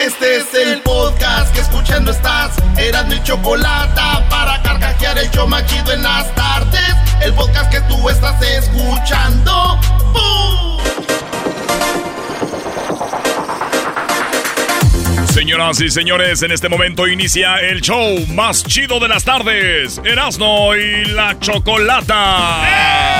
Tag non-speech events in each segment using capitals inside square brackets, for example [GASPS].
Este es el podcast que escuchando estás. Eran mi chocolate para carcajear el yo machido en las tardes. El podcast que tú estás escuchando. Señoras y señores, en este momento inicia el show más chido de las tardes. Erasno y la Chocolata.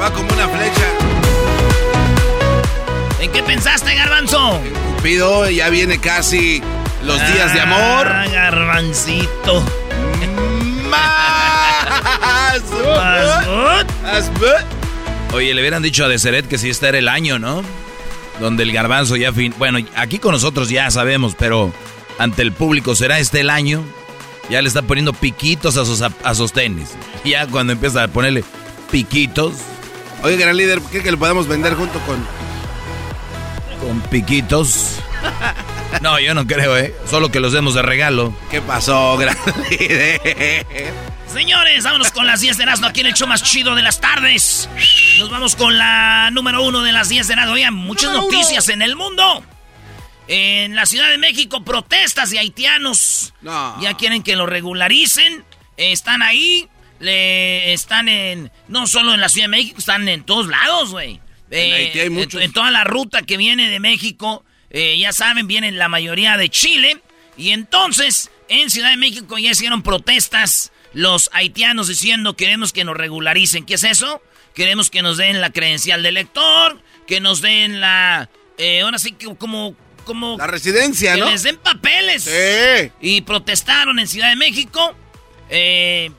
Va como una flecha. ¿En qué pensaste, Garbanzo? Cupido, ya viene casi los días de amor. Ah, garbancito. Oye, le hubieran dicho a Deseret que si este era el año, ¿no? Donde el garbanzo ya fin... Bueno, aquí con nosotros ya sabemos, pero ante el público, ¿será este el año? Ya le está poniendo piquitos a sus, a sus tenis. Ya cuando empieza a ponerle piquitos... Oye, gran líder, ¿cree que lo podemos vender junto con...? Con piquitos. No, yo no creo, ¿eh? Solo que los demos de regalo. ¿Qué pasó, gran líder? Señores, vámonos con las 10 de Erasmo aquí en el show más chido de las tardes. Nos vamos con la número uno de las 10 de Erasmo. Oigan, muchas noticias en el mundo. En la Ciudad de México, protestas de haitianos. No. Ya quieren que lo regularicen. Están ahí. Le, están en. No solo en la Ciudad de México, están en todos lados, güey. En Haití hay en- muchos. en toda la ruta que viene de México. eh, ya saben, vienen la mayoría de Chile. Y entonces, en Ciudad de México ya hicieron protestas los haitianos diciendo queremos que nos regularicen. ¿Qué es eso? Queremos que nos den la credencial de elector, que nos den la... eh, ahora sí que como... como La residencia, que ¿no? les den papeles. Sí. Y protestaron en Ciudad de México. Eh,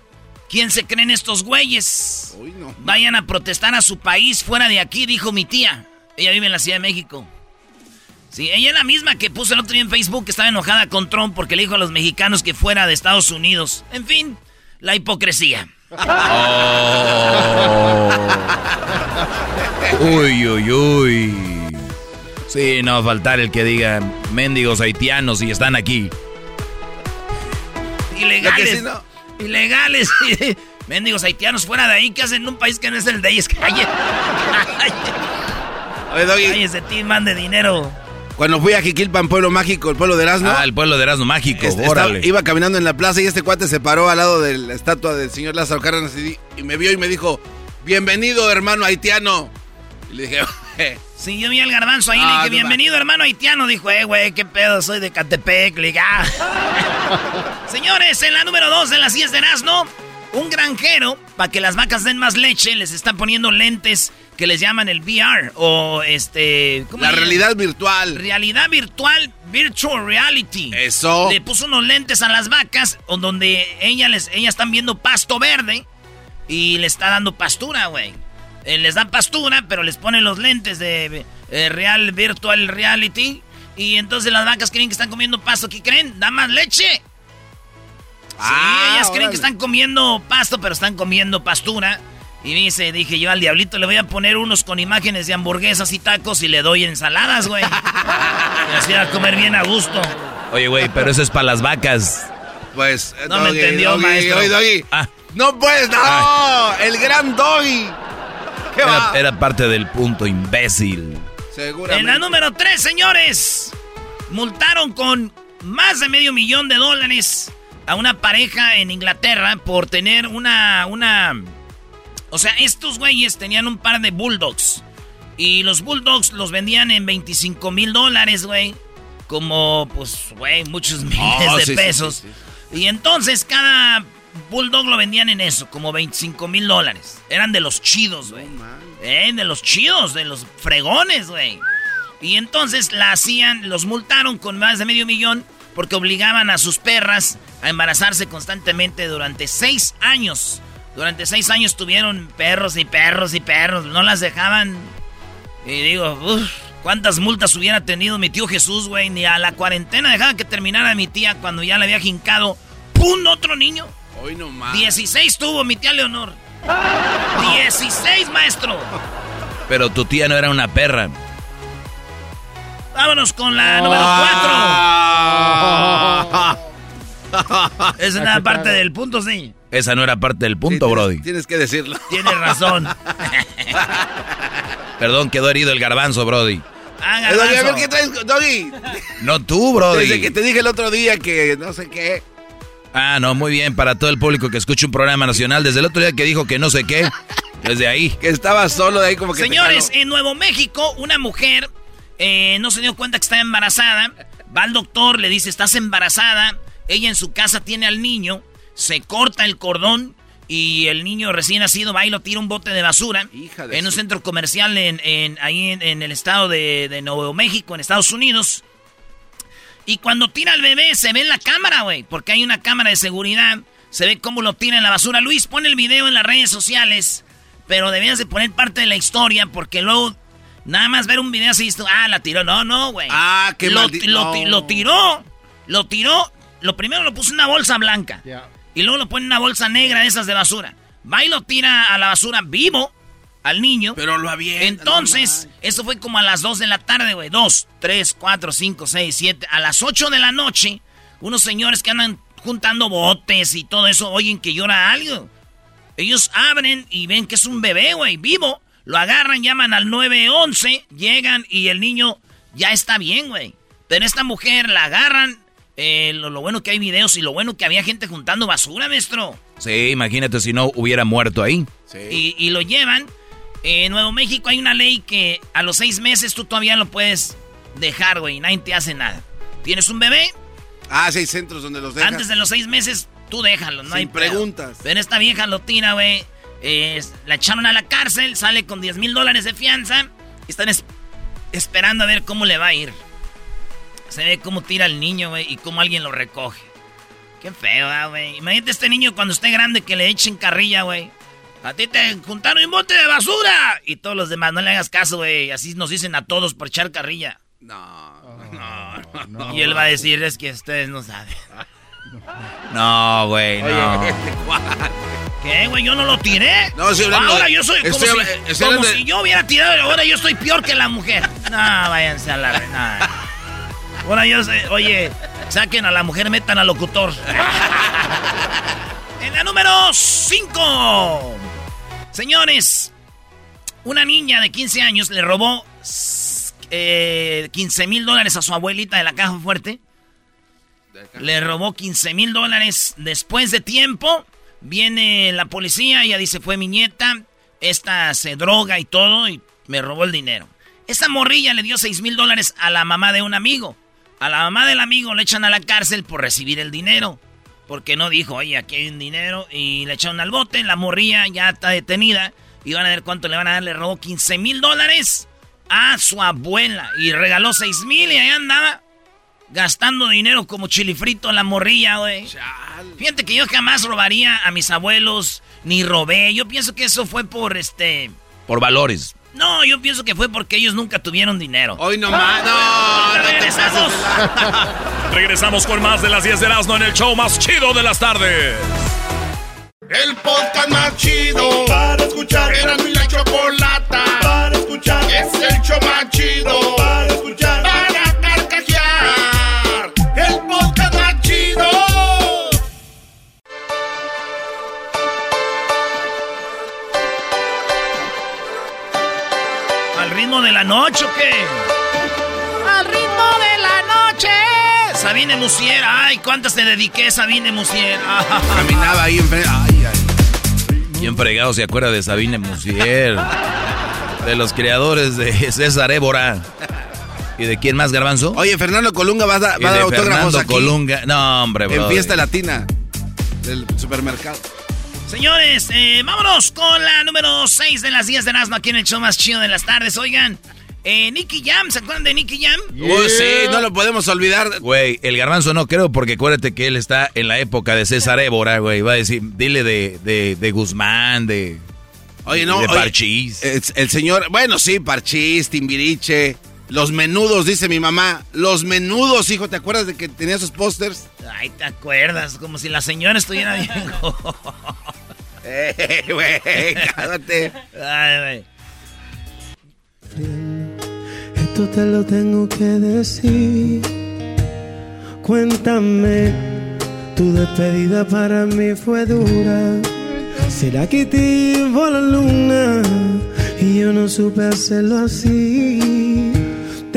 ¿Quién se creen estos güeyes? Uy, no. Vayan a protestar a su país fuera de aquí, dijo mi tía. Ella vive en la Ciudad de México. Sí, ella es la misma que puso el otro día en Facebook que estaba enojada con Trump porque le dijo a los mexicanos que fuera de Estados Unidos. En fin, la hipocresía. [LAUGHS] Uy, uy, uy. Sí, no va a faltar el que diga mendigos haitianos y están aquí. Ilegales. sí, no. Ilegales. [LAUGHS] Mendigos haitianos fuera de ahí. ¿Qué hacen en un país que no es el de ellos? [LAUGHS] Calle. Oye, Doggy, Cállese, ti, mande dinero. cuando fui a Jiquilpan, pueblo mágico, el pueblo de Erasmo, Ah, el pueblo de Erasmo Mágico, este, estaba- iba caminando en la plaza y este cuate se paró al lado de la estatua del señor Lázaro Cárdenas y, y me vio y me dijo, bienvenido, hermano haitiano. Y le dije, [LAUGHS] Sí, yo vi al garbanzo ahí, le Ah, dije, bienvenido hermano haitiano. Dijo, eh, güey, qué pedo, soy de Catepec. Le dije, "Ah". [LAUGHS] Señores, en la número 2 de las 10 de Erasmo, un granjero, para que las vacas den más leche, les están poniendo lentes que les llaman el VR o este... ¿cómo la realidad virtual. Realidad virtual, virtual reality. Eso. Le puso unos lentes a las vacas donde ella les, ellas están viendo pasto verde y le está dando pastura, güey. Eh, les da pastura, pero les pone los lentes de eh, real virtual reality y entonces las vacas creen que están comiendo pasto. ¿Qué creen? Da más leche. Ah, sí, ellas creen que están comiendo pasto, pero están comiendo pastura. Y dice, dije yo al diablito le voy a poner unos con imágenes de hamburguesas y tacos y le doy ensaladas, güey. [LAUGHS] y así va a comer bien a gusto. Oye, güey, pero eso es para las vacas. Pues, No me Doggy, entendió, Doggy, maestro. Doggy. Ah. No puedes, no. El gran Doggy. ¿Qué va? Era, era parte del punto, imbécil. Seguramente. En la número 3, señores, multaron con más de medio millón de dólares a una pareja en Inglaterra por tener una, una... O sea, estos güeyes tenían un par de bulldogs. Y los bulldogs los vendían en 25 mil dólares, güey. Como, pues, güey, muchos [LAUGHS] miles Oh, de sí, sí, pesos. sí, Y entonces cada bulldog lo vendían en eso, como 25 mil dólares. Eran de los chidos, güey. Eh, de los chidos, de los fregones, güey. Y entonces la hacían, los multaron con más de medio millón porque obligaban a sus perras a embarazarse constantemente durante seis años. Durante seis años tuvieron perros y perros y perros. No las dejaban. Y digo, uff, ¿cuántas multas hubiera tenido mi tío Jesús, güey? Ni a la cuarentena dejaban que terminara mi tía cuando ya le había jincado. ¡Pum! Otro niño. Hoy no más. 16 tuvo mi tía Leonor. 16, maestro. Pero tu tía no era una perra. Vámonos con la número 4. [LAUGHS] es una parte del punto, sí. Esa no era parte del punto, Sí, Brody. Tienes que decirlo. Tienes razón. [LAUGHS] Perdón, quedó herido el garbanzo, Brody. Ah, Eh, Doggy, a ver qué traes, Doggy. No tú, Brody. Desde que te dije el otro día que no sé qué. Ah, no, muy bien. Para todo el público que escucha un programa nacional, desde el otro día que dijo que no sé qué, desde ahí. [LAUGHS] Que estaba solo de ahí como que. Señores, en Nuevo México, una mujer eh, no se dio cuenta que estaba embarazada. Va al doctor, le dice, estás embarazada. Ella en su casa tiene al niño. Se corta el cordón y el niño recién nacido va y lo tira un bote de basura. Hija de en un su- centro comercial en, en- ahí en, en el estado de, de Nuevo México, en Estados Unidos. Y cuando tira al bebé se ve en la cámara, güey, porque hay una cámara de seguridad. Se ve cómo lo tira en la basura. Luis, pon el video en las redes sociales, pero debías de poner parte de la historia porque luego nada más ver un video así, esto, ah, la tiró. No, no, güey. Ah, qué lo, maldi- lo, no. lo tiró, lo tiró. Lo primero lo puso en una bolsa blanca. Y luego lo pone en una bolsa negra de esas de basura. Va y lo tira a la basura vivo al niño. Pero lo había. Entonces, eso fue como a las 2 de la tarde, güey. 2, 3, 4, 5, 6, 7. A las 8 de la noche, unos señores que andan juntando botes y todo eso oyen que llora algo. Ellos abren y ven que es un bebé, güey, vivo. Lo agarran, llaman al 911, llegan y el niño ya está bien, güey. Pero esta mujer la agarran. eh, lo, lo bueno que hay videos y lo bueno que había gente juntando basura, maestro. Sí, imagínate si no hubiera muerto ahí. Sí. Y, y lo llevan. En Nuevo México hay una ley que a los seis meses tú todavía lo puedes dejar, güey. Nadie te hace nada. Tienes un bebé, Ah, sí, hay centros donde los dejan. antes de los seis meses tú déjalo, no Sin hay pedo. preguntas. Pero esta vieja lo tira, güey. eh, la echaron a la cárcel, sale con 10 mil dólares de fianza. Y están es- esperando a ver cómo le va a ir. Se ve cómo tira el niño, güey, y cómo alguien lo recoge. Qué feo, ah, güey. Imagínate este niño cuando esté grande que le echen carrilla, güey. A ti te juntaron un bote de basura. Y todos los demás, no le hagas caso, güey. Así nos dicen a todos por echar carrilla. No, no, no. y él va a decir, es que ustedes no saben. [LAUGHS] No, güey, no. [LAUGHS] Oye, ¿Qué, güey? Yo no lo tiré. No, estoy hablando Ahora de- yo soy como, estoy si, habla- estoy como hablando de- si yo hubiera tirado. Ahora yo estoy peor que la mujer. No, váyanse a la... No. Ahora yo soy... Oye, saquen a la mujer, metan al locutor. [LAUGHS] en la número 5. Señores, una niña de 15 años le robó eh, 15 mil dólares a su abuelita de la caja fuerte. Le robó 15 mil dólares después de tiempo. Viene la policía, ella dice, fue mi nieta. Esta se droga y todo y me robó el dinero. Esta morrilla le dio 6 mil dólares a la mamá de un amigo. A la mamá del amigo le echan a la cárcel por recibir el dinero. Porque no dijo, oye, aquí hay un dinero. Y le echaron al bote. La morrilla ya está detenida. Y van a ver cuánto le van a dar. Le robó 15 mil dólares a su abuela. Y regaló 6 mil y ahí andaba gastando dinero como chilifrito la morrilla, güey. Fíjate que yo jamás robaría a mis abuelos, ni robé. Yo pienso que eso fue por este. Por valores. No, yo pienso que fue porque ellos nunca tuvieron dinero. Hoy no más. No, no te Regresamos. [LAUGHS] Regresamos con más de las 10 de Erasmo en el show más chido de las tardes. El podcast más chido para escuchar. Era mi la chocolata para escuchar. Es el show más chido para escuchar. Ritmo de la noche o qué? ¡Al ritmo de la noche! Sabine Musier, ay, ¿cuántas te dediqué, Sabine Musier? [LAUGHS] Caminaba ahí enfrente. Ay, ay. Bien fregado se acuerda de Sabine Musier. De los creadores de César Évora. ¿Y de quién más, Garbanzo? Oye, Fernando Colunga va a, dar- Y va a dar autógrafos Fernando aquí. Colunga. No, hombre, bro. En fiesta latina del supermercado. Señores, eh, vámonos con la número 6 de las 10 de Erasmo aquí en el show más chido de las tardes. Oigan, Eh, Nicky Jam, ¿se acuerdan de Nicky Jam? Uy, sí, no lo podemos olvidar. Güey, el garbanzo no creo porque acuérdate que él está en la época de César Évora, güey. Va a decir, dile de, de, de Guzmán, de... Oye, no. De oye, Parchís. el, el señor, bueno, sí, Parchís, Timbiriche. Los menudos, dice mi mamá. Los menudos, hijo, ¿te acuerdas de que tenía esos pósters? Ay, ¿te acuerdas? Como si la señora estuviera bien. [LAUGHS] Eh, güey, cállate. Ay, güey. Esto te lo tengo que decir. Cuéntame, tu despedida para mí fue dura. ¿Será que te la luna y yo no supe hacerlo así?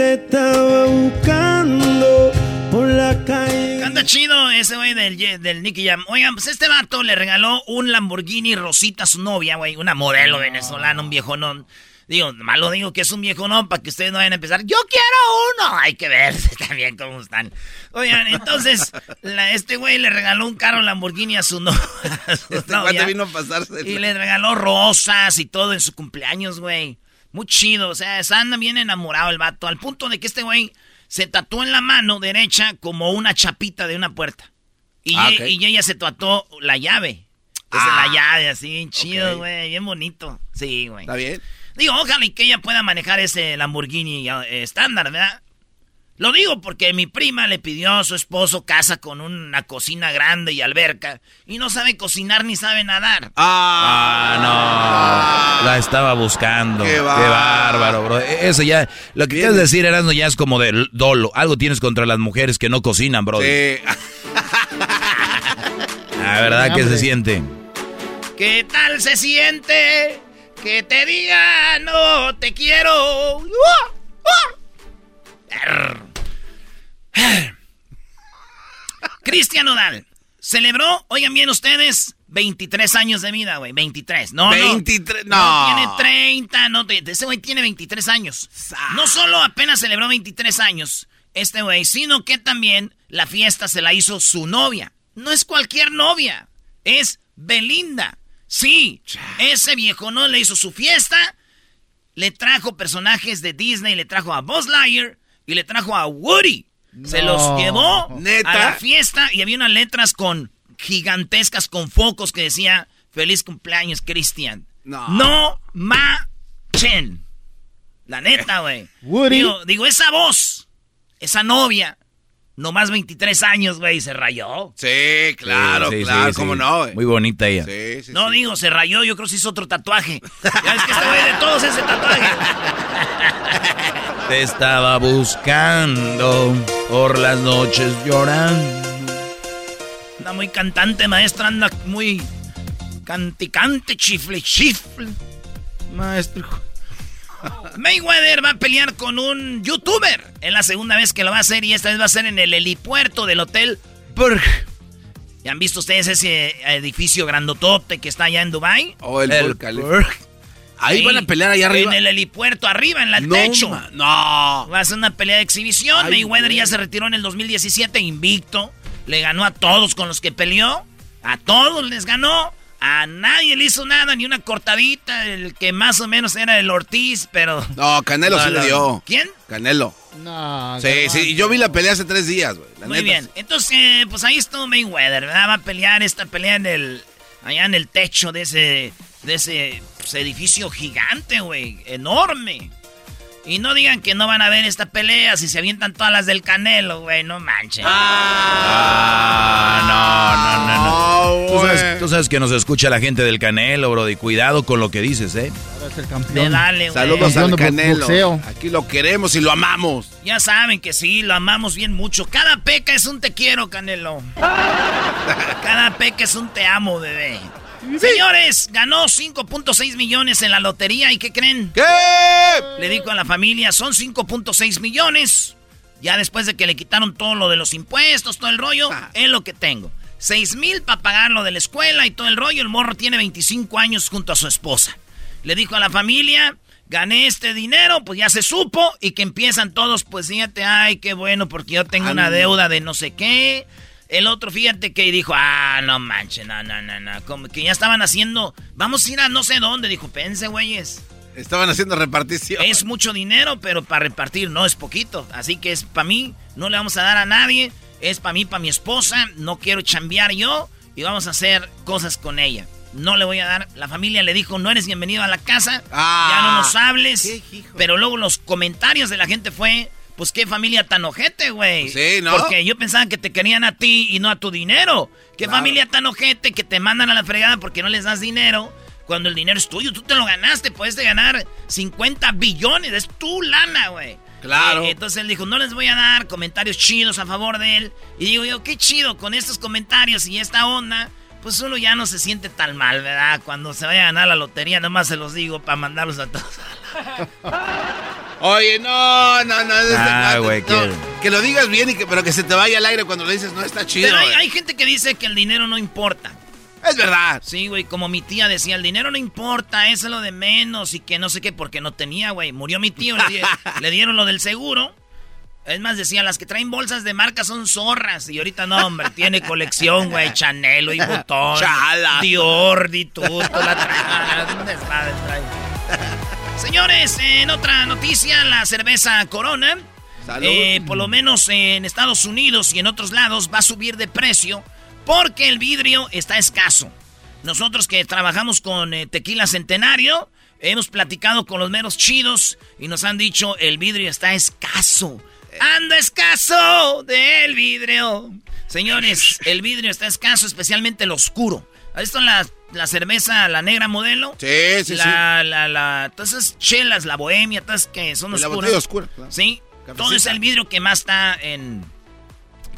Te estaba buscando por la calle. Canta chido ese güey del, Nicky Jam. Oigan, pues este vato le regaló un Lamborghini Rosita a su novia, güey. Una modelo venezolana, un viejonón. Digo, malo digo que es un viejonón para que ustedes no vayan a empezar. Yo quiero uno. Hay que ver [LAUGHS] también cómo están. Oigan, entonces, la- este güey le regaló un carro Lamborghini a su, no- [LAUGHS] a su Este novia. cuate vino a pasarse. Y le regaló rosas y todo en su cumpleaños, güey. Muy chido, o sea, anda bien enamorado el vato. Al punto de que este güey se tatuó en la mano derecha como una chapita de una puerta. Y, Ah, y ella se tatuó la llave. Ah, la llave, así, bien chido, güey, bien bonito. Sí, güey. ¿Está bien? Digo, ojalá y que ella pueda manejar ese Lamborghini eh, estándar, ¿verdad? Lo digo porque mi prima le pidió a su esposo casa con una cocina grande y alberca y no sabe cocinar ni sabe nadar. Ah, no. La estaba buscando. Qué Qué, bárbaro. bro. E- Eso ya, lo que quieres decir, Erasmo, ya es como de dolo. Algo tienes contra las mujeres que no cocinan, bro. Sí. [LAUGHS] La verdad que se siente. ¿Qué tal se siente que te diga no te quiero? ¡Uh! ¡Uh! [LAUGHS] Cristian Nodal celebró, oigan bien ustedes, 23 años de vida, güey, 23. No, no. 23, No. no. tiene 30, no, ese güey tiene 23 años. No solo apenas celebró 23 años, este güey, sino que también la fiesta se la hizo su novia. No es cualquier novia, es Belinda. Sí, ese viejo no le hizo su fiesta, le trajo personajes de Disney, le trajo a Buzz Lightyear y le trajo a Woody. Se los llevó ¿Neta? a la fiesta y había unas letras con gigantescas con focos que decía feliz cumpleaños Cristian. No. No machen. La neta, güey. Digo, digo, esa voz, esa novia, nomás 23 años, güey, se rayó. Sí, claro, Sí, sí, claro, sí, cómo sí. no, güey. Muy bonita ella. Sí, sí, no sí. digo, se rayó, yo creo que se hizo otro tatuaje. Ya ves que este güey de todos ese tatuaje. [LAUGHS] Te estaba buscando por las noches llorando. Anda muy cantante, maestra, anda muy canticante, chifle, chifle. Maestro. Mayweather va a pelear con un youtuber. Es la segunda vez que lo va a hacer y esta vez va a ser en el helipuerto del hotel Burj. ¿Ya han visto ustedes ese edificio grandotote que está allá en Dubai? Oh, el, El Burj Ahí van a pelear allá arriba. En el helipuerto, arriba, en el no, techo. ma- no. Va a ser una pelea de exhibición. Ay, Mayweather güey. ya se retiró en el 2017 invicto. Le ganó a todos con los que peleó. A todos les ganó. A nadie le hizo nada, ni una cortadita. El que más o menos era el Ortiz, pero. No, Canelo No, sí no, le dio. ¿Quién? Canelo. No, Sí, sí, y yo vi la pelea hace tres días, güey. la Muy neta. bien. Entonces, eh, pues ahí estuvo Mayweather, ¿verdad? Va a pelear esta pelea en el. Allá en el techo de ese. De ese pues, edificio gigante, güey. Enorme. Y no digan que no van a ver esta pelea si se avientan todas las del Canelo, güey. No manchen. Ah, no, no, no, no. No, Tú sabes, tú sabes que nos escucha la gente del Canelo, bro, y cuidado con lo que dices, ¿eh? Ahora es el De campeón. dale. Saludos al Canelo. boxeo. Aquí lo queremos y lo amamos. Ya saben que sí, lo amamos bien mucho. Cada peca es un te quiero, Canelo. [LAUGHS] Cada peca es un te amo, bebé. Señores, ganó 5.6 millones en la lotería y ¿qué creen? ¿Qué? Le dijo a la familia, son 5.6 millones. Ya después de que le quitaron todo lo de los impuestos, todo el rollo, Ah. es lo que tengo. 6 mil para pagar lo de la escuela y todo el rollo. El morro tiene 25 años junto a su esposa. Le dijo a la familia, gané este dinero, pues ya se supo. Y que empiezan todos, pues fíjate, ay, qué bueno, porque yo tengo una Ah, no. deuda de no sé qué. El otro, fíjate que dijo, ah, no manches, no, no, no, no. Como que ya estaban haciendo, vamos a ir a no sé dónde. Dijo, pense, güeyes. Estaban haciendo repartición. Es mucho dinero, pero para repartir no es poquito. Así que es para mí, no le vamos a dar a nadie. Es para mí, para mi esposa. No quiero chambear yo y vamos a hacer cosas con ella. No le voy a dar. La familia le dijo, no eres bienvenido a la casa. Ah. ya no nos hables. Pero luego los comentarios de la gente fue, pues qué familia tan ojete, güey. Sí, ¿no? Porque yo pensaba que te querían a ti y no a tu dinero. Qué Claro. familia tan ojete que te mandan a la fregada porque no les das dinero. Cuando el dinero es tuyo, tú te lo ganaste, puedes de ganar 50 billones, es tu lana, güey. Claro. Eh, entonces él dijo, no les voy a dar comentarios chidos a favor de él. Y digo yo, qué chido, con estos comentarios y esta onda, pues uno ya no se siente tan mal, ¿verdad? Cuando se vaya a ganar la lotería, nomás se los digo para mandarlos a todos. [LAUGHS] Oye, no, no, no. Ah, güey, no, que- que lo digas bien y que, pero que se te vaya al aire cuando lo dices no está chido. Pero hay, gente que dice que el dinero no importa. Es verdad. Sí, güey, como mi tía decía, el dinero no importa, eso es lo de menos y que no sé qué, porque no tenía, güey. Murió mi tío, le [LAUGHS] dieron lo del seguro. Es más, decía, las que traen bolsas de marca son zorras. Y ahorita no, hombre, tiene colección, güey, Chanel y Botón. Chala. Dior, Dituto, la trae. Desmadre trae. Señores, en otra noticia, la cerveza Corona, Salud. eh, por lo menos en Estados Unidos y en otros lados, va a subir de precio porque el vidrio está escaso. Nosotros que trabajamos con eh, Tequila Centenario, hemos platicado con los meros chidos y nos han dicho el vidrio está escaso. Anda escaso del vidrio. Señores, [LAUGHS] el vidrio está escaso, especialmente el oscuro. ¿Has visto la, la cerveza, la negra modelo? Sí, sí, la, La, la, todas esas chelas, la bohemia, todas que son La oscuras. botella oscura. claro. Sí, Cafecita. todo es el vidrio que más está en...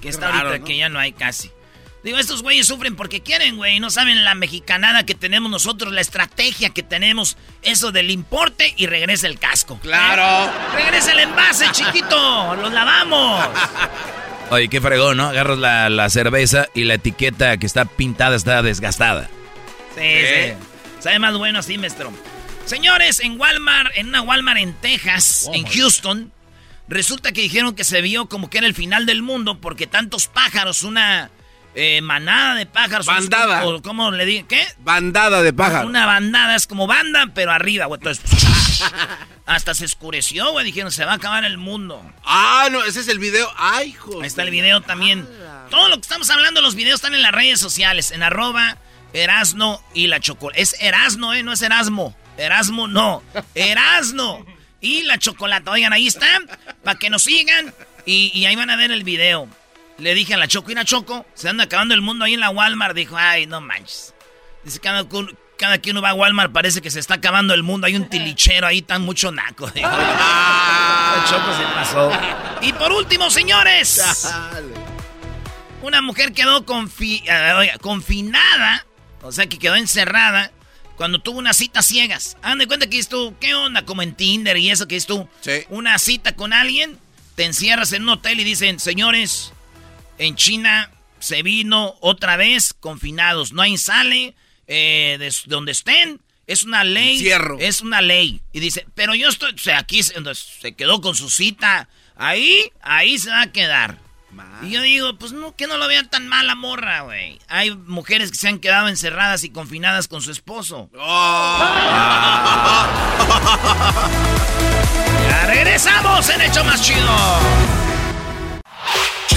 Que está raro, ahorita, ¿no? que ya no hay casi. Digo, estos güeyes sufren porque quieren, güey. No saben la mexicanada que tenemos nosotros, la estrategia que tenemos. Eso del importe y regresa el casco. Claro. ¿Eh? Regresa el envase, chiquito. Los lavamos. [LAUGHS] Oye, qué fregón, ¿no? Agarras la, la cerveza y la etiqueta que está pintada está desgastada. Sí, sí. Sabe más bueno así, maestro. Señores, en Walmart, en una Walmart en Texas, en Houston, resulta que dijeron que se vio como que era el final del mundo porque tantos pájaros, una eh, manada de pájaros. Bandada. O, ¿Cómo le digo? ¿Qué? Bandada de pájaros. Una bandada, es como banda, pero arriba, güey. Entonces, [LAUGHS] hasta se oscureció, güey. Dijeron, se va a acabar el mundo. Ah, no, ese es el video. Ay, hijo. Ahí está el video también. Todo lo que estamos hablando, los videos están en las redes sociales, en arroba Erasno y la chocolate. Es Erasno, ¿eh? No es Erasmo. Erasmo no. Erasno y la chocolate. Oigan, ahí están, para que nos sigan y, y ahí van a ver el video. Le dije a la Choco, la Choco, se anda acabando el mundo ahí en la Walmart. Dijo, ay, no manches. Dice, cada, cada que uno va a Walmart parece que se está acabando el mundo. Hay un tilichero ahí, tan mucho naco. [LAUGHS] Dijo, la Choco se pasó. Y por último, señores. Una mujer quedó confi- eh, oiga, confinada, o sea que quedó encerrada cuando tuvo unas citas ciegas. Hagan de cuenta que es tú, ¿qué onda? Como en Tinder y eso que es tú. Sí. Una cita con alguien, te encierras en un hotel y dicen, señores, en China se vino otra vez confinados. No hay sale eh, de donde estén. Es una ley. Encierro. Es una ley. Y dice, pero yo estoy, o sea, aquí se, se quedó con su cita. Ahí, ahí se va a quedar. Y yo digo, pues no, que no lo vean tan mala morra, güey. Hay mujeres que se han quedado encerradas y confinadas con su esposo. Ya regresamos en Hecho Más Chido.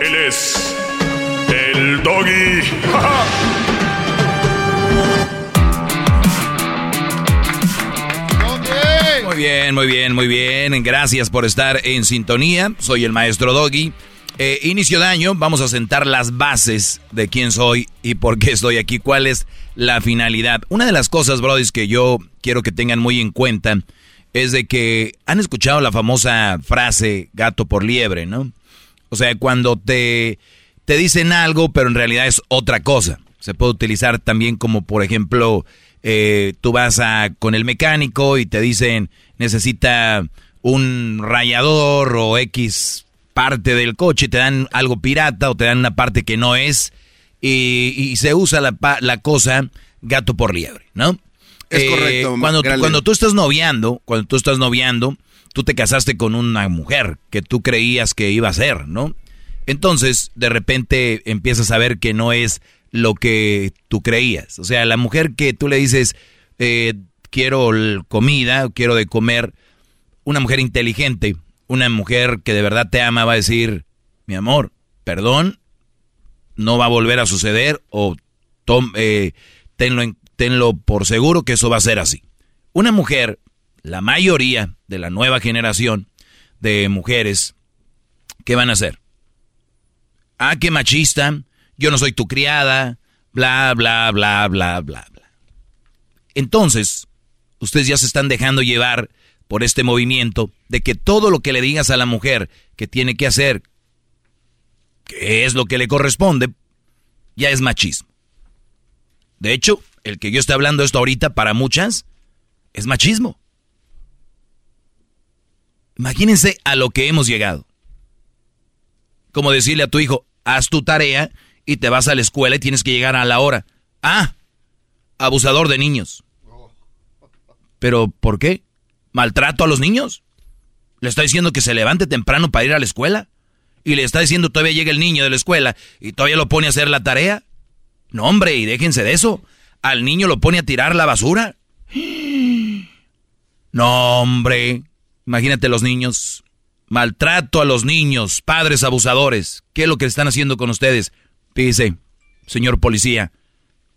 Él es. El doggy. Muy bien, muy bien, muy bien. Gracias por estar en sintonía. Soy el maestro Doggy. Eh, inicio de año, vamos a sentar las bases de quién soy y por qué estoy aquí, cuál es la finalidad. Una de las cosas, brodis, que yo quiero que tengan muy en cuenta es de que han escuchado la famosa frase gato por liebre, ¿no? O sea, cuando te, te dicen algo, pero en realidad es otra cosa. Se puede utilizar también como, por ejemplo, eh, tú vas a, con el mecánico y te dicen, necesita un rayador o X parte del coche, te dan algo pirata o te dan una parte que no es y, se usa la, la, cosa gato por liebre, ¿no? Es correcto. Eh, cuando, cuando tú estás noviando, cuando tú estás noviando, tú te casaste con una mujer que tú creías que iba a ser, ¿no? Entonces, de repente empiezas a ver que no es lo que tú creías. O sea, la mujer que tú le dices, eh, quiero comida, quiero de comer, una mujer inteligente, una mujer que de verdad te ama va a decir, mi amor, perdón, no va a volver a suceder o eh, tenlo, tenlo por seguro que eso va a ser así. Una mujer, la mayoría de la nueva generación de mujeres, ¿qué van a hacer? Ah, qué machista, yo no soy tu criada, bla, bla, bla, bla, bla, bla. Entonces, ustedes ya se están dejando llevar por este movimiento de que todo lo que le digas a la mujer que tiene que hacer, que es lo que le corresponde, ya es machismo. De hecho, el que yo esté hablando esto ahorita para muchas es machismo. Imagínense a lo que hemos llegado. Como decirle a tu hijo, haz tu tarea y te vas a la escuela y tienes que llegar a la hora. Ah, abusador de niños. ¿Pero por qué? ¿Maltrato a los niños? ¿Le está diciendo que se levante temprano para ir a la escuela? ¿Y le está diciendo todavía llega el niño de la escuela y todavía lo pone a hacer la tarea? No, hombre, y déjense de eso. Al niño lo pone a tirar la basura. [GASPS] No, hombre. Imagínate los niños. Maltrato a los niños, padres abusadores. ¿Qué es lo que están haciendo con ustedes? Dice, señor policía,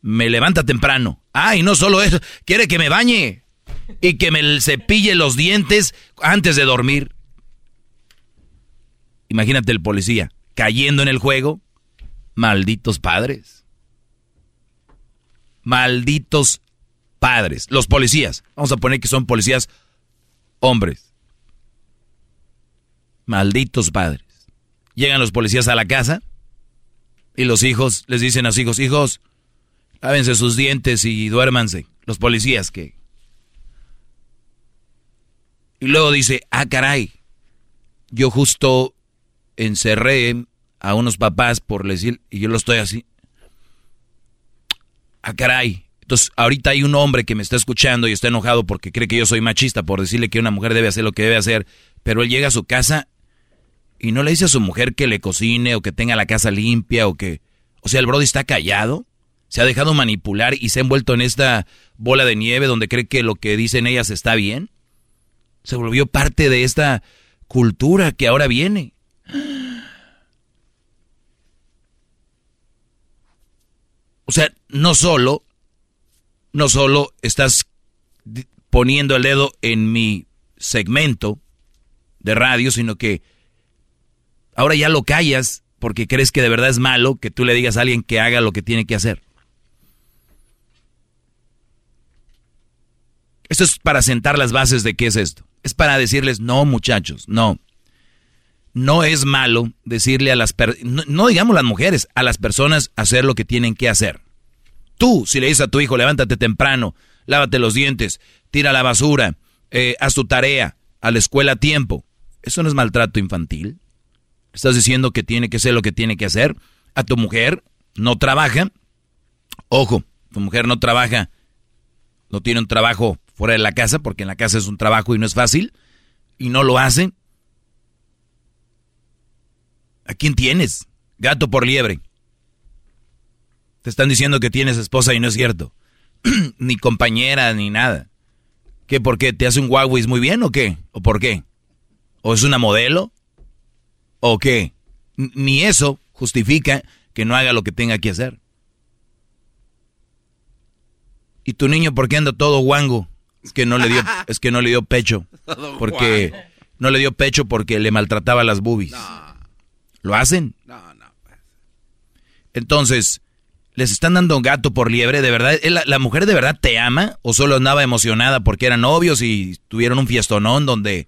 me levanta temprano. Ay, no solo eso, quiere que me bañe y que me cepille los dientes antes de dormir. Imagínate el policía cayendo en el juego. Malditos padres. Malditos padres. Los policías. Vamos a poner que son policías hombres. Malditos padres. Llegan los policías a la casa y los hijos les dicen a sus hijos, hijos, lávense sus dientes y duérmanse. Los policías que y luego dice, ah, caray, yo justo encerré a unos papás por decir, y yo lo estoy así. Ah, caray. Entonces, ahorita hay un hombre que me está escuchando y está enojado porque cree que yo soy machista por decirle que una mujer debe hacer lo que debe hacer, pero él llega a su casa y no le dice a su mujer que le cocine o que tenga la casa limpia o que... O sea, el Brody está callado, se ha dejado manipular y se ha envuelto en esta bola de nieve donde cree que lo que dicen ellas está bien. Se volvió parte de esta cultura que ahora viene. [GASPS] O sea, no solo, no solo estás poniendo el dedo en mi segmento de radio, sino que ahora ya lo callas porque crees que de verdad es malo que tú le digas a alguien que haga lo que tiene que hacer. Esto es para sentar las bases de qué es esto es para decirles, no muchachos, no. No es malo decirle a las personas, no, digamos las mujeres, a las personas hacer lo que tienen que hacer. Tú, si le dices a tu hijo, levántate temprano, lávate los dientes, tira la basura, eh, haz tu tarea, a la escuela a tiempo. ¿Eso no es maltrato infantil? Estás diciendo que tiene que ser lo que tiene que hacer. A tu mujer no trabaja. Ojo, tu mujer no trabaja, no tiene un trabajo fuera de la casa, porque en la casa es un trabajo y no es fácil, y no lo hacen. ¿A quién tienes? Gato por liebre. Te están diciendo que tienes esposa y no es cierto. [CLEARS THROAT] ni compañera, ni nada. ¿Qué? ¿Por qué? ¿Te hace un Huawei muy bien o qué? ¿O por qué? ¿O es una modelo? ¿O qué? ni eso justifica que no haga lo que tenga que hacer. ¿Y tu niño por qué anda todo guango? Es que no le dio, es que no le dio pecho. [LAUGHS] Porque no le dio pecho porque le maltrataba las boobies. ¿Lo hacen? No, no. Pues. Entonces, les están dando un gato por liebre, ¿de verdad? ¿La, ¿La, mujer de verdad te ama? ¿O solo andaba emocionada porque eran novios y tuvieron un fiestonón donde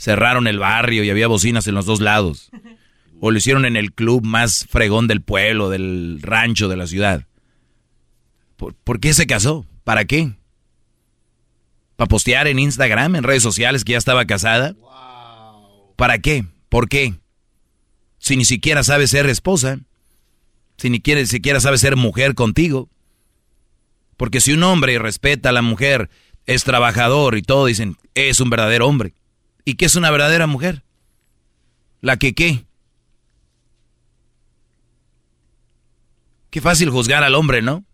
cerraron el barrio y había bocinas en los dos lados? ¿O lo hicieron en el club más fregón del pueblo, del rancho, de la ciudad? ¿Por, ¿por qué se casó? ¿Para qué? para postear en Instagram, en redes sociales que ya estaba casada. ¿Para qué? ¿Por qué? Si ni siquiera sabe ser esposa, si ni siquiera sabe ser mujer contigo. Porque si un hombre respeta a la mujer, es trabajador y todo, dicen, es un verdadero hombre. ¿Y qué es una verdadera mujer? La que qué. Qué fácil juzgar al hombre, ¿no?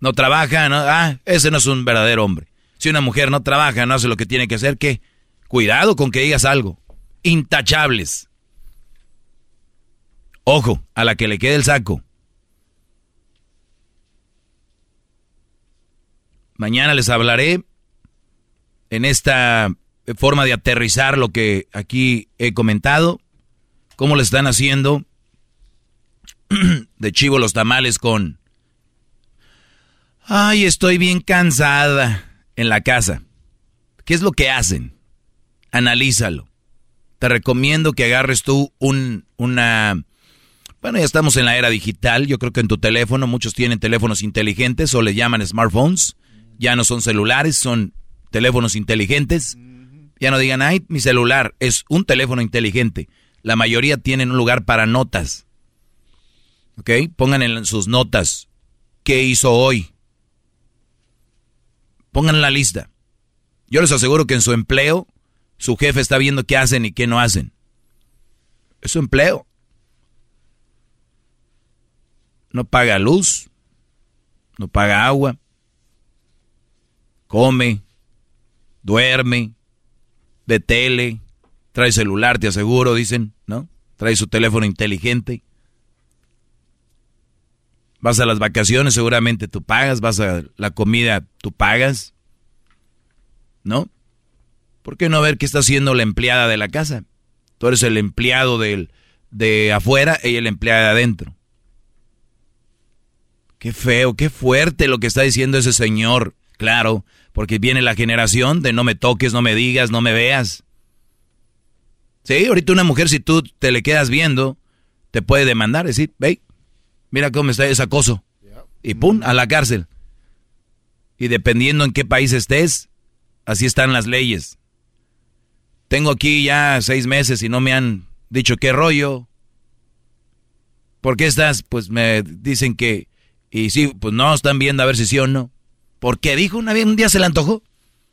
No trabaja, ¿no? Ah, ese no es un verdadero hombre. Si una mujer no trabaja, no hace lo que tiene que hacer, ¿qué? Cuidado con que digas algo. Intachables. Ojo, a la que le quede el saco. Mañana les hablaré en esta forma de aterrizar lo que aquí he comentado, cómo le están haciendo [CLEARS THROAT] de chivo los tamales con... Ay, estoy bien cansada en la casa. ¿Qué es lo que hacen? Analízalo. Te recomiendo que agarres tú un, una... Bueno, ya estamos en la era digital. Yo creo que en tu teléfono muchos tienen teléfonos inteligentes o le llaman smartphones. Ya no son celulares, son teléfonos inteligentes. Ya no digan, ay, mi celular es un teléfono inteligente. La mayoría tienen un lugar para notas. ¿Ok? Pongan en sus notas qué hizo hoy, Pongan la lista. Yo les aseguro que en su empleo, su jefe está viendo qué hacen y qué no hacen. Es su empleo. No paga luz, no paga agua, come, duerme, ve tele, trae celular, te aseguro, dicen, ¿no? Trae su teléfono inteligente. Vas a las vacaciones, seguramente tú pagas, vas a la comida, tú pagas. ¿No? ¿Por qué no ver qué está haciendo la empleada de la casa? Tú eres el empleado del, de afuera, ella la empleada de adentro. Qué feo, qué fuerte lo que está diciendo ese señor. Claro, porque viene la generación de no me toques, no me digas, no me veas. Sí, ahorita una mujer, si tú te le quedas viendo, te puede demandar, decir, ve, Mira cómo está ese acoso. Y pum, a la cárcel. Y dependiendo en qué país estés, así están las leyes. Tengo aquí ya seis meses y no me han dicho qué rollo. ¿Por qué estás? Pues me dicen que... Y sí, pues no, están viendo a ver si sí o no. ¿Por qué dijo una vez, un día se le antojó?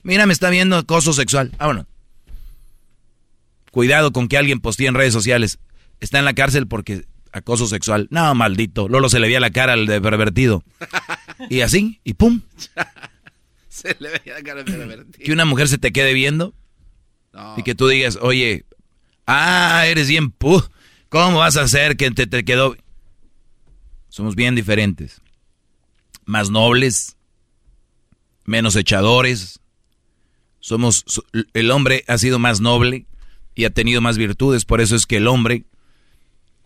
Mira, me está viendo acoso sexual. Vámonos. Cuidado con que alguien postee en redes sociales. Está en la cárcel porque acoso sexual. No, maldito. Lolo se le veía la cara al de pervertido. Y así, y pum. [LAUGHS] se le veía la cara al pervertido. Que una mujer se te quede viendo. Y que tú digas, oye, ah, eres bien pu. ¿Cómo vas a hacer que te, te quedó? Somos bien diferentes. Más nobles. Menos echadores. Somos. El hombre ha sido más noble y ha tenido más virtudes. Por eso es que el hombre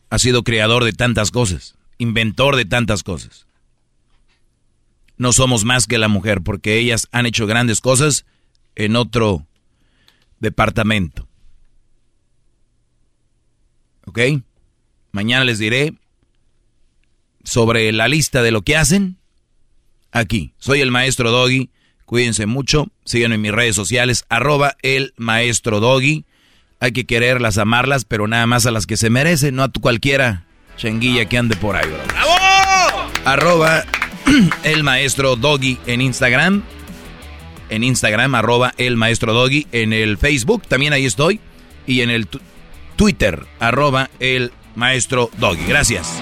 ha sido creador de tantas cosas, inventor de tantas cosas. No somos más que la mujer porque ellas han hecho grandes cosas en otro departamento. ¿Ok? Mañana les diré sobre la lista de lo que hacen aquí. Soy el maestro Doggy. Cuídense mucho. Síganme en mis redes sociales, arroba el maestro Doggy. Hay que quererlas, amarlas, pero nada más a las que se merecen, no a tu cualquiera chenguilla que ande por ahí, bro. ¡Bravo! Arroba [CLEARS THROAT] el maestro Doggy en Instagram. En Instagram, arroba el maestro Doggy. En el Facebook, también ahí estoy. Y en el Twitter, arroba el maestro Doggy. Gracias.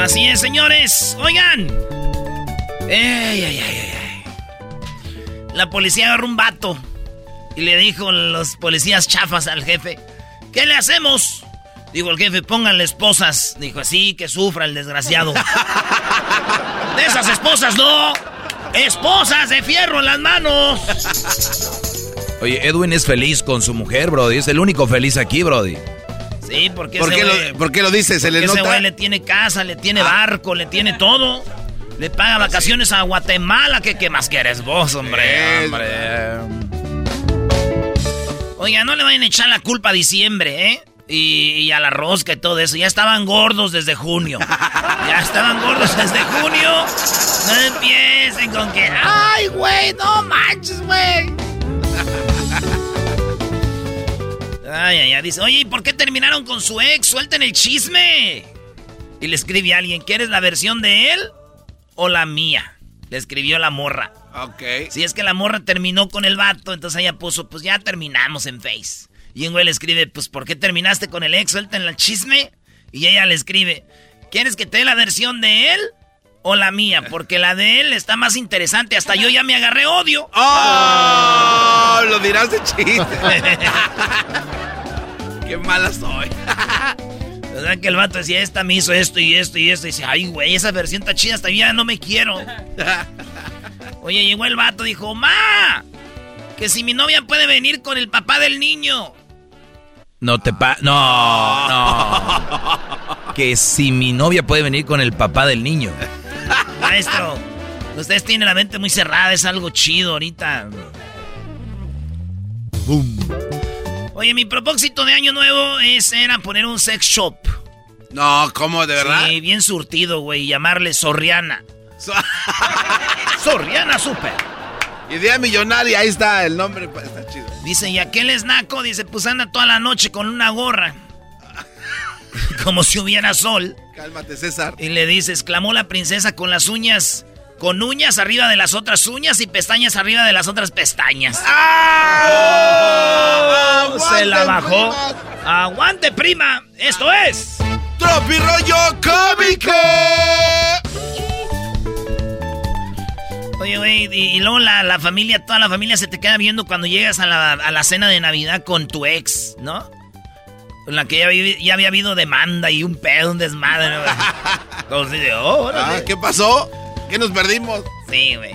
Así es, señores. Oigan. La policía agarró un vato y le dijo los policías chafas al jefe, ¿qué le hacemos? Dijo el jefe, pónganle esposas. Dijo, así que sufra el desgraciado. [LAUGHS] de esas esposas no. Esposas de fierro en las manos. Oye, Edwin es feliz con su mujer, Brody. Es el único feliz aquí, Brody. Sí, porque ¿Por, qué ese lo, ¿Por qué lo dice? ¿Se le Porque ese nota? güey le tiene casa, le tiene barco, le tiene todo. Le paga vacaciones a Guatemala. ¿Qué, qué más quieres vos, hombre? Es- hombre. Oiga, no le vayan a echar la culpa a diciembre, ¿eh? Y, y a la rosca y todo eso. Ya estaban gordos desde junio. Ya estaban gordos desde junio. No empiecen con que... ¡Ay, güey! ¡No manches, güey! Ay, ay, ay. Dice, oye, ¿y por qué terminaron con su ex? Suelten el chisme. Y le escribe a alguien, ¿quieres la versión de él o la mía? Le escribió la morra. Ok. Si es que la morra terminó con el vato, entonces ella puso, pues ya terminamos en Face. Y un güey le escribe, pues ¿por qué terminaste con el ex? Suelten el chisme. Y ella le escribe, ¿quieres que te dé la versión de él o la mía? Porque la de él está más interesante. Hasta yo ya me agarré odio. [LAUGHS] ¡Oh! Lo dirás de chiste. [LAUGHS] Qué mala soy. [LAUGHS] O sea que el vato decía, esta me hizo esto y esto y esto. Y dice, ay, güey, esa versión está chida, hasta yo ya no me quiero. Oye, llegó el vato, dijo, ma, que si mi novia puede venir con el papá del niño. No te pa... No, no. Que si mi novia puede venir con el papá del niño. Maestro, ustedes tienen la mente muy cerrada, es algo chido ahorita. Oye, mi propósito de año nuevo es, era poner un sex shop. No, ¿cómo? ¿De verdad? Sí, bien surtido, güey, llamarle Sorriana. So- [LAUGHS] Sorriana Super. Idea millonaria, ahí está el nombre, pues, está chido. Dice, ¿y aquel es naco? Dice, pues anda toda la noche con una gorra. [LAUGHS] Como si hubiera sol. Cálmate, César. Y le dice, exclamó la princesa con las uñas, con uñas arriba de las otras uñas y pestañas arriba de las otras pestañas. ¡Ah! Se la ¡Aguanten, bajó. ¡Aguante, prima! ¡Esto es! ¡Tropi rollo cómico! Oye, güey, y, y luego la, la familia, toda la familia se te queda viendo cuando llegas a la, a la cena de Navidad con tu ex, ¿no? En la que ya, había- ya había habido demanda y un pedo, un desmadre, así [LAUGHS] de, oh, órale. Ah, ¿Qué pasó? ¿Qué nos perdimos? Sí, güey.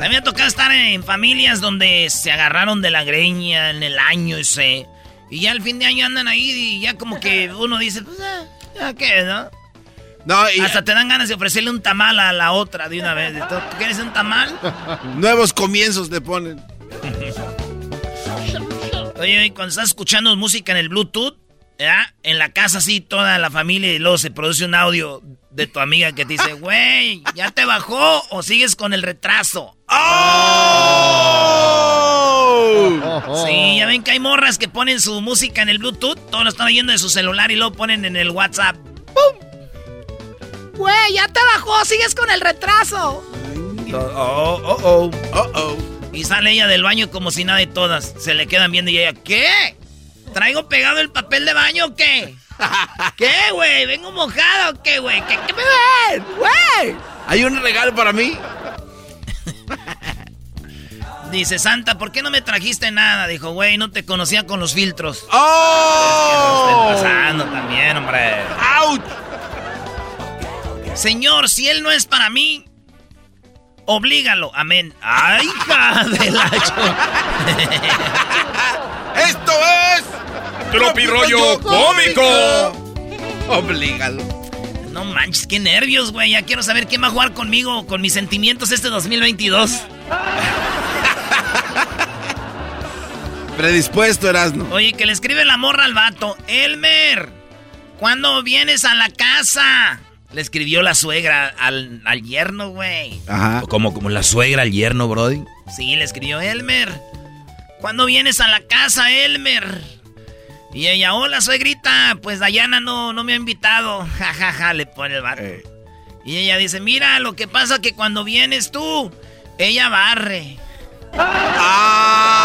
Me ha tocado estar en familias donde se agarraron de la greña en el año ese. Y ya al fin de año andan ahí y ya como que [LAUGHS] uno dice, pues, ah, ya qué, ¿no? No, y Hasta te dan ganas de ofrecerle un tamal a la otra de una vez. ¿Tú quieres un tamal? [LAUGHS] nuevos comienzos le ponen. Oye, oye, cuando estás escuchando música en el Bluetooth, ¿ya? En la casa así, toda la familia y luego se produce un audio de tu amiga que te dice, [LAUGHS] güey, ¿ya te bajó o sigues con el retraso? ¡Oh! Sí, ya ven que hay morras que ponen su música en el Bluetooth, todos lo están oyendo de su celular y luego ponen en el WhatsApp. ¡Pum! Güey, ya te bajó, sigues con el retraso. Oh, oh, oh. Oh, oh. Y sale ella del baño como si nada de todas. Se le quedan viendo y ella, ¿qué? ¿Traigo pegado el papel de baño o qué? [LAUGHS] ¿Qué, güey? ¿Vengo mojada o qué, güey? ¿Qué, qué me ven? ¡Güey! ¿Hay un regalo para mí? Dice, Santa, ¿por qué no me trajiste nada? Dijo, güey, no te conocía con los filtros. ¡Oh! Estén pasando también, hombre. ¡Auch! Señor, si él no es para mí, oblígalo. Amén. ¡Ay, hija de la [LAUGHS] ¡Esto es! Tropi rollo cómico. Oblígalo. No manches, qué nervios, güey. Ya quiero saber quién va a jugar conmigo, con mis sentimientos este 2022. [LAUGHS] Predispuesto, Erasno. Oye, que le escribe la morra al vato. Elmer, ¿cuándo vienes a la casa? Le escribió la suegra al, al yerno, güey. Ajá. Como, como la suegra, el yerno, Brody. Sí, le escribió Elmer. ¿Cuándo vienes a la casa, Elmer? Y ella, hola, suegrita. Pues Dayana no, no me ha invitado. [LAUGHS] Ja, ja, ja, le pone el vato. Eh. Y ella dice, mira, lo que pasa que cuando vienes tú, ella barre. ¡Ah!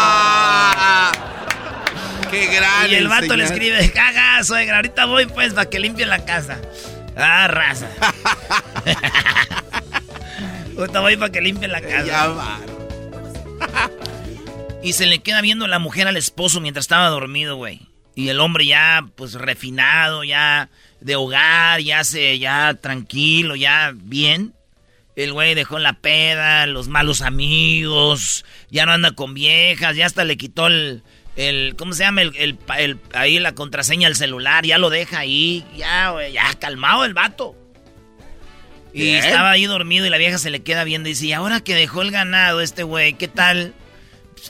¡Qué gran Y el vato le escribe, caga, suegra, ahorita voy pues para que limpie la casa. Ah, raza. [LAUGHS] ahorita voy para que limpie la casa. Ya va. [LAUGHS] Y se le queda viendo la mujer al esposo mientras estaba dormido, güey. Y el hombre ya, pues, refinado, ya de hogar, ya se, ya tranquilo, ya bien. El güey dejó la peda, los malos amigos, ya no anda con viejas, ya hasta le quitó el, el ¿cómo se llama? El, el, ahí la contraseña del celular, ya lo deja ahí, ya, güey, ya calmado el vato. Y estaba ahí dormido y la vieja se le queda viendo y dice, y ahora que dejó el ganado este güey, ¿qué tal?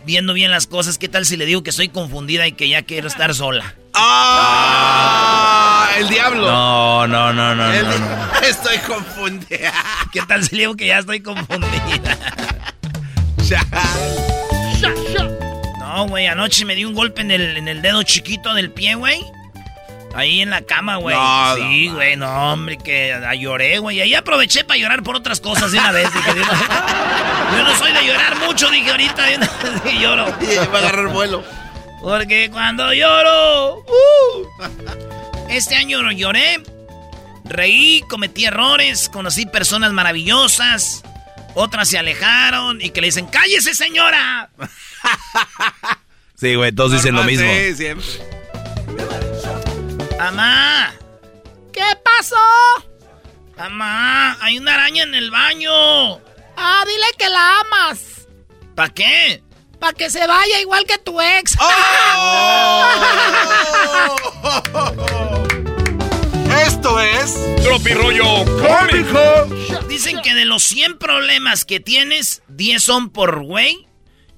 Viendo bien las cosas, ¿qué tal si le digo que soy confundida y que ya quiero estar sola? ¡Ah! El diablo. No, no, no, no, [LAUGHS] Estoy confundida. ¿Qué tal si le digo que ya estoy confundida? no, güey, anoche me di un golpe en el, en el dedo chiquito del pie, güey. Ahí en la cama, güey. sí, güey, no, hombre, que lloré, güey. Ahí aproveché para llorar por otras cosas de una vez. [LAUGHS] yo no soy de llorar mucho, dije ahorita. [LAUGHS] Y lloro. Y va a agarrar vuelo. Porque cuando lloro. Uh, este año lloré. Reí, cometí errores, conocí personas maravillosas. Otras se alejaron y que le dicen, ¡cállese, señora! [LAUGHS] Sí, güey, todos dicen lo mismo. Sí, siempre. ¡Amá! ¿Qué pasó? ¡Amá! Hay una araña en el baño. Ah, dile que la amas. ¿Para qué? Para que se vaya igual que tu ex. ¡Oh! [LAUGHS] Esto es Tropirollo Cómico. Dicen que de los 100 problemas que tienes, 10 son por güey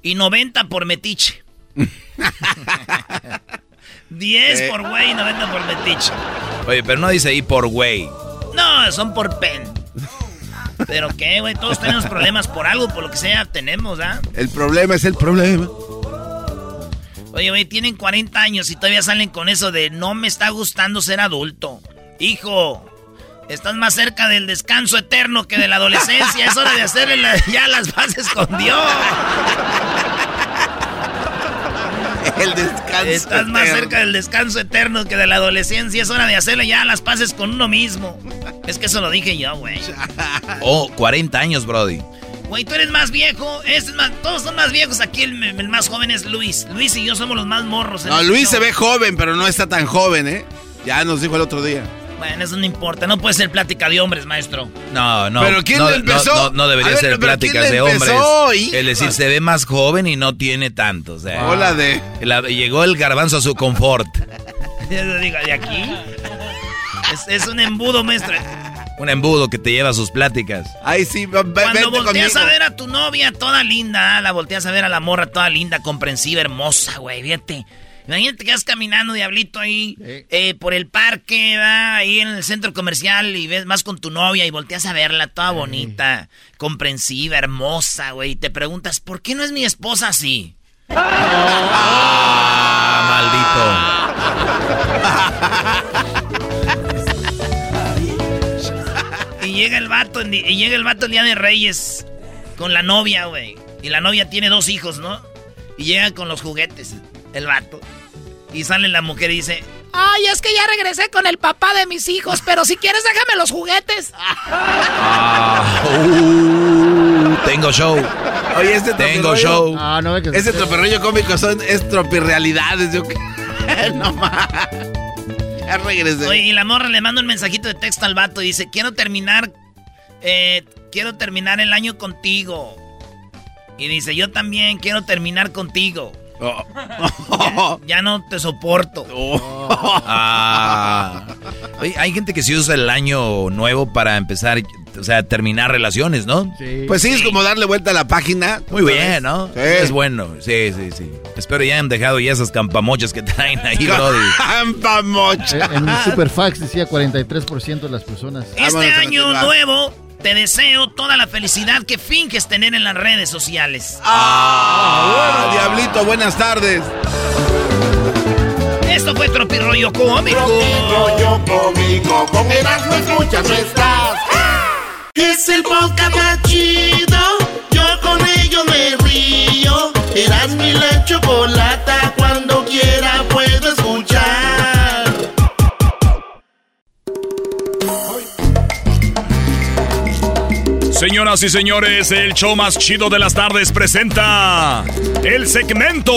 y 90 por metiche. [LAUGHS] 10 por güey y 90 por metiche. Oye, pero no dice ahí por güey. No, son por pen. Pero qué, güey, todos tenemos problemas por algo, por lo que sea, tenemos, ¿ah? El problema es el problema. Oye, güey, tienen 40 años y todavía salen con eso de no me está gustando ser adulto. Hijo, estás más cerca del descanso eterno que de la adolescencia. Es hora de hacerle ya las bases con Dios. El descanso. Estás más cerca del descanso eterno que de la adolescencia. Es hora de hacerle ya las paces con uno mismo. Es que eso lo dije yo, güey. [LAUGHS] Oh, 40 años, Brody. Güey, tú eres más viejo. Es más, todos son más viejos. Aquí el, más joven es Luis. Luis y yo somos los más morros. No, Luis se ve joven, pero no está tan joven, ¿eh? Ya nos dijo el otro día. Bueno, eso no importa. No puede ser plática de hombres, maestro. No, no. ¿Pero quién no, empezó? No, debería ser pláticas de hombres. Es decir, se ve más joven y no tiene tanto. O sea, Hola de... llegó el garbanzo a su confort. [LAUGHS] Yo digo, ¿de aquí? Es, un embudo, maestro. Un embudo que te lleva a sus pláticas. Ay, sí, Cuando volteas a ver a tu novia toda linda, la volteas a ver a la morra toda linda, comprensiva, hermosa, güey, fíjate. Imagínate que vas caminando, diablito, ahí eh, por el parque, ¿va? ahí en el centro comercial y ves más con tu novia y volteas a verla toda bonita, comprensiva, hermosa, güey. Y te preguntas, ¿por qué no es mi esposa así? Ah, maldito. [LAUGHS] y llega el vato, y llega el vato el día de Reyes con la novia, güey. Y la novia tiene dos hijos, ¿no? Y llega con los juguetes, el vato. Y sale la mujer y dice, Ay, es que ya regresé con el papá de mis hijos, pero si quieres déjame los juguetes. Ah, uh, tengo show. Oye, este Tengo show. Ah, no, que Ese tropirrollo cómico son, es tropirrealidades. Yo... [LAUGHS] no más. Ya regresé. Oye, y la morra le manda un mensajito de texto al vato y dice, quiero terminar, eh, quiero terminar el año contigo. Y dice, yo también quiero terminar contigo. Oh. [LAUGHS] Ya, no te soporto. Oh. [LAUGHS] Ah. hay gente que sí usa el año nuevo para empezar, o sea, terminar relaciones, ¿no? Pues sí, es como darle vuelta a la página. Muy bien, ¿no? Es bueno, sí, sí, sí. Espero ya han dejado ya esas campamochas que traen ahí, [LAUGHS] Brody. Campamochas. Eh, en, el Superfax decía 43% de las personas. Este año nuevo te deseo toda la felicidad que finges tener en las redes sociales. ¡Ah! bueno, Diablito, buenas tardes. Esto fue Tropirollo Cómico. Tropirollo Cómico, con Erasmo escuchas no estás. Es el podcast más chido, yo con ello me río. Erasmo y la chocolata, cuando quiera Señoras y señores, el show más chido de las tardes presenta el segmento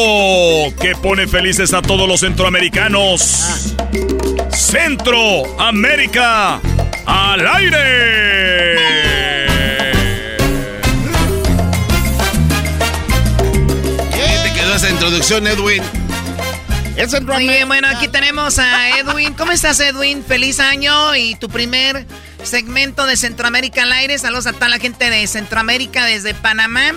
que pone felices a todos los centroamericanos. Centroamérica al aire. ¿Qué te quedó esa introducción, Edwin? Muy bien, bueno, aquí tenemos a Edwin. ¿Cómo estás, Edwin? Feliz año y tu primer segmento de Centroamérica al aire. Saludos a toda la gente de Centroamérica, desde Panamá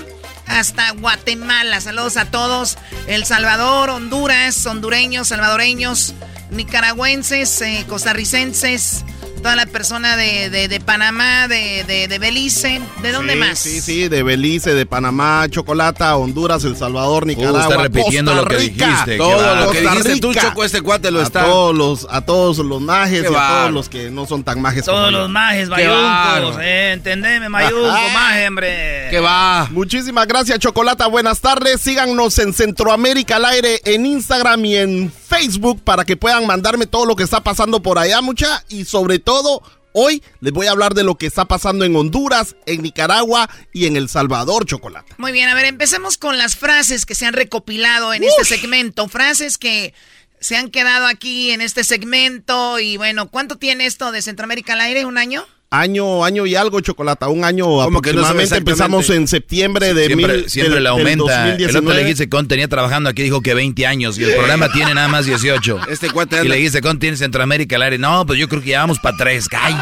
hasta Guatemala. Saludos a todos. El Salvador, Honduras, hondureños, salvadoreños, nicaragüenses, eh, costarricenses toda la persona de, de, Panamá, de, de, Belice. ¿De dónde más? Sí, sí, de Belice, de Panamá, Chocolata, Honduras, El Salvador, Nicaragua. Uh, está repitiendo lo que dijiste. Todo lo que dijiste tú, Choco, este cuate lo a está. Todos los, a todos los majes y a todos los que no son tan majes Todos los majes, mayuncos. Eh, entendeme, mayunco, [LAUGHS] maje, hombre. Que va. Muchísimas gracias, Chocolata. Buenas tardes. Síganos en Centroamérica al aire, en Instagram y en Facebook para que puedan mandarme todo lo que está pasando por allá, mucha. Y sobre todo Hoy les voy a hablar de lo que está pasando en Honduras, en Nicaragua y en El Salvador, Chocolate. Muy bien, a ver, empecemos con las frases que se han recopilado en este segmento. Frases que se han quedado aquí en este segmento. Y bueno, ¿cuánto tiene esto de Centroamérica al aire? ¿Un año? Año, año y algo, Chocolata, un año aproximadamente. empezamos en septiembre de siempre, mil, siempre le aumenta. el otro le dijiste con tenía trabajando aquí, dijo que 20 años y el programa tiene nada más 18. [LAUGHS] Este cuate Y le dijiste con tiene Centroamérica al aire. No, pues yo creo que ya vamos para tres. ¡Ay!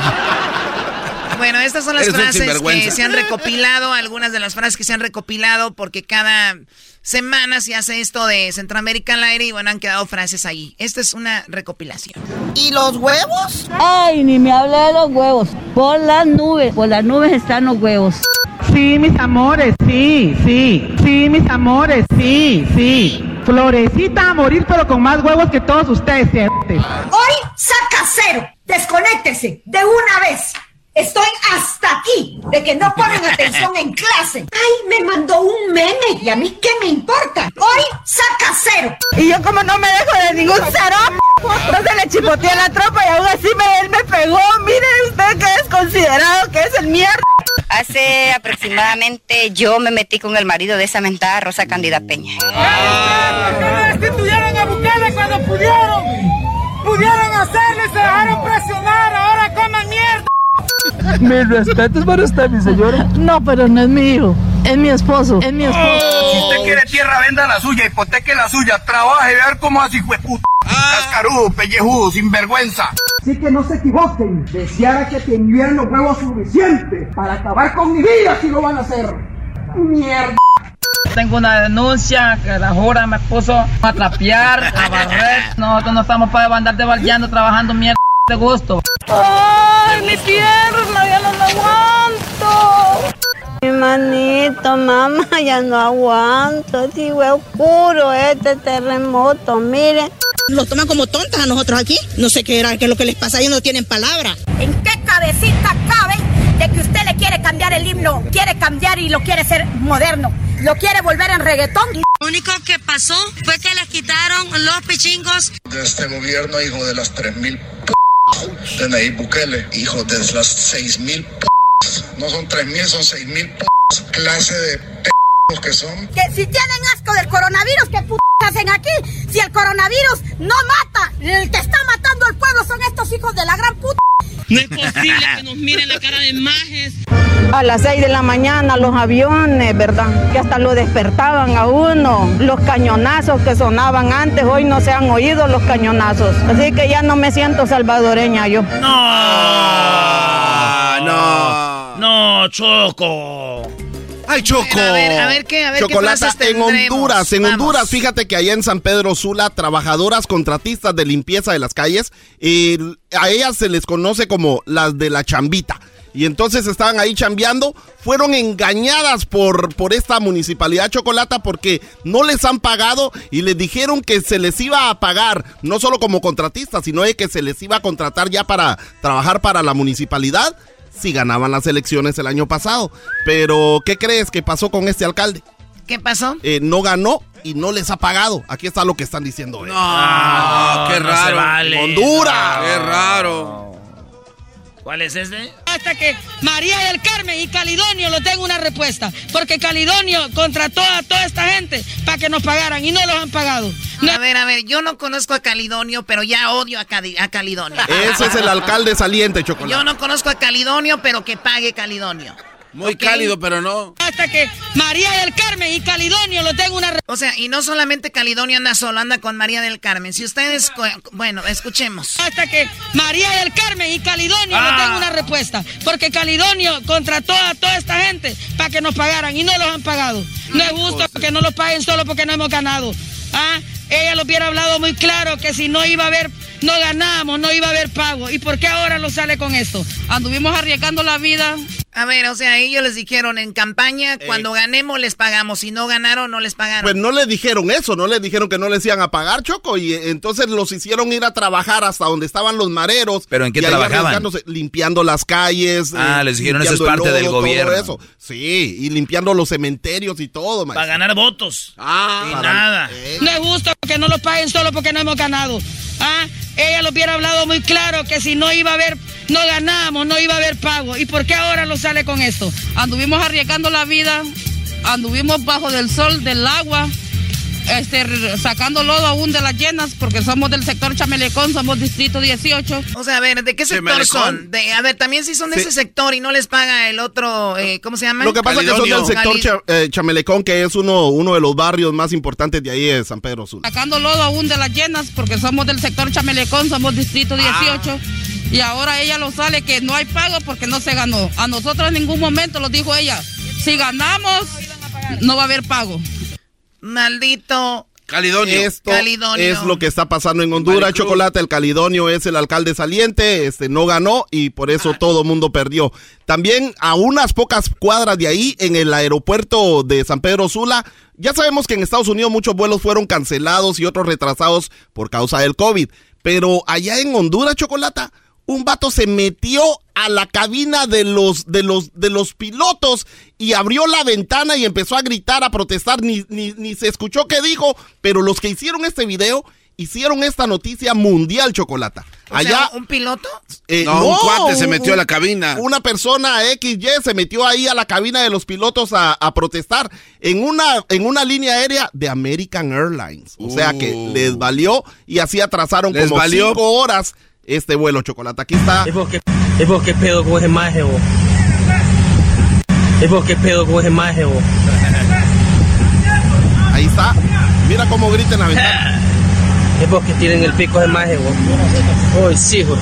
Bueno, estas son las frases que se han recopilado, algunas de las frases que se han recopilado porque cada semanas se hace esto de Centroamérica al aire y bueno, han quedado frases ahí. Esta es una recopilación. ¿Y los huevos? Ay, ni me hable de los huevos. Por las nubes, por las nubes están los huevos. Sí, mis amores, sí, sí. Sí, mis amores, sí, sí. Florecita a morir, pero con más huevos que todos ustedes. Hoy saca cero. Desconéctese de una vez. Estoy hasta aquí de que no ponen atención en clase. Ay, me mandó un meme y a mí qué me importa. Hoy saca cero. Y yo como no me dejo de ningún cero, entonces le chipoteé la tropa y aún así me, él me pegó. Mire usted que es considerado que es el mierda. Hace aproximadamente yo me metí con el marido de esa mentada Rosa Candida Peña. ¿Por qué no destituyeron a Bukele cuando pudieron? Pudieron hacerlo y se dejaron presionar. Ahora coman mierda. Mis respetos para usted, mi señora. No, pero no es mi hijo. Es mi esposo. Es mi esposo. Si usted quiere tierra, venda la suya, hipoteque la suya, trabaje, ver cómo así fue puta. Cascarudo, pellejudo, sinvergüenza. Así que no se equivoquen. Deseara que tuvieran los huevos suficientes para acabar con mi vida si lo van a hacer. Mierda. Tengo una denuncia que la jura me puso a trapear, a barrer. [LAUGHS] Nosotros no estamos para andar de trabajando mierda de gusto. ¡Ay, mi pierna! ¡Ya no la aguanto! Mi manito, mamá, [LAUGHS] ya no aguanto. Si fue oscuro este terremoto, miren. Nos toman como tontas a nosotros aquí. No sé qué era, qué es lo que les pasa, ellos no tienen palabra. ¿En qué cabecita cabe de que usted le quiere cambiar el himno? Quiere cambiar y lo quiere hacer moderno. Lo quiere volver en reggaetón. Lo único que pasó fue que les quitaron los pichingos. De este gobierno, hijo de las 3.000 de Nayib Bukele, hijo de las 6 mil no son 3 mil, son 6 mil clase de que son. Que si tienen asco del coronavirus, ¿qué p hacen aquí? Si el coronavirus no mata, el que está matando al pueblo son estos hijos de la gran puta. No es posible que nos miren la cara de majes. A las 6 de la mañana los aviones, ¿verdad? Que hasta lo despertaban a uno. Los cañonazos que sonaban antes, hoy no se han oído los cañonazos. Así que ya no me siento salvadoreña yo. No, no, no, Choco. ¡Ay, Choco! A ver, a ver qué, a ver Chocolata qué en Honduras. En Honduras, fíjate que allá en San Pedro Sula, trabajadoras contratistas de limpieza de las calles, y a ellas se les conoce como las de la chambita. Y entonces estaban ahí chambeando, fueron engañadas por, por esta municipalidad Chocolata porque no les han pagado y les dijeron que se les iba a pagar, no solo como contratistas, sino de que se les iba a contratar ya para trabajar para la municipalidad si ganaban las elecciones el año pasado. Pero, ¿qué crees que pasó con este alcalde? ¿Qué pasó? Eh, no ganó y no les ha pagado. Aquí está lo que están diciendo. No, qué raro. Honduras. Qué raro. ¿Cuál es este? Hasta que María del Carmen y Calidonio lo tengan una respuesta. Porque Calidonio contrató a toda esta gente para que nos pagaran y no los han pagado. A ver, a ver, yo no conozco a Calidonio, pero ya odio a, Cali- a Calidonio. Ese es el alcalde saliente, Chocolate. Yo no conozco a Calidonio, pero que pague Calidonio. Muy cálido, pero no. Hasta que María del Carmen y Calidonio lo tengan una O sea, y no solamente Calidonio anda solo, anda con María del Carmen. Si ustedes, bueno, escuchemos. Hasta que María del Carmen y Calidonio Ah. no tengan una respuesta. Porque Calidonio contrató a toda esta gente para que nos pagaran y no los han pagado. No es justo que no los paguen solo porque no hemos ganado. ¿Ah? Ella lo hubiera hablado muy claro que si no iba a haber, no ganamos, no iba a haber pago. ¿Y por qué ahora lo sale con esto? Anduvimos arriesgando la vida. A ver, o sea, ellos les dijeron en campaña, cuando ganemos les pagamos, si no ganaron no les pagaron. Pues no le dijeron eso, no le dijeron que no les iban a pagar, Choco, y eh, entonces los hicieron ir a trabajar hasta donde estaban los mareros. ¿Pero en qué trabajaban? Limpiando las calles. Ah, eh, les dijeron, eso es parte del lodo, gobierno. eso. Sí, y limpiando los cementerios y todo, Para maestro. ganar votos. Ah, y para- nada. No es justo que no los paguen solo porque no hemos ganado. ¿Ah? Ella lo hubiera hablado muy claro que si no iba a haber, no ganamos, no iba a haber pago. ¿Y por qué ahora lo sale con esto? Anduvimos arriesgando la vida, anduvimos bajo del sol, del agua, este, sacando lodo aún de las llenas porque somos del sector Chamelecón, somos distrito 18. O sea, a ver, ¿de qué sector son? De, a ver, también si son de Sí. ese sector y no les paga el otro, eh, ¿cómo se llama? Lo que pasa es que son del sector Cha- eh, Chamelecón, que es uno, uno de los barrios más importantes de ahí de San Pedro Sula. sacando lodo aún de las llenas porque somos del sector Chamelecón, somos distrito 18. Y ahora ella lo sale que no hay pago porque no se ganó. A nosotros en ningún momento lo dijo ella. Si ganamos, no va a haber pago. Maldito. Calidonio. Esto Calidonio. es lo que está pasando en Honduras. Maricruz. Chocolate, el Calidonio es el alcalde saliente, este no ganó y por eso todo el mundo perdió. También a unas pocas cuadras de ahí, en el aeropuerto de San Pedro Sula, ya sabemos que en Estados Unidos muchos vuelos fueron cancelados y otros retrasados por causa del COVID. Pero allá en Honduras, Chocolata, un vato se metió a la cabina de los, de los, de los pilotos y abrió la ventana y empezó a gritar, a protestar, ni, ni, ni se escuchó qué dijo, pero los que hicieron este video hicieron esta noticia mundial, Chocolata. Allá, sea, ¿un piloto? eh, No, un cuate se metió a la cabina. Una persona XY se metió ahí a la cabina de los pilotos a, a protestar en una, en una línea aérea de American Airlines. O sea que Uh. les valió y así atrasaron Les como valió. cinco horas este vuelo, Chocolate. Aquí está. Es porque, es porque pedo con ese maje, vos. Es porque pedo con ese maje, vos. Ahí está. Mira cómo grita en la ventana. Es porque tienen el pico de maje, vos. Uy, sí, hijo.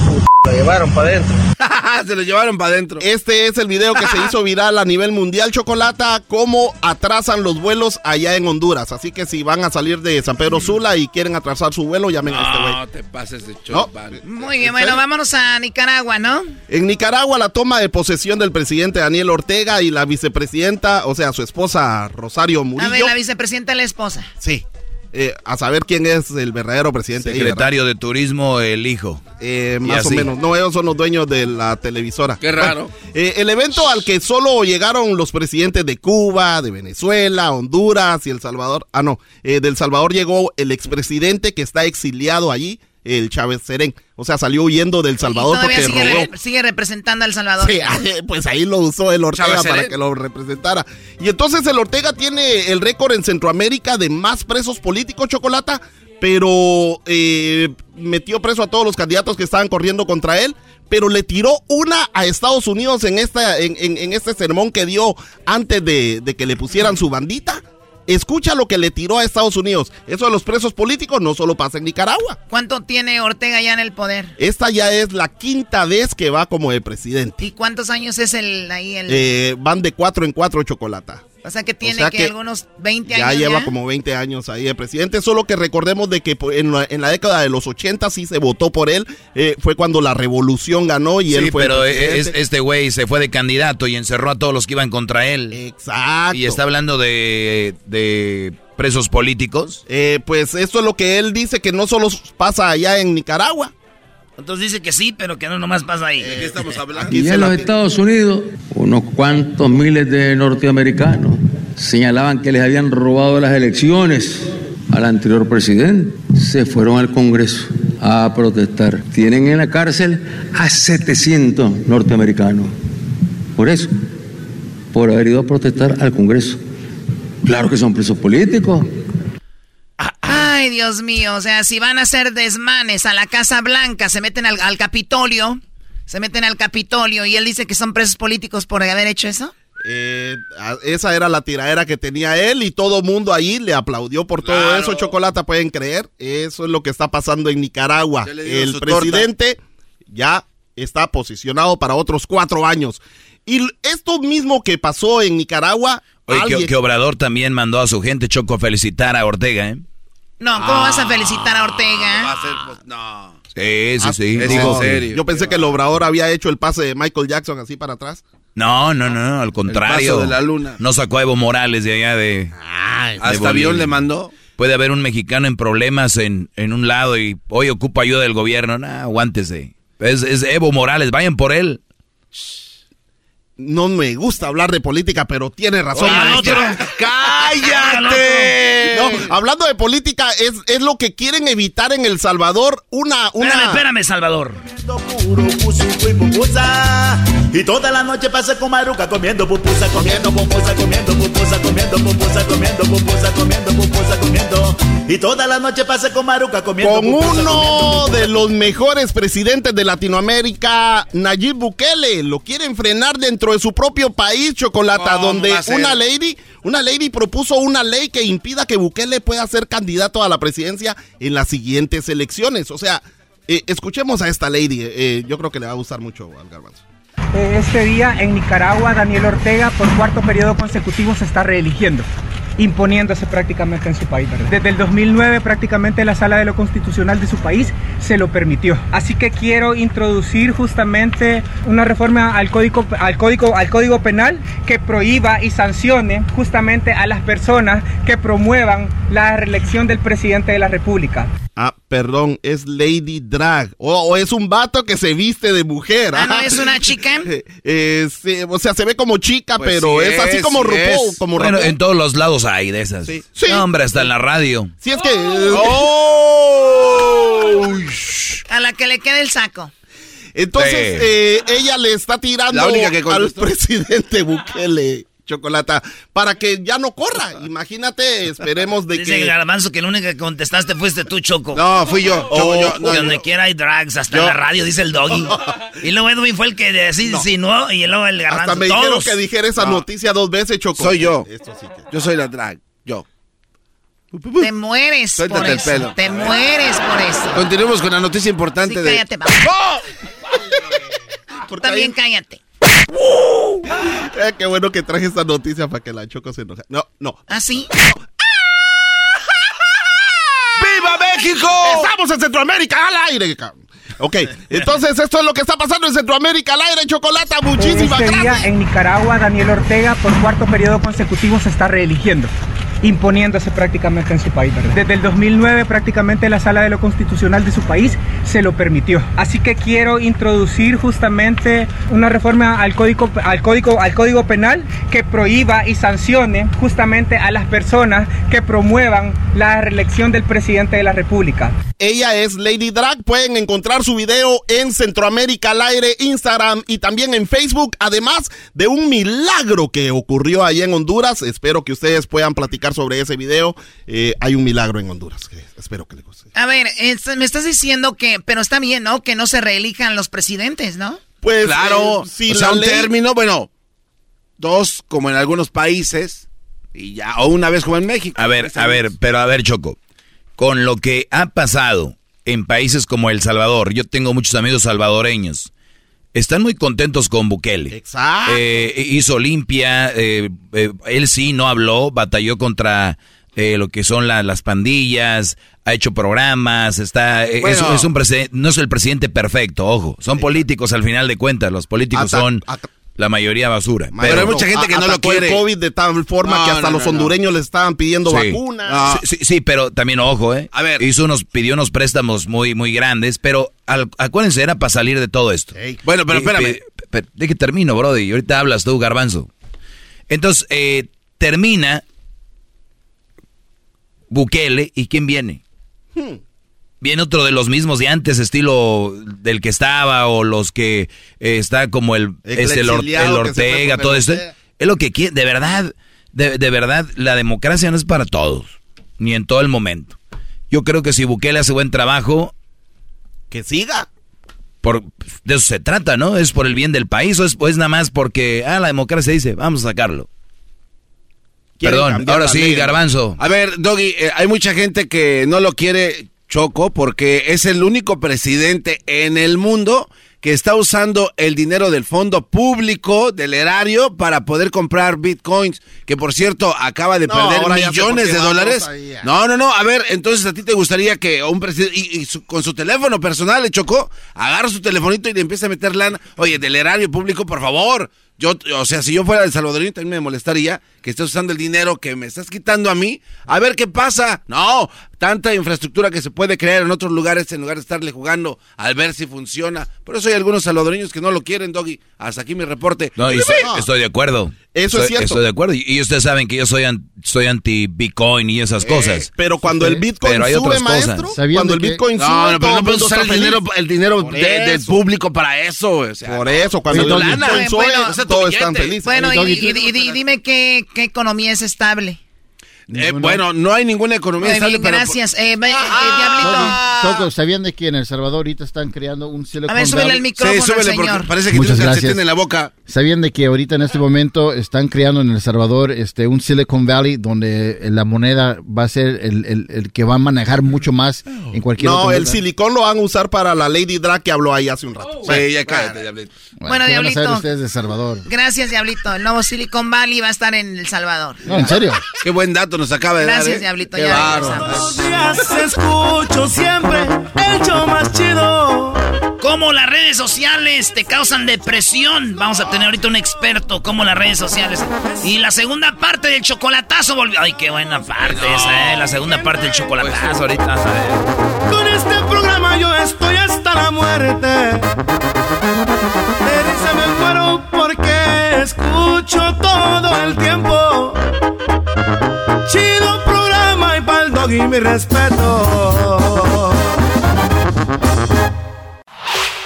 Lo llevaron para adentro. [LAUGHS] [LAUGHS] se lo llevaron para adentro. Este es el video que se [LAUGHS] hizo viral a nivel mundial, Chocolata, cómo atrasan los vuelos allá en Honduras. Así que si van a salir de San Pedro Sula y quieren atrasar su vuelo, llamen a este güey. No te pases de No. chopar. Muy bien, bueno, vámonos a Nicaragua, ¿no? En Nicaragua, la toma de posesión del presidente Daniel Ortega y la vicepresidenta, o sea, su esposa Rosario A Murillo. ver, la vicepresidenta es la esposa. Sí. Eh, a saber quién es el verdadero presidente. Secretario de Turismo, el hijo. Eh, más o menos. No, ellos son los dueños de la televisora. Qué raro. Bueno, [LAUGHS] eh, el evento al que solo llegaron los presidentes de Cuba, de Venezuela, Honduras y El Salvador. Ah, no. eh, del Salvador llegó el expresidente que está exiliado allí, el Chávez Serén. O sea, salió huyendo del Salvador porque sigue, robó. re- sigue representando a El Salvador. Sí, [LAUGHS] pues ahí lo usó el Ortega Chávez para Serén. que lo representara. Y entonces el Ortega tiene el récord en Centroamérica de más presos políticos, Chocolata, pero eh, metió preso a todos los candidatos que estaban corriendo contra él, pero le tiró una a Estados Unidos en, esta, en, en- en este sermón que dio antes de, de que le pusieran su bandita. Escucha lo que le tiró a Estados Unidos. Eso de los presos políticos no solo pasa en Nicaragua. ¿Cuánto tiene Ortega ya en el poder? Esta ya es la quinta vez que va como de presidente. ¿Y cuántos años es el ahí el? Eh, van de cuatro en cuatro chocolata. O sea que tiene sea que, que algunos 20 Ya años lleva ya. como 20 años ahí de presidente, solo que recordemos de que en la, en la década de los 80 sí se votó por él, eh, fue cuando la revolución ganó y Sí, él fue el pero es- presidente. este güey se fue de candidato y encerró a todos los que iban contra él. Exacto. Y está hablando de, de presos políticos. Eh, pues esto es lo que él dice que no solo pasa allá en Nicaragua. Entonces dice que sí, pero que no nomás pasa ahí. ¿De qué estamos [LAUGHS] hablando? Aquí Y en los tiene. Estados Unidos, unos cuantos miles de norteamericanos señalaban que les habían robado las elecciones al anterior presidente. Se fueron al Congreso a protestar. Tienen en la cárcel a 700 norteamericanos. Por eso, por haber ido a protestar al Congreso. Claro que son presos políticos. Ay, Dios mío, o sea, si van a hacer desmanes a la Casa Blanca, se meten al, al Capitolio, se meten al Capitolio y él dice que son presos políticos por haber hecho eso. Eh, esa era la tiradera que tenía él y todo mundo ahí le aplaudió por todo Claro. eso, Chocolata, pueden creer. Eso es lo que está pasando en Nicaragua. El presidente ya está posicionado para otros cuatro años. Y esto mismo que pasó en Nicaragua, Oye, que, que Obrador también mandó a su gente, Choco, a felicitar a Ortega, ¿eh? No, ¿cómo vas a felicitar a Ortega? Va a ser, pues, no. Sí, sí, Ah, sí. es Digo, en serio. Yo pensé que el obrador había hecho el pase de Michael Jackson así para atrás. No, no, no, al contrario. paso de la luna. No sacó a Evo Morales de allá de. de Hasta avión le mandó. Puede haber un mexicano en problemas en, en un lado y hoy ocupa ayuda del gobierno. No, aguántese. Es, es Evo Morales, vayan por él. No me gusta hablar de política, pero tiene razón. Maestro. [LAUGHS] ¡Cállate! No, hablando de política, es, es lo que quieren evitar en El Salvador. Una, una... Espérame, espérame, Salvador. Y toda la noche pasa con Maruca comiendo pupusa, comiendo pupusa, comiendo pupusa, comiendo pupusa, comiendo pupusa, comiendo pupusa, comiendo. Y toda la noche pasa con Maruca comiendo Con pupusa, uno de los mejores presidentes de Latinoamérica, Nayib Bukele. Lo quieren frenar dentro de su propio país, Chocolata, ¿Cómo donde una lady, una lady propuso una ley que impida que Bukele pueda ser candidato a la presidencia en las siguientes elecciones. O sea, eh, escuchemos a esta lady. eh, yo creo que le va a gustar mucho al garbanzo. Eh, Este día en Nicaragua, Daniel Ortega por cuarto periodo consecutivo se está reeligiendo, imponiéndose prácticamente en su país. ¿verdad? Desde el 2009 prácticamente la sala de lo constitucional de su país se lo permitió. Así que quiero introducir justamente una reforma al código, al código, al código penal que prohíba y sancione justamente a las personas que promuevan la reelección del presidente de la República. Ah, perdón, es Lady Drag. O, es un vato que se viste de mujer. Ah, ¿no ah. es una chica? [LAUGHS] Eh, sí, o sea, se ve como chica, Pues pero sí es así como sí RuPaul. Como Bueno, RuPaul. en todos los lados hay de esas. Sí. No, hombre, hasta en la radio. Si es que. ¡Oh! A la que le quede el saco. Entonces, Sí. eh, ella le está tirando al presidente Bukele, Chocolata, para que ya no corra. [LAUGHS] Imagínate, esperemos de Dice que. Garbanzo que el único que contestaste fuiste tú, Choco. No, fui yo. Choco, yo, no, Y yo. donde quiera hay drags, hasta Yo- en la radio, dice el doggy. [LAUGHS] y luego Edwin fue el que si no, y luego el garbanzo. Hasta me dijeron Todos. que dijera esa No. noticia dos veces, Choco. Soy yo. Esto sí que- Yo soy la drag. Yo. Te mueres por Suéltate el eso. pelo. Te mueres por eso. Continuemos con la noticia Sí, importante de. cállate, vamos. Tú también cállate. [LAUGHS] Eh, qué bueno que traje esta noticia para que la Choco se enoje. No, no. ¿Ah, sí? ¡Viva México! ¡Estamos en Centroamérica al aire! cabrón! Ok, entonces esto es lo que está pasando en Centroamérica al aire, Chocolata. Muchísimas este día gracias. en Nicaragua, Daniel Ortega por cuarto periodo consecutivo se está reeligiendo, imponiéndose prácticamente en su país. Desde el 2009 prácticamente la sala de lo constitucional de su país se lo permitió. Así que quiero introducir justamente una reforma al código, al código, al código penal que prohíba y sancione justamente a las personas que promuevan la reelección del presidente de la República. Ella es Lady Drag. Pueden encontrar su video en Centroamérica al aire, Instagram y también en Facebook. Además de un milagro que ocurrió allá en Honduras. Espero que ustedes puedan platicar sobre ese video. Eh, hay un milagro en Honduras. que espero que les guste. A ver, es- me estás diciendo que, pero está bien, ¿no? Que no se reelijan los presidentes, ¿no? Pues Claro. eh, si o sea, un ley- término, bueno, dos como en algunos países y ya, o una vez como en México. A ver, a ver, pero a ver, Choco. Con lo que ha pasado en países como El Salvador, yo tengo muchos amigos salvadoreños. Están muy contentos con Bukele. Exacto. Eh, hizo limpia, eh, eh, él sí no habló, batalló contra eh, lo que son la- las pandillas, ha hecho programas, está, eh, es- es, un no es el presidente perfecto, ojo, son políticos al final de cuentas, los políticos son la mayoría basura. Pero hay mucha gente que no lo quiere. el COVID de tal forma No, que hasta no, los no, hondureños le estaban pidiendo Sí. vacunas. No. Sí, sí, sí, pero también ojo, ¿eh? A ver. Hizo unos, pidió unos préstamos muy, muy grandes, pero al- acuérdense, era para salir de todo esto. Bueno, pero espérame. De que termino, Brody, y ahorita hablas tú, Garbanzo. Entonces, eh, termina Bukele, ¿y quién viene? Hmm. Viene otro de los mismos de antes, estilo del que estaba, o los que eh, está como el, El es el, Or- exiliado el que se fue Ortega, todo esto. Es lo que quiere, de verdad, de, de verdad, la democracia no es para todos, ni en todo el momento. Yo creo que si Bukele hace buen trabajo, que siga. Por, de eso se trata, ¿no? Es por el bien del país o es pues nada más porque, ah, la democracia dice, vamos a sacarlo. Perdón, ahora sí, ley. Garbanzo. A ver, Doggy, eh, hay mucha gente que no lo quiere Choco porque es el único presidente en el mundo que está usando el dinero del fondo público, del erario, para poder comprar bitcoins, que por cierto acaba de No, perder millones de dólares. No, no, no, a ver, entonces a ti te gustaría que un presidente, y, y su- con su teléfono personal, le chocó, agarra su telefonito y le empieza a meter lana, oye, del erario público, por favor. Yo, o sea, si yo fuera el salvadoreño también me molestaría que estés usando el dinero que me estás quitando a mí. A ver qué pasa. No, tanta infraestructura que se puede crear en otros lugares en lugar de estarle jugando al ver si funciona. Por eso hay algunos salvadoreños que no lo quieren, Doggy. Hasta aquí mi reporte. No, y estoy, estoy de acuerdo. Eso es cierto. Estoy de acuerdo. Y, y ustedes saben que yo soy, an- soy anti-Bitcoin y esas cosas. Pero cuando el Bitcoin Pero hay sube, otras maestro, cosas. cuando el Bitcoin sube, No, no, pero no puedes usar el dinero, feliz. el dinero Por de- del eso. público para eso. o sea. Por eso, cuando el. Bitcoin sube, Bueno, todos están felices. Bueno, y, Doggy, y- y- y dime qué, qué economía es estable. Eh, bueno, no hay ninguna economía estable, pero- gracias. Eh, ve- eh, Ah. Diablito. Choco, ¿sabían de que en El Salvador ahorita están creando un Silicon A ver, súbele el micrófono Sí, súbele, señor. parece que Muchas tiene gracias. en la boca. ¿Sabían de que ahorita en este momento están creando en El Salvador este, un Silicon Valley donde la moneda va a ser el, el- el que va a manejar mucho más en cualquier No, el silicón lo van a usar para la Lady Drag que habló ahí hace un rato. Sí, ya cállate, Diablito. Bueno, ¿qué van a saber Diablito. ustedes de Salvador? Gracias, Diablito. El nuevo Silicon Valley va a estar en El Salvador. No, en serio. Qué buen dato nos acaba de dar. Gracias, ¿eh? Diablito. Qué Ya bárbaro. regresamos. días escucho siempre el show más chido. ¿Cómo las redes sociales te causan depresión? Vamos a tener ahorita un experto, cómo las redes sociales. Y la segunda parte del chocolatazo volvió. Ay, qué buena parte esa, ¿eh? La segunda parte del chocolatazo ahorita. a ver. Con este programa yo estoy hasta la muerte. De risa me muero porque escucho todo el tiempo. Chido programa y pa'l dog y mi respeto.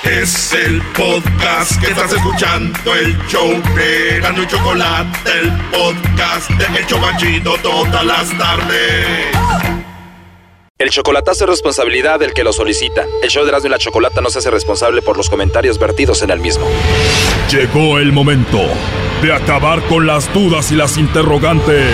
Es el podcast que estás escuchando, el show de Gano y Chocolate, el podcast de El Chobachito todas las tardes. El chocolatazo es responsabilidad del que lo solicita. El show de Erasmo y la Chocolata no se hace responsable por los comentarios vertidos en el mismo. Llegó el momento de acabar con las dudas y las interrogantes.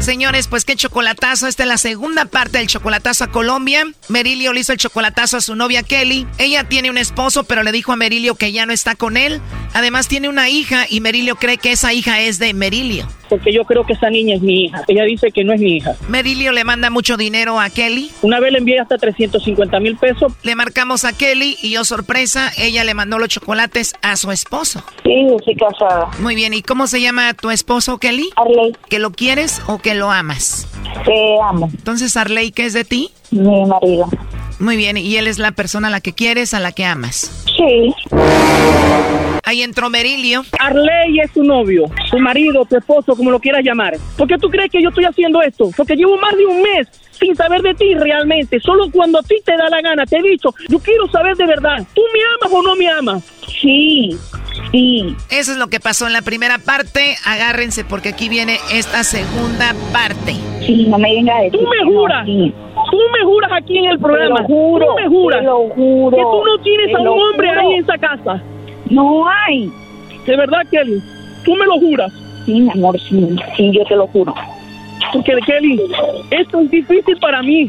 Señores, pues qué chocolatazo. Esta es la segunda parte del chocolatazo a Colombia. Merilio le hizo el chocolatazo a su novia Kelly. Ella tiene un esposo, pero le dijo a Merilio que ya no está con él. Además tiene una hija y Merilio cree que esa hija es de Merilio. Porque yo creo que esa niña es mi hija. Ella dice que no es mi hija. Merilio le manda mucho dinero a Kelly. Una vez le envié hasta 350 mil pesos. Le marcamos a Kelly y yo sorpresa, ella le mandó los chocolates a su esposo. Sí, estoy casada. Muy bien, ¿y cómo se llama tu esposo, Kelly? Arley. ¿Que lo quieres o que lo amas? Te amo. Entonces, Arley, ¿qué es de ti? Mi marido. Muy bien, y él es la persona a la que quieres, a la que amas. Sí. Ahí entró Merilio. Arley es tu novio, tu marido, tu esposo, como lo quieras llamar. ¿Por qué tú crees que yo estoy haciendo esto? Porque llevo más de un mes sin saber de ti realmente. Solo cuando a ti te da la gana te he dicho, yo quiero saber de verdad. ¿Tú me amas o no me amas? Sí, sí. Eso es lo que pasó en la primera parte. Agárrense porque aquí viene esta segunda parte. Sí, no me venga de Tú me juras. Tú me juras aquí en el programa. Te lo juro, Tú me juras. te lo juro, Que tú no tienes a un hombre juro. ahí en esa casa. No hay. ¿De verdad, Kelly? ¿Tú me lo juras? Sí, mi amor, sí, sí, yo te lo juro. Porque, Kelly, esto es difícil para mí.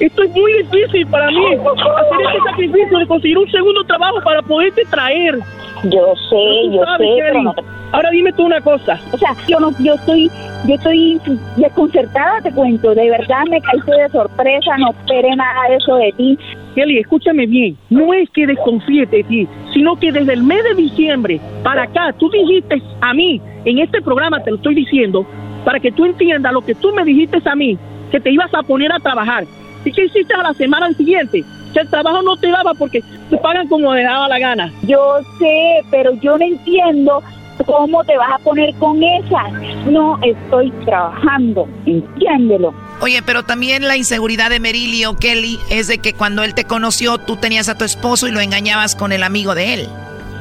Esto es muy difícil para mí. Hacer este sacrificio de conseguir un segundo trabajo para poderte traer. Yo sé, yo sabes, sé, pero Kelly. no te- Ahora dime tú una cosa. O sea, yo no, yo estoy, yo estoy desconcertada, te cuento. De verdad me caíste de sorpresa, no esperé nada de eso de ti. Kelly, escúchame bien. No es que desconfíe de ti, sino que desde el mes de diciembre para acá, tú dijiste a mí, en este programa te lo estoy diciendo, para que tú entiendas lo que tú me dijiste a mí, que te ibas a poner a trabajar. ¿Y qué hiciste a la semana siguiente? Que el trabajo no te daba porque te pagan como te daba la gana. Yo sé, pero yo no entiendo cómo te vas a poner con esa. No estoy trabajando, entiéndelo. Oye, pero también la inseguridad de Merilio Kelly es de que cuando él te conoció tú tenías a tu esposo y lo engañabas con el amigo de él.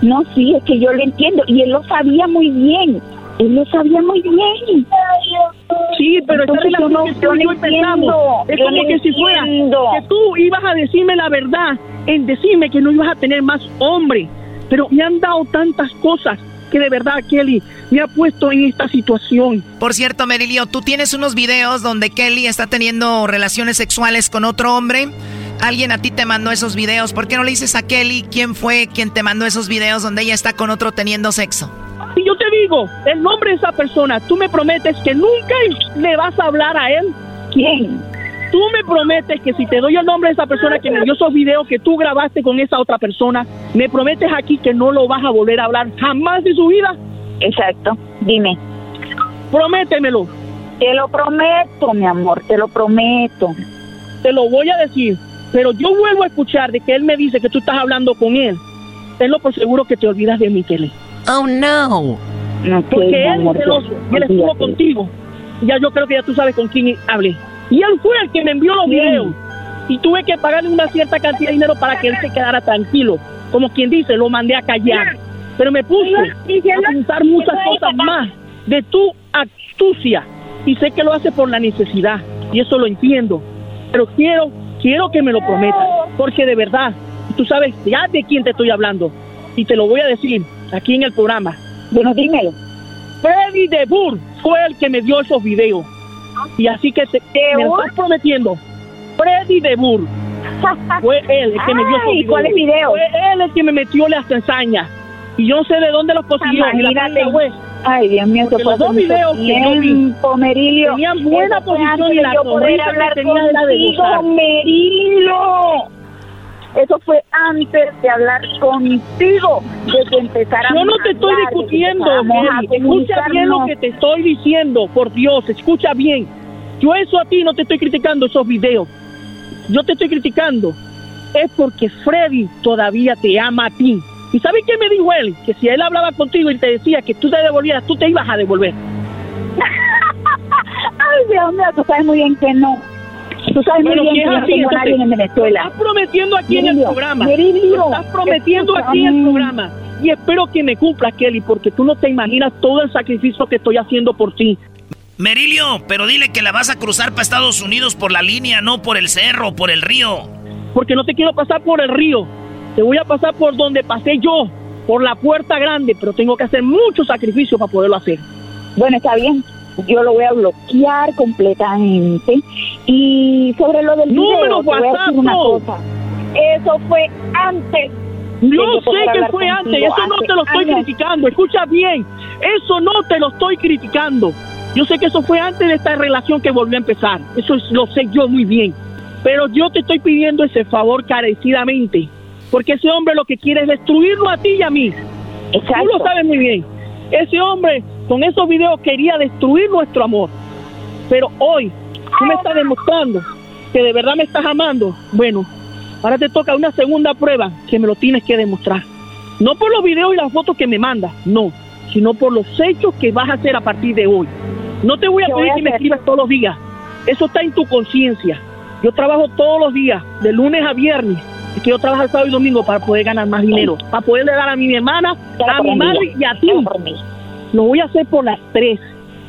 No, sí, es que yo lo entiendo y él lo sabía muy bien. Él lo sabía muy bien. Sí, pero Entonces, relación no- que yo tú no y yo empezamos, entiendo, es como que si fuera que tú ibas a decirme la verdad en decirme que no ibas a tener más hombre. Pero me han dado tantas cosas que de verdad, Kelly, me ha puesto en esta situación. Por cierto, Merilio, tú tienes unos videos donde Kelly está teniendo relaciones sexuales con otro hombre. Alguien a ti te mandó esos videos. ¿Por qué no le dices a Kelly quién fue quien te mandó esos videos donde ella está con otro teniendo sexo? Y yo te digo, el nombre de esa persona, tú me prometes que nunca le vas a hablar a él. ¿Quién? Tú me prometes que si te doy el nombre de esa persona que me dio esos videos que tú grabaste con esa otra persona, me prometes aquí que no lo vas a volver a hablar jamás de su vida. Exacto, dime. Prométemelo. Te lo prometo, mi amor, te lo prometo. Te lo voy a decir, pero yo vuelvo a escuchar de que él me dice que tú estás hablando con él. Tenlo por seguro que te olvidas de mí, Kelly. Oh, no. Porque mi él amor, celoso y él estuvo contigo. Ya yo creo que ya tú sabes con quién hablé. Y él fue el que me envió los ¿Quién? videos. Y tuve que pagarle una cierta cantidad de dinero para que él se quedara tranquilo. Como quien dice, lo mandé a callar. Pero me puse a pensar muchas cosas más de tu astucia. Y sé que lo hace por la necesidad. Y eso lo entiendo. Pero quiero, quiero que me lo prometas. Porque de verdad, tú sabes ya de quién te estoy hablando. Y te lo voy a decir aquí en el programa. Bueno, dímelo. Freddy de Burr fue el que me dio esos videos. Y así que te, me lo estás prometiendo. Freddy de Burr. Fue él el que me dio esos Ay, videos. ¿cuáles videos? Fue él el que me metió las ensañas. Y yo no sé de dónde los consiguió. Imagínate. Ay, Dios mío, Porque los dos videos que yo vi Merilio. tenían buena posición y de la poder hablar tenía de contigo, gozar. Merilio. Eso fue antes de hablar contigo, de que empezáramos Yo no te estoy hablar, discutiendo. Escucha bien lo que te estoy diciendo, por Dios, escucha bien. Yo eso a ti no te estoy criticando esos videos. Yo te estoy criticando. Es porque Freddy todavía te ama a ti. ¿Y sabes qué me dijo él? Que si él hablaba contigo y te decía que tú te devolvieras, tú te ibas a devolver. [LAUGHS] Ay, Dios mío, tú sabes muy bien que no. Tú sabes Bueno, muy bien que no así, tengo a nadie entonces, en Venezuela. Estás prometiendo aquí en el Merilio, programa. Estás prometiendo aquí en el programa. Y espero que me cumplas, Kelly, porque tú no te imaginas todo el sacrificio que estoy haciendo por ti. Merilio, pero dile que la vas a cruzar para Estados Unidos por la línea, no por el cerro, por el río. Porque no te quiero pasar por el río. Te voy a pasar por donde pasé yo, por la puerta grande, pero tengo que hacer mucho sacrificio para poderlo hacer. Bueno, está bien. Yo lo voy a bloquear completamente. Y sobre lo del video, Número te voy a decir una no. cosa. Eso fue antes. Yo sé que fue antes, eso no te lo estoy años. criticando, escucha bien, eso no te lo estoy criticando. Yo sé que eso fue antes de esta relación que volvió a empezar, eso es- lo sé yo muy bien, pero yo te estoy pidiendo ese favor carecidamente, porque ese hombre lo que quiere es destruirlo a ti y a mí. Tú lo sabes muy bien, ese hombre con esos videos quería destruir nuestro amor, pero hoy tú me estás demostrando que de verdad me estás amando, bueno, ahora te toca una segunda prueba que me lo tienes que demostrar. No por los videos y las fotos que me mandas, no, sino por los hechos que vas a hacer a partir de hoy. No te voy a ¿Qué pedir que me escribas todos los días. Eso está en tu conciencia. Yo trabajo todos los días, de lunes a viernes. Y quiero trabajar sábado y domingo para poder ganar más dinero, para poderle dar a mi hermana, a mi madre y a ti. Lo voy a hacer por las tres.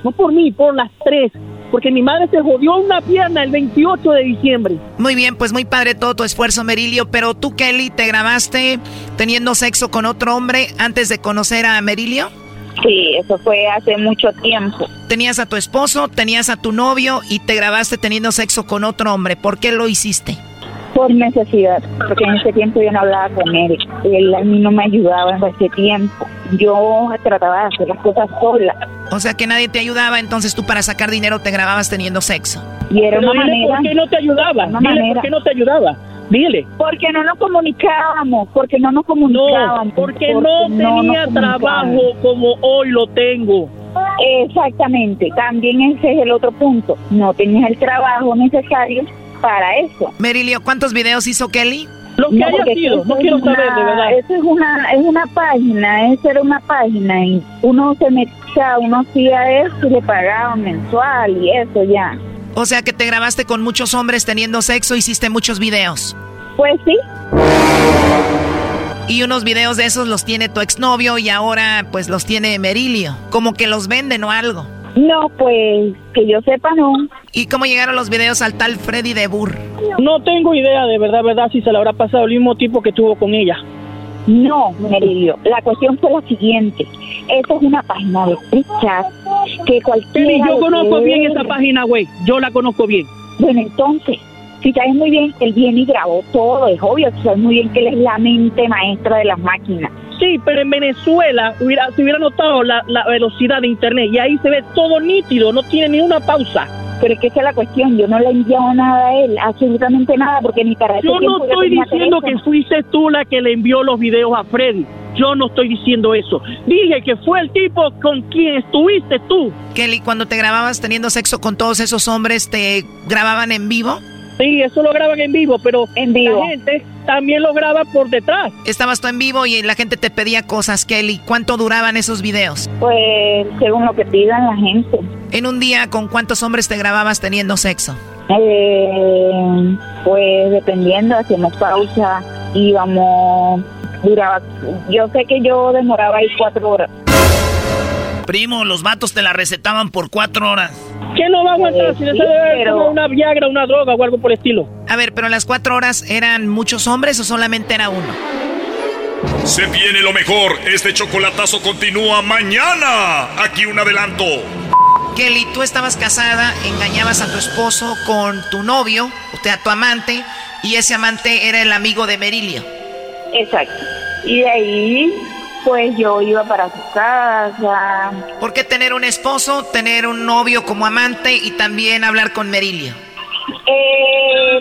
No por mí, por las tres. Porque mi madre se jodió una pierna el 28 de diciembre. Muy bien, pues muy padre todo tu esfuerzo, Merilio. Pero tú, Kelly, ¿te grabaste teniendo sexo con otro hombre antes de conocer a Merilio? Sí, eso fue hace mucho tiempo. Tenías a tu esposo, tenías a tu novio y te grabaste teniendo sexo con otro hombre. ¿Por qué lo hiciste? Por necesidad, porque en ese tiempo yo no hablaba con él. Él a mí no me ayudaba en ese tiempo. Yo trataba de hacer las cosas sola. O sea que nadie te ayudaba, entonces tú para sacar dinero te grababas teniendo sexo. Y era Pero una dile manera. por qué no te ayudaba. Una Dile manera. por qué no te ayudaba. Dile. Porque no nos comunicábamos, porque no nos comunicábamos. No, porque no tenía trabajo como hoy lo tengo. Exactamente, también ese es el otro punto. No tenías el trabajo necesario para eso. Merilio, ¿cuántos videos hizo Kelly? Lo que haya porque sido, no quiero una- saber, de verdad. Eso es una, es una página, eso era una página y uno se metía, uno hacía eso y le pagaban mensual y eso ya. O sea que te grabaste con muchos hombres teniendo sexo, hiciste muchos videos. Pues sí. Y unos videos de esos los tiene tu exnovio y ahora pues los tiene Merilio. Como que los venden o algo. No, pues que yo sepa no. ¿Y cómo llegaron los videos al tal Freddy de Burr? No tengo idea de verdad, verdad, si se le habrá pasado el mismo tipo que tuvo con ella. No, Meridio, la cuestión fue la siguiente. Esa es una página de chat que cualquiera... Kelly, yo conozco bien ver. esa página, güey. Yo la conozco bien. Bueno, entonces, si sabes muy bien, él viene y grabó todo, es obvio, sabes muy bien que él es la mente maestra de las máquinas. Sí, pero en Venezuela hubiera, se hubiera notado la, la velocidad de internet y ahí se ve todo nítido, no tiene ni una pausa. Pero es que esa es la cuestión, yo no le he enviado nada a él, absolutamente nada, porque ni para Yo no estoy diciendo que fuiste tú la que le envió los videos a Freddy. Yo no estoy diciendo eso. Dije que fue el tipo con quien estuviste tú. Kelly, cuando te grababas teniendo sexo con todos esos hombres, ¿te grababan en vivo? Sí, eso lo graban en vivo, pero en vivo. la gente también lo graba por detrás. Estabas tú en vivo y la gente te pedía cosas, Kelly. ¿Cuánto duraban esos videos? Pues según lo que pidan la gente. En un día, ¿con cuántos hombres te grababas teniendo sexo? Eh, pues dependiendo, hacíamos pausa, íbamos, duraba, yo sé que yo demoraba ahí cuatro horas. Primo, los vatos te la recetaban por cuatro horas. ¿Quién no va a aguantar si le sale como una Viagra, una droga o algo por el estilo? A ver, pero las cuatro horas eran muchos hombres o solamente era uno? Se viene lo mejor. Este chocolatazo continúa mañana. Aquí un adelanto. Kelly, tú estabas casada, engañabas a tu esposo con tu novio, o sea, tu amante, y ese amante era el amigo de Merilio. Exacto. Y de ahí, pues yo iba para su casa. ¿Por qué tener un esposo, tener un novio como amante y también hablar con Merilio? Eh,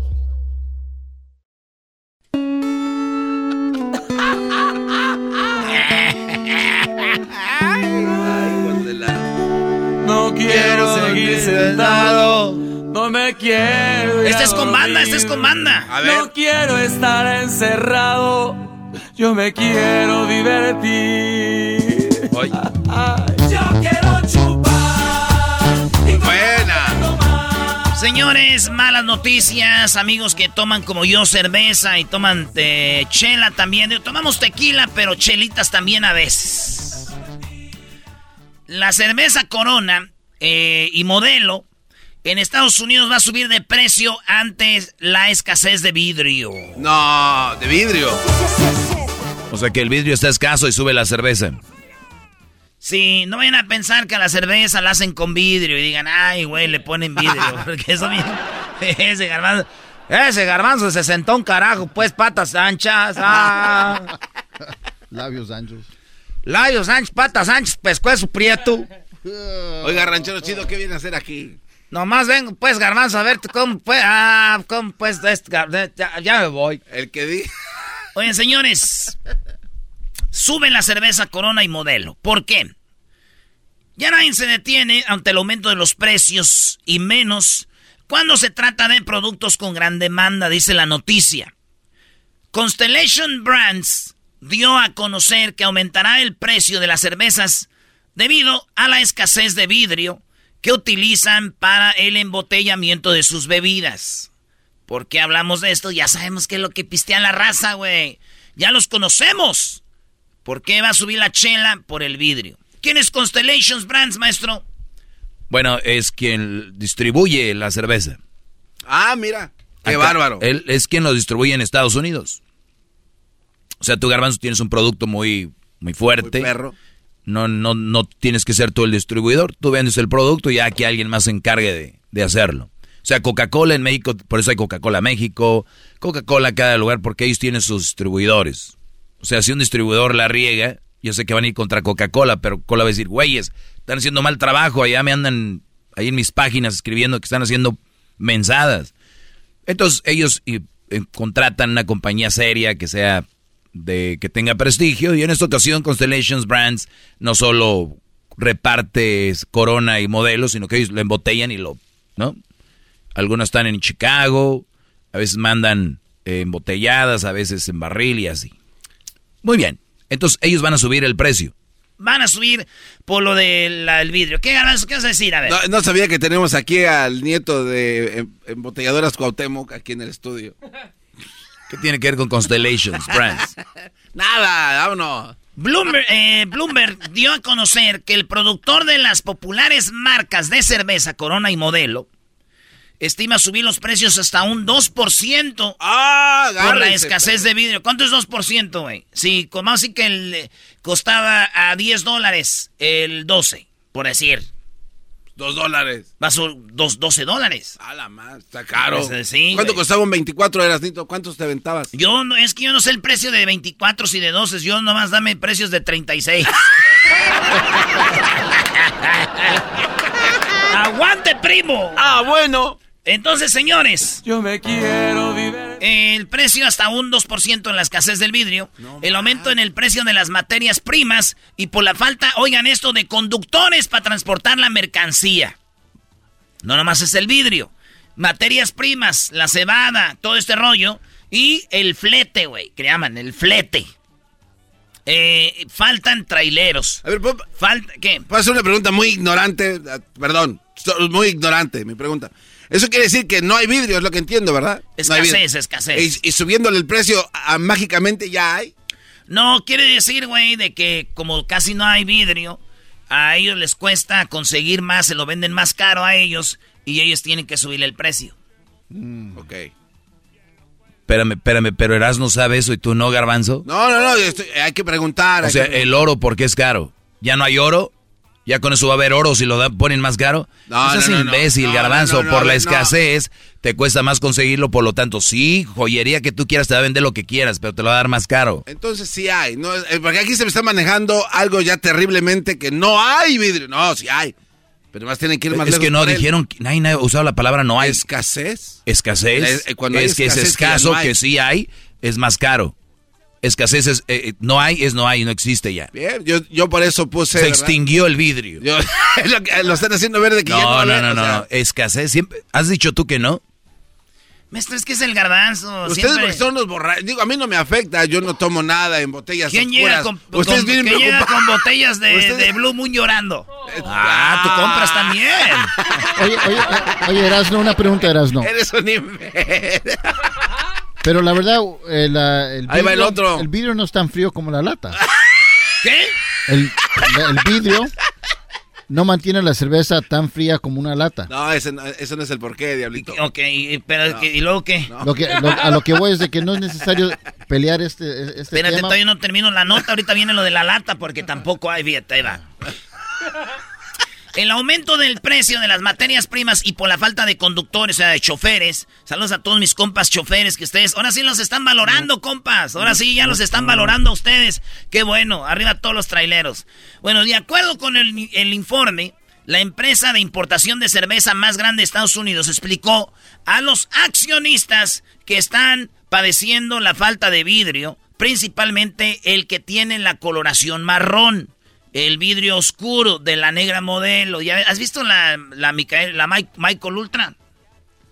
quiero seguir sentado. No me quiero. ir Este a es con banda, este es con banda. No quiero estar encerrado. Yo me quiero divertir. Yo quiero chupar. Buena. Señores, malas noticias. Amigos que toman como yo cerveza y toman eh, chela también. Tomamos tequila, pero chelitas también a veces. La cerveza Corona eh, y modelo en Estados Unidos va a subir de precio ante la escasez de vidrio. No, de vidrio. O sea que el vidrio está escaso y sube la cerveza. Sí, no vayan a pensar que a la cerveza la hacen con vidrio y digan, ay, güey, le ponen vidrio. [LAUGHS] Porque eso bien. Ese garbanzo. Ese garbanzo se sentó un carajo, pues patas anchas. ah. Labios anchos. Labios anchos, patas anchas, pescuezo prieto. [LAUGHS] Oiga, ranchero chido, ¿qué viene a hacer aquí? Nomás vengo, pues, garbanzo, a ver cómo pues, ah, cómo pues, ya, ya me voy. El que di. [LAUGHS] Oigan, señores, suben la cerveza Corona y Modelo. ¿Por qué? Ya nadie se detiene ante el aumento de los precios y menos cuando se trata de productos con gran demanda, dice la noticia. Constellation Brands dio a conocer que aumentará el precio de las cervezas debido a la escasez de vidrio que utilizan para el embotellamiento de sus bebidas. ¿Por qué hablamos de esto? Ya sabemos qué es lo que pistean la raza, güey. Ya los conocemos. ¿Por qué va a subir la chela? Por el vidrio. ¿Quién es Constellations Brands, maestro? Bueno, es quien distribuye la cerveza. Ah, mira. Qué bárbaro. Él es quien lo distribuye en Estados Unidos. O sea, tú, Garbanzo, tienes un producto muy, muy fuerte. Muy perro. No, no, no tienes que ser tú el distribuidor. Tú vendes el producto y ya que alguien más se encargue de, de hacerlo. O sea, Coca-Cola en México, por eso hay Coca-Cola México, Coca-Cola cada lugar, porque ellos tienen sus distribuidores. O sea, si un distribuidor la riega, yo sé que van a ir contra Coca-Cola, pero Cola va a decir, güeyes, están haciendo mal trabajo, allá me andan ahí en mis páginas escribiendo que están haciendo mensadas. Entonces ellos eh, contratan una compañía seria que sea de que tenga prestigio y en esta ocasión Constellations Brands no solo reparte Corona y modelos, sino que ellos lo embotellan y lo, ¿no? Algunos están en Chicago, a veces mandan eh, embotelladas, a veces en barril y así. Muy bien. Entonces ellos van a subir el precio. Van a subir por lo del vidrio. ¿Qué, ¿Qué vas a decir? A ver. No, no, sabía que tenemos aquí al nieto de em, embotelladoras Cuauhtémoc aquí en el estudio. [LAUGHS] ¿Qué tiene que ver con Constellations Brands? [LAUGHS] Nada, vámonos. Bloomberg, eh, Bloomberg dio a conocer que el productor de las populares marcas de cerveza Corona y Modelo estima subir los precios hasta un 2% ah, por la escasez de vidrio. ¿Cuánto es 2%, güey? Sí, como así que el, costaba a 10 dólares el 12, por decir. Dos dólares. Va a dos, 12 dólares. A la más, está caro. Sí, ¿Cuánto costaba un 24 eras, Nito? ¿Cuántos te aventabas? Yo, no, es que yo no sé el precio de 24 y de 12. Yo nomás dame precios de 36. [LAUGHS] ¡Aguante, primo! Ah, bueno. Entonces, señores. Yo me quiero vivir. El precio hasta un 2% en la escasez del vidrio. el aumento en el precio de las materias primas. Y por la falta, oigan esto, de conductores para transportar la mercancía. No nomás es el vidrio. Materias primas, la cebada, todo este rollo. Y el flete, güey, que llaman el flete. Eh, faltan traileros. A ver, Falta, ¿qué? Puedo hacer una pregunta muy ignorante. Perdón, muy ignorante mi pregunta. Eso quiere decir que no hay vidrio, es lo que entiendo, ¿verdad? Escasez, escasez. Y, subiéndole el precio mágicamente ya hay. No, quiere decir, güey, de que como casi no hay vidrio, a ellos les cuesta conseguir más, se lo venden más caro a ellos y ellos tienen que subir el precio. Mm. ok. Espérame, espérame, pero Eras no sabe eso y tú no, Garbanzo. No, no, no, hay que preguntar. O sea, el oro, ¿por qué es caro? ¿Ya no hay oro? Ya con eso va a haber oro si lo ponen más caro. No, es imbécil, garbanzo. por la escasez te cuesta más conseguirlo, por lo tanto, sí, joyería que tú quieras te va a vender lo que quieras, pero te lo va a dar más caro. Entonces sí hay. No, eh, porque aquí se me está manejando algo ya terriblemente que no hay vidrio. No, sí hay. Pero más tienen que ir más Es que no dijeron, nadie, ha usado la palabra no hay. ¿Escasez? Escasez. Eh, cuando es que es escaso, que, que sí hay, es más caro. Escasez es, eh, eh, no hay, es no hay, no existe ya. Bien, yo, yo por eso puse. Se extinguió el vidrio. [LAUGHS] lo, están haciendo ver de que no, ya no, no, no, no, no, escasez siempre. ¿Has dicho tú que no? Maestro, es que es el garbanzo. Ustedes porque son los borrachos. Digo, a mí no me afecta, yo no tomo nada en botellas ¿Quién llega con, Ustedes con, ¿quién llega con botellas de, de, Blue Moon llorando? Ah, tú compras también. Oye, oye, oye, Erasno, una pregunta, Erasno. Eres un imbécil. Pero la verdad, eh, el, Ahí va el otro. El vidrio no es tan frío como la lata. [LAUGHS] ¿Qué? El, el vidrio no mantiene la cerveza tan fría como una lata. No, ese, eso no es el porqué, diablito. Ok, pero ¿y luego qué? Lo que a lo que voy es de que no es necesario pelear este, este Espérate, todavía no termino la nota, ahorita viene lo de la lata porque tampoco hay, fíjate, ahí va. [LAUGHS] El aumento del precio de las materias primas y por la falta de conductores, o sea, de choferes. Saludos a todos mis compas choferes que ustedes, ahora sí los están valorando, compas. Ahora sí ya los están valorando a ustedes. Qué bueno, arriba todos los traileros. Bueno, de acuerdo con el, el informe, la empresa de importación de cerveza más grande de Estados Unidos explicó a los accionistas que están padeciendo la falta de vidrio, principalmente el que tiene la coloración marrón el vidrio oscuro de la negra modelo. ¿Ya ¿Has visto la, la, Michael, la Michael Ultra?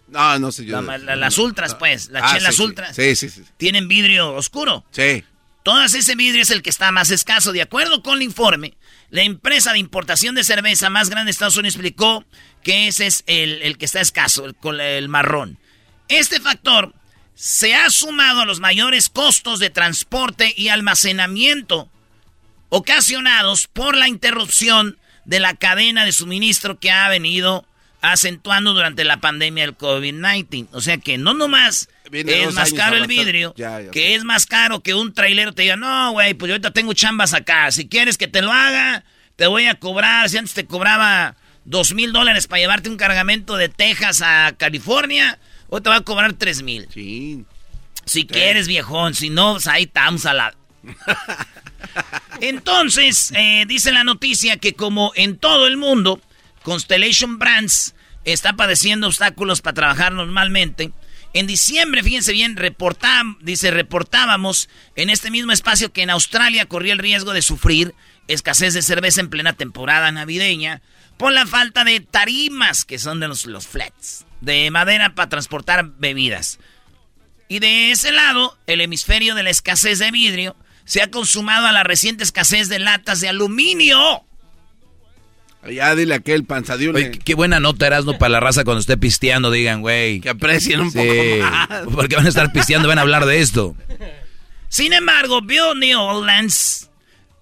No, no sé yo. La- la- las ultras, pues, las Ah, chelas sí, ultras. Sí, sí, sí. Tienen vidrio oscuro. Sí. Todas ese vidrio es el que está más escaso. De acuerdo con el informe, la empresa de importación de cerveza más grande de Estados Unidos explicó que ese es el, el que está escaso, el, el marrón. Este factor se ha sumado a los mayores costos de transporte y almacenamiento ocasionados por la interrupción de la cadena de suministro que ha venido acentuando durante la pandemia del COVID-19. O sea que no nomás Viene es más caro el vidrio, Ya, ya, que es más caro que un trailero te diga, no, güey, pues yo ahorita tengo chambas acá. Si quieres que te lo haga, te voy a cobrar. Si antes te cobraba dos mil dólares para llevarte un cargamento de Texas a California, hoy te va a cobrar tres mil. Si quieres, viejón. Si no, pues ahí estamos a la... Entonces, eh, dice la noticia que como en todo el mundo, Constellation Brands está padeciendo obstáculos para trabajar normalmente. En diciembre, fíjense bien, dice, reportábamos en este mismo espacio que en Australia corría el riesgo de sufrir escasez de cerveza en plena temporada navideña por la falta de tarimas, que son de los flats, de madera para transportar bebidas. Y de ese lado, el hemisferio de la escasez de vidrio se ha consumado a la reciente escasez de latas de aluminio. Ya dile aquel panzadión. Oye, qué buena nota Erasmo para la raza cuando esté pisteando, digan, güey. Que aprecien un Sí, poco más. Porque van a estar pisteando, van a hablar de esto. Sin embargo, Bill Newlands,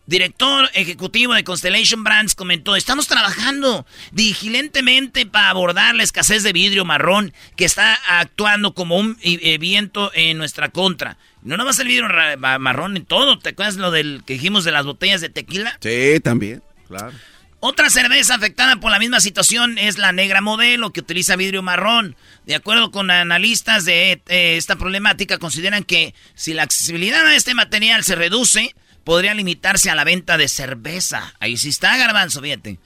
director ejecutivo de Constellation Brands, comentó, estamos trabajando diligentemente para abordar la escasez de vidrio marrón que está actuando como un eh, viento en nuestra contra. No nomás el vidrio marrón en todo, ¿te acuerdas lo del que dijimos de las botellas de tequila? Sí, también, claro. Otra cerveza afectada por la misma situación es la negra modelo que utiliza vidrio marrón. De acuerdo con analistas de eh, esta problemática, consideran que si la accesibilidad a este material se reduce, podría limitarse a la venta de cerveza. Ahí sí está, garbanzo, fíjate.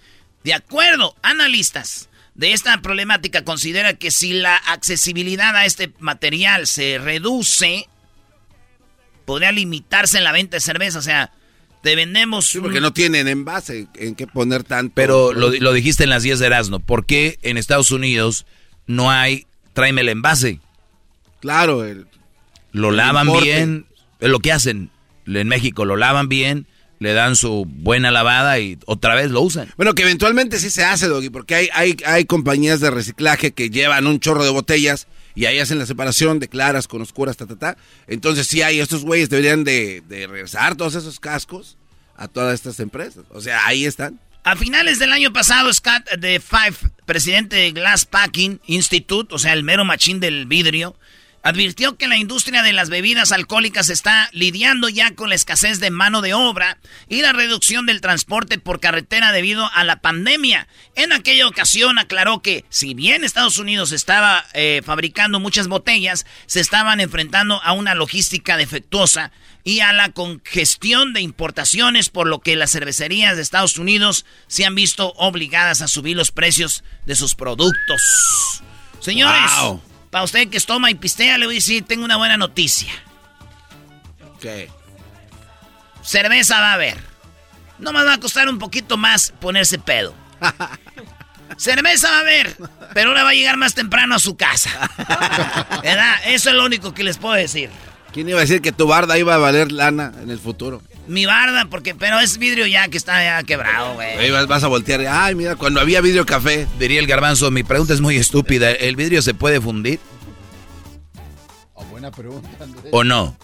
De acuerdo, analistas de esta problemática consideran que si la accesibilidad a este material se reduce, podría limitarse en la venta de cerveza. O sea, te vendemos... un- Porque no tienen envase en qué poner tanto. Pero lo, lo dijiste en las 10 de Erasmo. ¿Por qué en Estados Unidos no hay tráeme el envase? Claro, el, Lo El lavan importe. bien. Es lo que hacen en México. Lo lavan bien, le dan su buena lavada y otra vez lo usan. Bueno, que eventualmente sí se hace, Doggy, porque hay, hay, hay compañías de reciclaje que llevan un chorro de botellas y ahí hacen la separación de claras con oscuras, ta, ta, ta. Entonces sí hay, estos güeyes deberían de, de regresar todos esos cascos a todas estas empresas. O sea, ahí están. A finales del año pasado, Scott de Five, presidente de Glass Packing Institute, o sea, el mero machín del vidrio, advirtió que la industria de las bebidas alcohólicas está lidiando ya con la escasez de mano de obra y la reducción del transporte por carretera debido a la pandemia. En aquella ocasión aclaró que si bien Estados Unidos estaba eh, fabricando muchas botellas, se estaban enfrentando a una logística defectuosa y a la congestión de importaciones, por lo que las cervecerías de Estados Unidos se han visto obligadas a subir los precios de sus productos. Señores, Wow. Para usted que toma y pistea, le voy a decir, tengo una buena noticia. ¿Qué? Cerveza va a haber. Nomás va a costar un poquito más ponerse pedo. [LAUGHS] Cerveza va a haber, pero ahora va a llegar más temprano a su casa. [LAUGHS] ¿Verdad? Eso es lo único que les puedo decir. ¿Quién iba a decir que tu barda iba a valer lana en el futuro? Mi barda, porque, pero es vidrio ya que está ya quebrado, güey. Ahí vas, vas a voltear. Ay, mira, cuando había vidrio café. Diría el garbanzo, mi pregunta es muy estúpida. ¿El vidrio se puede fundir Oh, buena pregunta, Andrés. o no?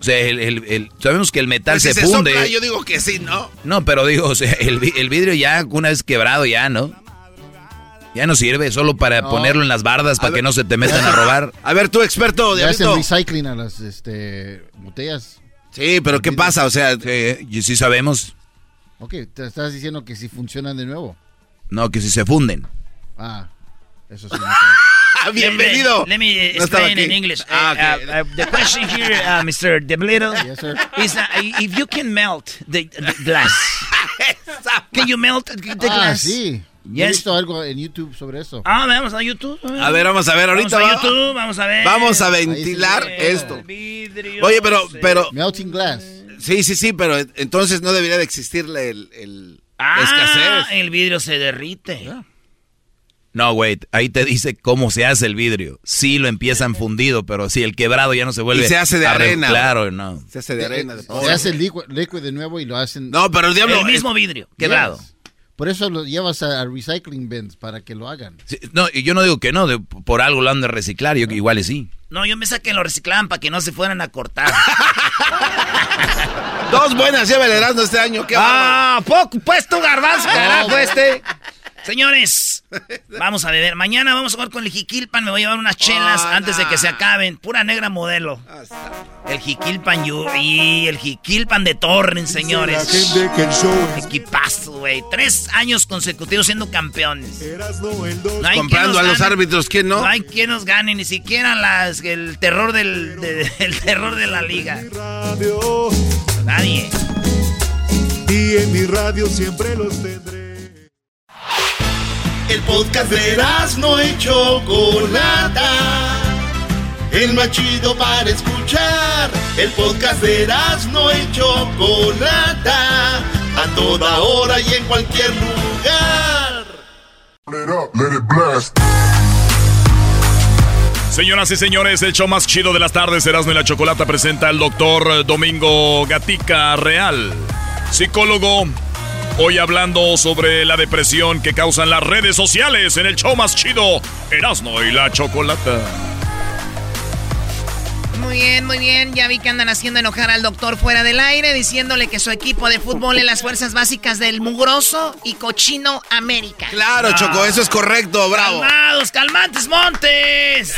O sea, el, el- el- sabemos que el metal Pues se, si se funde. sopla, yo digo que sí, ¿no? No, pero digo, o sea, el, vi- el vidrio ya una vez quebrado ya, ¿no? Ya no sirve, solo para No. ponerlo en las bardas para ver. que no se te metan a [LAUGHS] robar. A ver, tú experto, Ya hacen Diablito. recycling a las este, botellas. Sí, pero ¿qué pasa? O sea, Sí, y sí sabemos. Ok, te estás diciendo que si funcionan de nuevo. No, que si se funden. Ah, eso sí. no sé. [LAUGHS] Ah, bienvenido. Let me, let me No explain in. English. Ah, Uh, ok. uh, uh, the question here, uh, Mr. Deblito, Yes, sir. is uh, if you can melt the, the glass. [LAUGHS] can you melt the Ah, glass? sí. Yo He Yes. visto algo en YouTube sobre eso. Ah, vamos a YouTube. A ver, vamos a ver, ahorita vamos a va- YouTube, vamos a ver. Vamos a ventilar sí se esto. Vidrio, Oye, pero, sí. pero, Melting glass. sí, sí, sí, pero entonces no debería de existir el, el- la Ah, escasez. el vidrio se derrite. No, güey, ahí te dice cómo se hace el vidrio. Sí lo empiezan [LAUGHS] fundido, pero si el quebrado ya no se vuelve. Y se hace de arena. Claro, no. Se hace de arena. Se hace el líquido de nuevo y lo hacen. No, pero el diablo. El mismo vidrio, quebrado. Por eso lo llevas a, recycling bins para que lo hagan. no, y yo no digo que no, por algo lo han de reciclar, yo que igual sí. No, yo me saqué lo reciclaban para que no se fueran a cortar. Dos buenas lleva el Erasmo este año. ¿qué ah, poco, pues tu garbanzo, carajo, este. Señores, [LAUGHS] vamos a beber. Mañana vamos a jugar con el Jiquilpan. Me voy a llevar unas chelas ah, antes de que se acaben. Pura negra modelo. El Jiquilpan y el Jiquilpan de Torren, señores. Equipazo, güey. Tres años consecutivos siendo campeones. Comprando a los árbitros, ¿quién no? No hay quien nos gane, ni siquiera las, el terror del [LAUGHS] el terror de la liga. Nadie. Y en mi radio siempre los tendré. El podcast de no y Chocolata. El más chido para escuchar. El podcast de no y Chocolata. A toda hora y en cualquier lugar. Señoras y señores, el show más chido de las tardes, Erasmo y la Chocolata presenta al doctor Domingo Gatica Real, psicólogo Hoy hablando sobre la depresión que causan las redes sociales en el show más chido, Erasmo y la Chocolata. Muy bien, muy bien. Ya vi que andan haciendo enojar al doctor fuera del aire, diciéndole que su equipo de fútbol es las fuerzas básicas del mugroso y cochino América. Claro, Choco, eso es correcto, bravo. Calmados, calmantes, montes.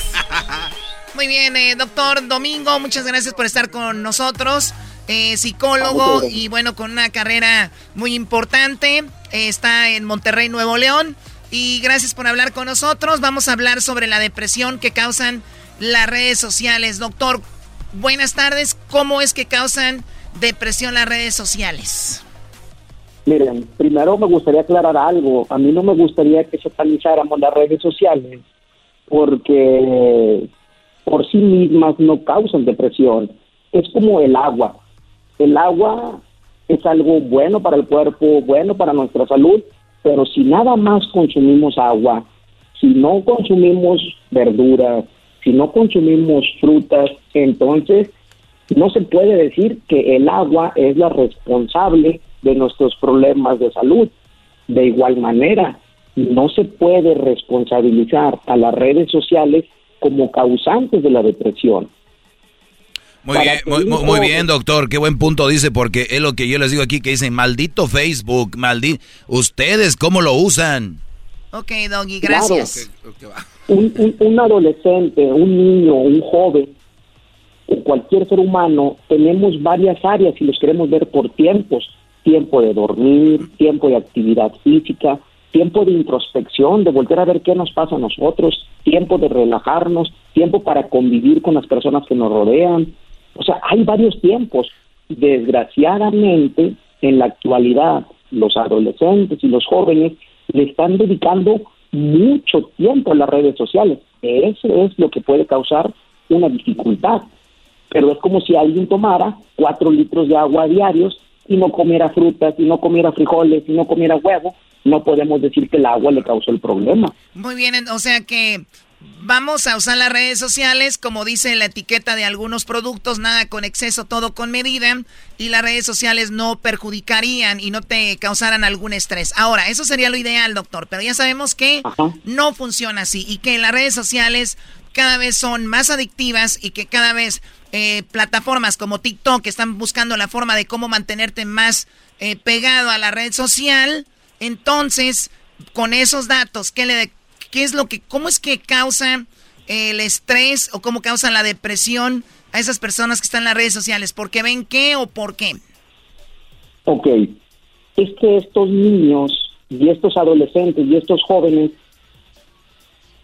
[LAUGHS] muy bien, eh, doctor Domingo, muchas gracias por estar con nosotros. Eh, psicólogo y bueno, con una carrera muy importante. Eh, está en Monterrey, Nuevo León. Y gracias por hablar con nosotros. Vamos a hablar sobre la depresión que causan las redes sociales. Doctor, buenas tardes. ¿Cómo es que causan depresión las redes sociales? Miren, primero me gustaría aclarar algo. A mí no me gustaría que satanizáramos las redes sociales porque por sí mismas no causan depresión. Es como el agua el agua es algo bueno para el cuerpo, bueno para nuestra salud, pero si nada más consumimos agua, si no consumimos verduras, si no consumimos frutas, entonces no se puede decir que el agua es la responsable de nuestros problemas de salud. De igual manera, no se puede responsabilizar a las redes sociales como causantes de la depresión. Muy bien, muy, bien, doctor. Qué buen punto dice, porque es lo que yo les digo aquí, que dicen, maldito Facebook, maldito... ¿Ustedes cómo lo usan? Ok, Doggy, gracias. Un, adolescente, un niño, un joven, cualquier ser humano, tenemos varias áreas y los queremos ver por tiempos. Tiempo de dormir, tiempo de actividad física, tiempo de introspección, de volver a ver qué nos pasa a nosotros, tiempo de relajarnos, tiempo para convivir con las personas que nos rodean, o sea, hay varios tiempos. Desgraciadamente, en la actualidad, los adolescentes y los jóvenes le están dedicando mucho tiempo a las redes sociales. Eso es lo que puede causar una dificultad. Pero es como si alguien tomara cuatro litros de agua diarios y no comiera frutas, y no comiera frijoles, y no comiera huevo. No podemos decir que el agua le causó el problema. Muy bien, o sea que Vamos a usar las redes sociales, como dice la etiqueta de algunos productos, nada con exceso, todo con medida, y las redes sociales no perjudicarían y no te causaran algún estrés. Ahora, eso sería lo ideal, doctor, pero ya sabemos que no funciona así y que las redes sociales cada vez son más adictivas y que cada vez eh, plataformas como TikTok están buscando la forma de cómo mantenerte más eh, pegado a la red social. Entonces, con esos datos, ¿qué le ¿Qué es lo que, cómo es que causa el estrés o cómo causa la depresión a esas personas que están en las redes sociales? ¿Por qué ven qué o por qué? Ok, es que estos niños y estos adolescentes y estos jóvenes,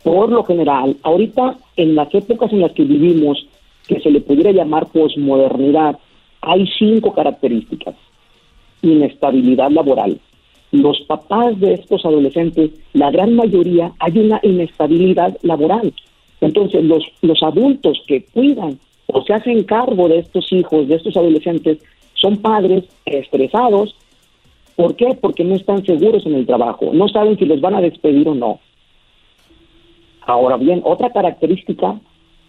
por lo general, ahorita en las épocas en las que vivimos, que se le pudiera llamar posmodernidad, hay cinco características. Inestabilidad laboral, los papás de estos adolescentes, la gran mayoría, hay una inestabilidad laboral. Entonces, los, los adultos que cuidan o se hacen cargo de estos hijos, de estos adolescentes, son padres estresados. ¿Por qué? Porque no están seguros en el trabajo, no saben si les van a despedir o no. Ahora bien, otra característica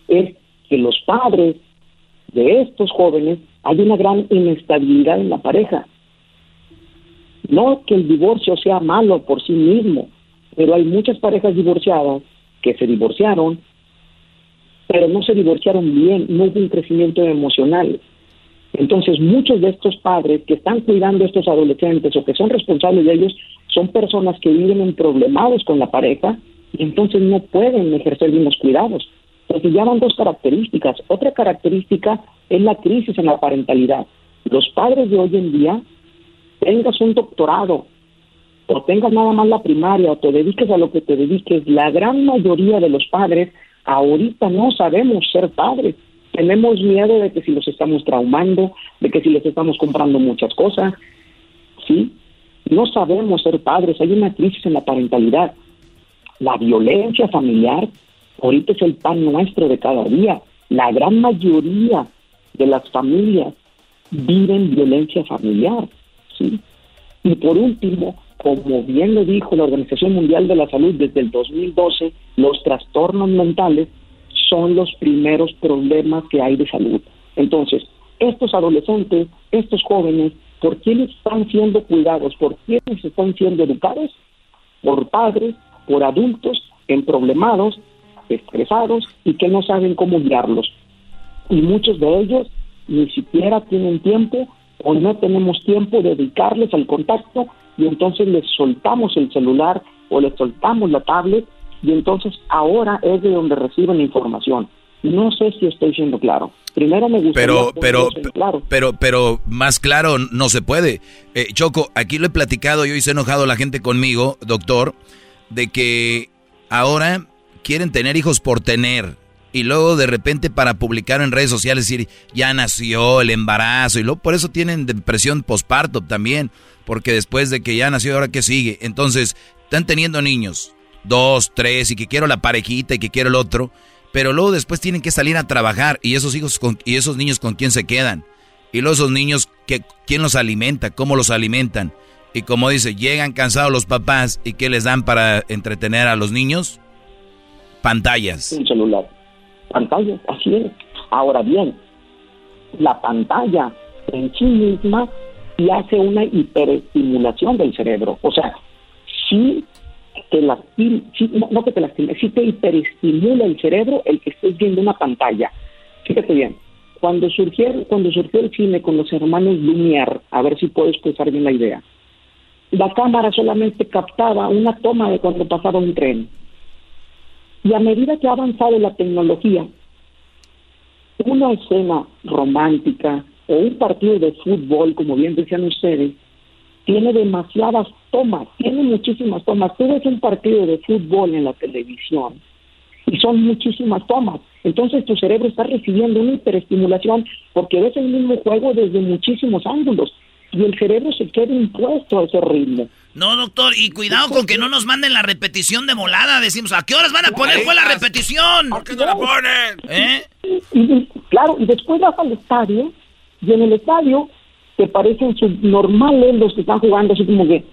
es que los padres de estos jóvenes hay una gran inestabilidad en la pareja. No que el divorcio sea malo por sí mismo, pero hay muchas parejas divorciadas que se divorciaron, pero no se divorciaron bien, no hubo un crecimiento emocional. Entonces, muchos de estos padres que están cuidando a estos adolescentes o que son responsables de ellos son personas que viven en problemados con la pareja y entonces no pueden ejercer bien los cuidados. Entonces ya van dos características. Otra característica es la crisis en la parentalidad. Los padres de hoy en día, tengas un doctorado o tengas nada más la primaria o te dediques a lo que te dediques, la gran mayoría de los padres ahorita no sabemos ser padres. Tenemos miedo de que si los estamos traumando, de que si les estamos comprando muchas cosas, ¿sí? No sabemos ser padres, hay una crisis en la parentalidad. La violencia familiar ahorita es el pan nuestro de cada día. La gran mayoría de las familias viven violencia familiar, Y por último, como bien lo dijo la Organización Mundial de la Salud desde el 2012, los trastornos mentales son los primeros problemas que hay de salud. Entonces, estos adolescentes, estos jóvenes, ¿por quiénes están siendo cuidados? ¿Por quiénes están siendo educados? Por padres, por adultos, emproblemados, estresados y que no saben cómo guiarlos. Y muchos de ellos ni siquiera tienen tiempo o no tenemos tiempo de dedicarles al contacto y entonces les soltamos el celular o les soltamos la tablet y entonces ahora es de donde reciben la información. No sé si estoy siendo claro. Primero me gustaría pero pero pero pero más claro no se puede. Eh, Choco, aquí lo he platicado, yo hice enojado a la gente conmigo, doctor, de que ahora quieren tener hijos por tener y luego de repente para publicar en redes sociales decir ya nació el embarazo y luego por eso tienen depresión posparto también porque después de que ya nació ahora que sigue entonces están teniendo niños dos tres y que quiero la parejita y que quiero el otro pero luego después tienen que salir a trabajar y esos hijos con, y esos niños con quién se quedan y luego esos niños que quién los alimenta cómo los alimentan y como dice llegan cansados los papás y qué les dan para entretener a los niños pantallas. Un celular pantalla, así es. Ahora bien, la pantalla en sí misma y hace una hiperestimulación del cerebro. O sea, sí te lastima, no, que te sí te hiperestimula el cerebro el que estés viendo una pantalla. Fíjate bien, cuando surgió, cuando surgió el cine con los hermanos Lumière, a ver si puedo expresar bien la idea, la cámara solamente captaba una toma de cuando pasaba un tren y a medida que ha avanzado la tecnología, una escena romántica o un partido de fútbol, como bien decían ustedes, tiene demasiadas tomas, tiene muchísimas tomas. Tú ves un partido de fútbol en la televisión y son muchísimas tomas. Entonces tu cerebro está recibiendo una hiperestimulación porque ves el mismo juego desde muchísimos ángulos y el cerebro se queda impuesto a ese ritmo. No, doctor, y cuidado con que no nos manden la repetición de volada. Decimos, ¿a qué horas van a poner fue la repetición? ¿Por qué no la ponen? ¿Eh? Y, claro, y después vas al estadio, y en el estadio te parecen subnormales los que están jugando, así como que,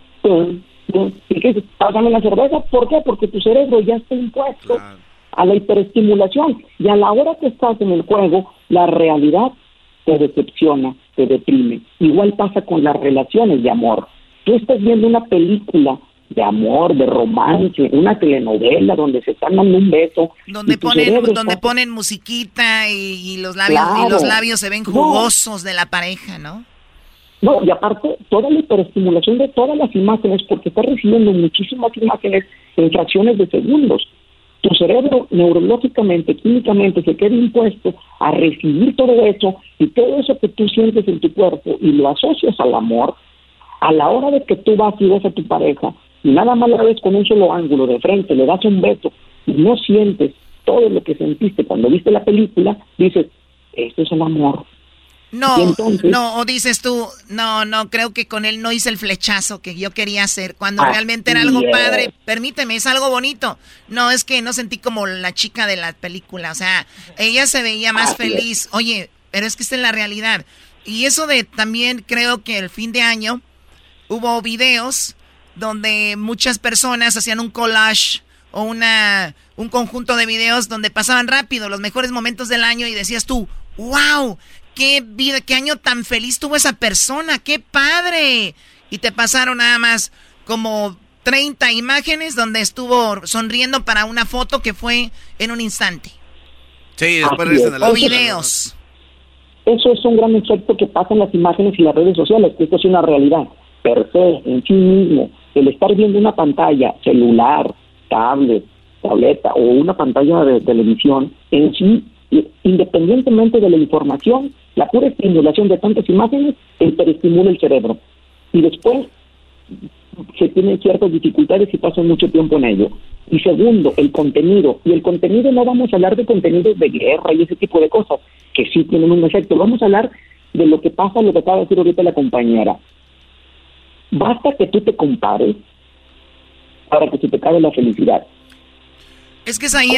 ¿y qué Pásame la cerveza. ¿Por qué? Porque tu cerebro ya está impuesto a la hiperestimulación. Y a la hora que estás en el juego, la realidad te decepciona, te deprime. Igual pasa con las relaciones de amor tú estás viendo una película de amor, de romance, una telenovela donde se están dando un beso. Donde ponen, donde ponen musiquita y, los labios y los labios se ven jugosos de la pareja, ¿no? No, y aparte, toda la hiperestimulación de todas las imágenes, porque estás recibiendo muchísimas imágenes en fracciones de segundos. Tu cerebro neurológicamente, químicamente, se queda impuesto a recibir todo eso y todo eso que tú sientes en tu cuerpo y lo asocias al amor, a la hora de que tú vas y ves a tu pareja y nada más la ves con un solo ángulo de frente, le das un beso y no sientes todo lo que sentiste cuando viste la película, dices, esto es el amor. No, no, o dices tú, no, no, creo que con él no hice el flechazo que yo quería hacer, cuando realmente era algo padre, permíteme, es algo bonito. No, es que no sentí como la chica de la película, o sea, ella se veía más feliz. Oye, pero es que esta es la realidad. Y eso de también creo que el fin de año hubo videos donde muchas personas hacían un collage o una, un conjunto de videos donde pasaban rápido los mejores momentos del año y decías tú, wow, qué vida, qué año tan feliz tuvo esa persona, qué padre. Y te pasaron nada más como 30 imágenes donde estuvo sonriendo para una foto que fue en un instante. Sí, después de la O videos. Eso es un gran efecto que pasa en las imágenes y las redes sociales, que esto es una realidad per se, en sí mismo. El estar viendo una pantalla, celular, tablet, tableta o una pantalla de televisión, en sí, independientemente de la información, la pura estimulación de tantas imágenes hiperestimula el cerebro. Y después se tienen ciertas dificultades y pasan mucho tiempo en ello. Y segundo, el contenido. Y el contenido no vamos a hablar de contenidos de guerra y ese tipo de cosas, que sí tienen un efecto. Vamos a hablar de lo que pasa, lo que acaba de decir ahorita la compañera. Basta que tú te compares para que se te acabe la felicidad. Es que es ahí,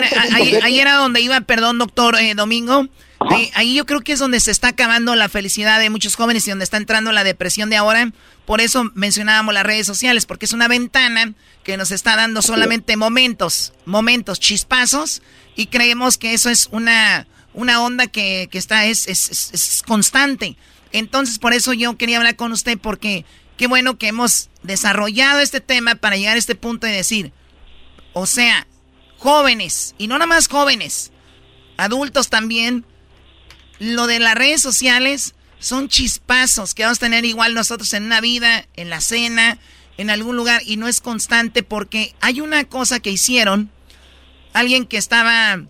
ahí, era donde iba, perdón, doctor eh, Domingo. Ahí, yo creo que es donde se está acabando la felicidad de muchos jóvenes y donde está entrando la depresión de ahora. Por eso mencionábamos las redes sociales, porque es una ventana que nos está dando solamente momentos, momentos, chispazos, y creemos que eso es una, una onda que, está, es, es, es constante. Entonces, por eso yo quería hablar con usted, porque qué bueno que hemos desarrollado este tema para llegar a este punto y decir, o sea, jóvenes, y no nada más jóvenes, adultos también, lo de las redes sociales son chispazos que vamos a tener igual nosotros en una vida, en la cena, en algún lugar, y no es constante porque hay una cosa que hicieron, alguien que estaba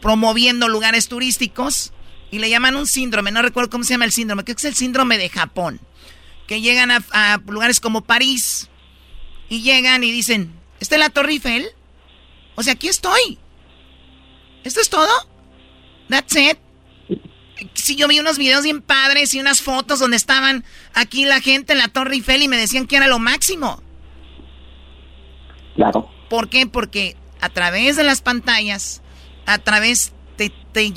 promoviendo lugares turísticos, y le llaman un síndrome, no recuerdo cómo se llama el síndrome, creo que es el síndrome de Japón, que llegan a, a lugares como París, y llegan y dicen, ¿esta es la Torre Eiffel? O sea, aquí estoy. ¿Esto es todo? That's it. Si yo vi unos videos bien padres y unas fotos donde estaban aquí la gente en la Torre Eiffel y me decían que era lo máximo. Claro. ¿Por qué? Porque a través de las pantallas, a través te, te,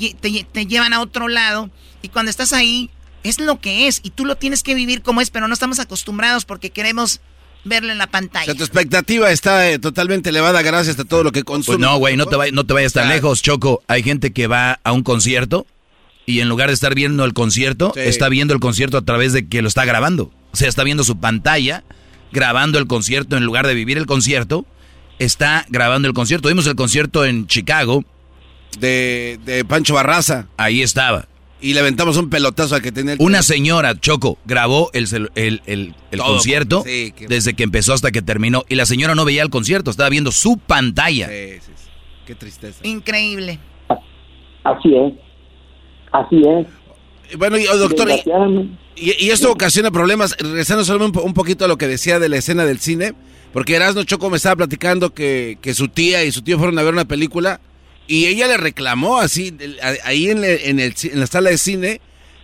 te llevan a otro lado y cuando estás ahí es lo que es y tú lo tienes que vivir como es, pero no estamos acostumbrados porque queremos verlo en la pantalla. tu expectativa está eh, totalmente elevada gracias a todo lo que consumes. Pues no, güey, no te, no te vayas tan lejos, Choco. Hay gente que va a un concierto y en lugar de estar viendo el concierto, está viendo el concierto a través de que lo está grabando. O sea, está viendo su pantalla, grabando el concierto en lugar de vivir el concierto, está grabando el concierto. Vimos el concierto en Chicago. De, de Pancho Barraza. Ahí estaba. Y le aventamos un pelotazo a que tenía el... Una señora, Choco, grabó el, el, el, concierto desde que empezó hasta que terminó. Y la señora no veía el concierto, estaba viendo su pantalla. Sí, sí, sí. Qué tristeza. Increíble. Así es. Así es. Bueno, y, oh, doctor, y, esto ocasiona problemas. Regresando solo un, poquito a lo que decía de la escena del cine, porque Erasmo Choco me estaba platicando que, que su tía y su tío fueron a ver una película y ella le reclamó así, ahí en, en, el, en la sala de cine,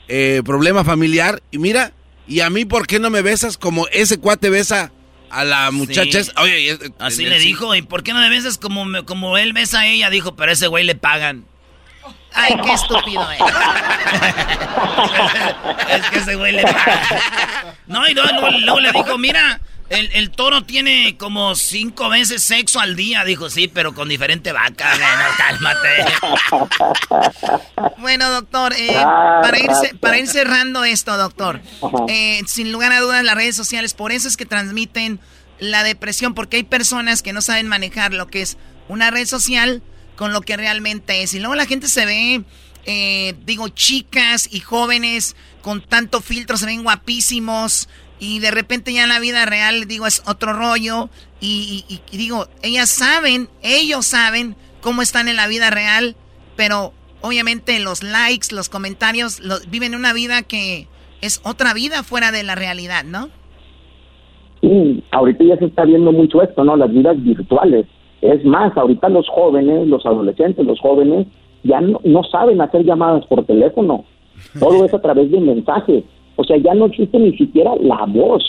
eh, problema familiar. Y mira, ¿y a mí por qué no me besas como ese cuate besa a la muchacha? Oye, así le dijo, ¿y por qué no me besas como, como él besa a ella? Dijo, pero a ese güey le pagan. Ay, qué estúpido eh. [LAUGHS] es que ese güey le paga. No, y luego le dijo, mira, el, toro tiene como cinco veces sexo al día, dijo, sí, pero con diferente vaca. Bueno, cálmate. [LAUGHS] bueno, doctor, eh, para, ir, para ir cerrando esto, doctor, eh, sin lugar a dudas las redes sociales, por eso es que transmiten la depresión, porque hay personas que no saben manejar lo que es una red social con lo que realmente es. Y luego la gente se ve, eh, digo, chicas y jóvenes con tanto filtro, se ven guapísimos, y de repente ya la vida real, digo, es otro rollo. Y, digo, ellas saben, ellos saben cómo están en la vida real, pero obviamente los likes, los comentarios, viven una vida que es otra vida fuera de la realidad, ¿no? Sí, ahorita ya se está viendo mucho esto, ¿no? Las vidas virtuales. Es más, ahorita los jóvenes, los adolescentes, los jóvenes, ya no, no saben hacer llamadas por teléfono. Todo es a través de mensajes. O sea, ya no existe ni siquiera la voz.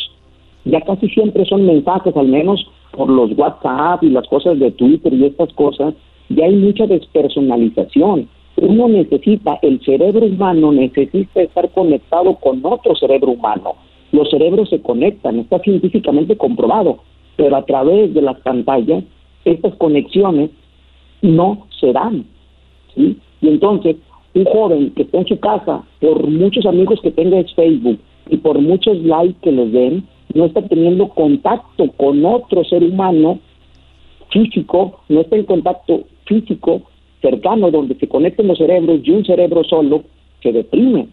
Ya casi siempre son mensajes, al menos por los WhatsApp y las cosas de Twitter y estas cosas. Ya hay mucha despersonalización. Uno necesita, el cerebro humano necesita estar conectado con otro cerebro humano. Los cerebros se conectan, está científicamente comprobado, pero a través de las pantallas estas conexiones no se dan. Y entonces, un joven que está en su casa, por muchos amigos que tenga en Facebook y por muchos likes que les den, no está teniendo contacto con otro ser humano físico, no está en contacto físico cercano donde se conecten los cerebros y un cerebro solo se deprime.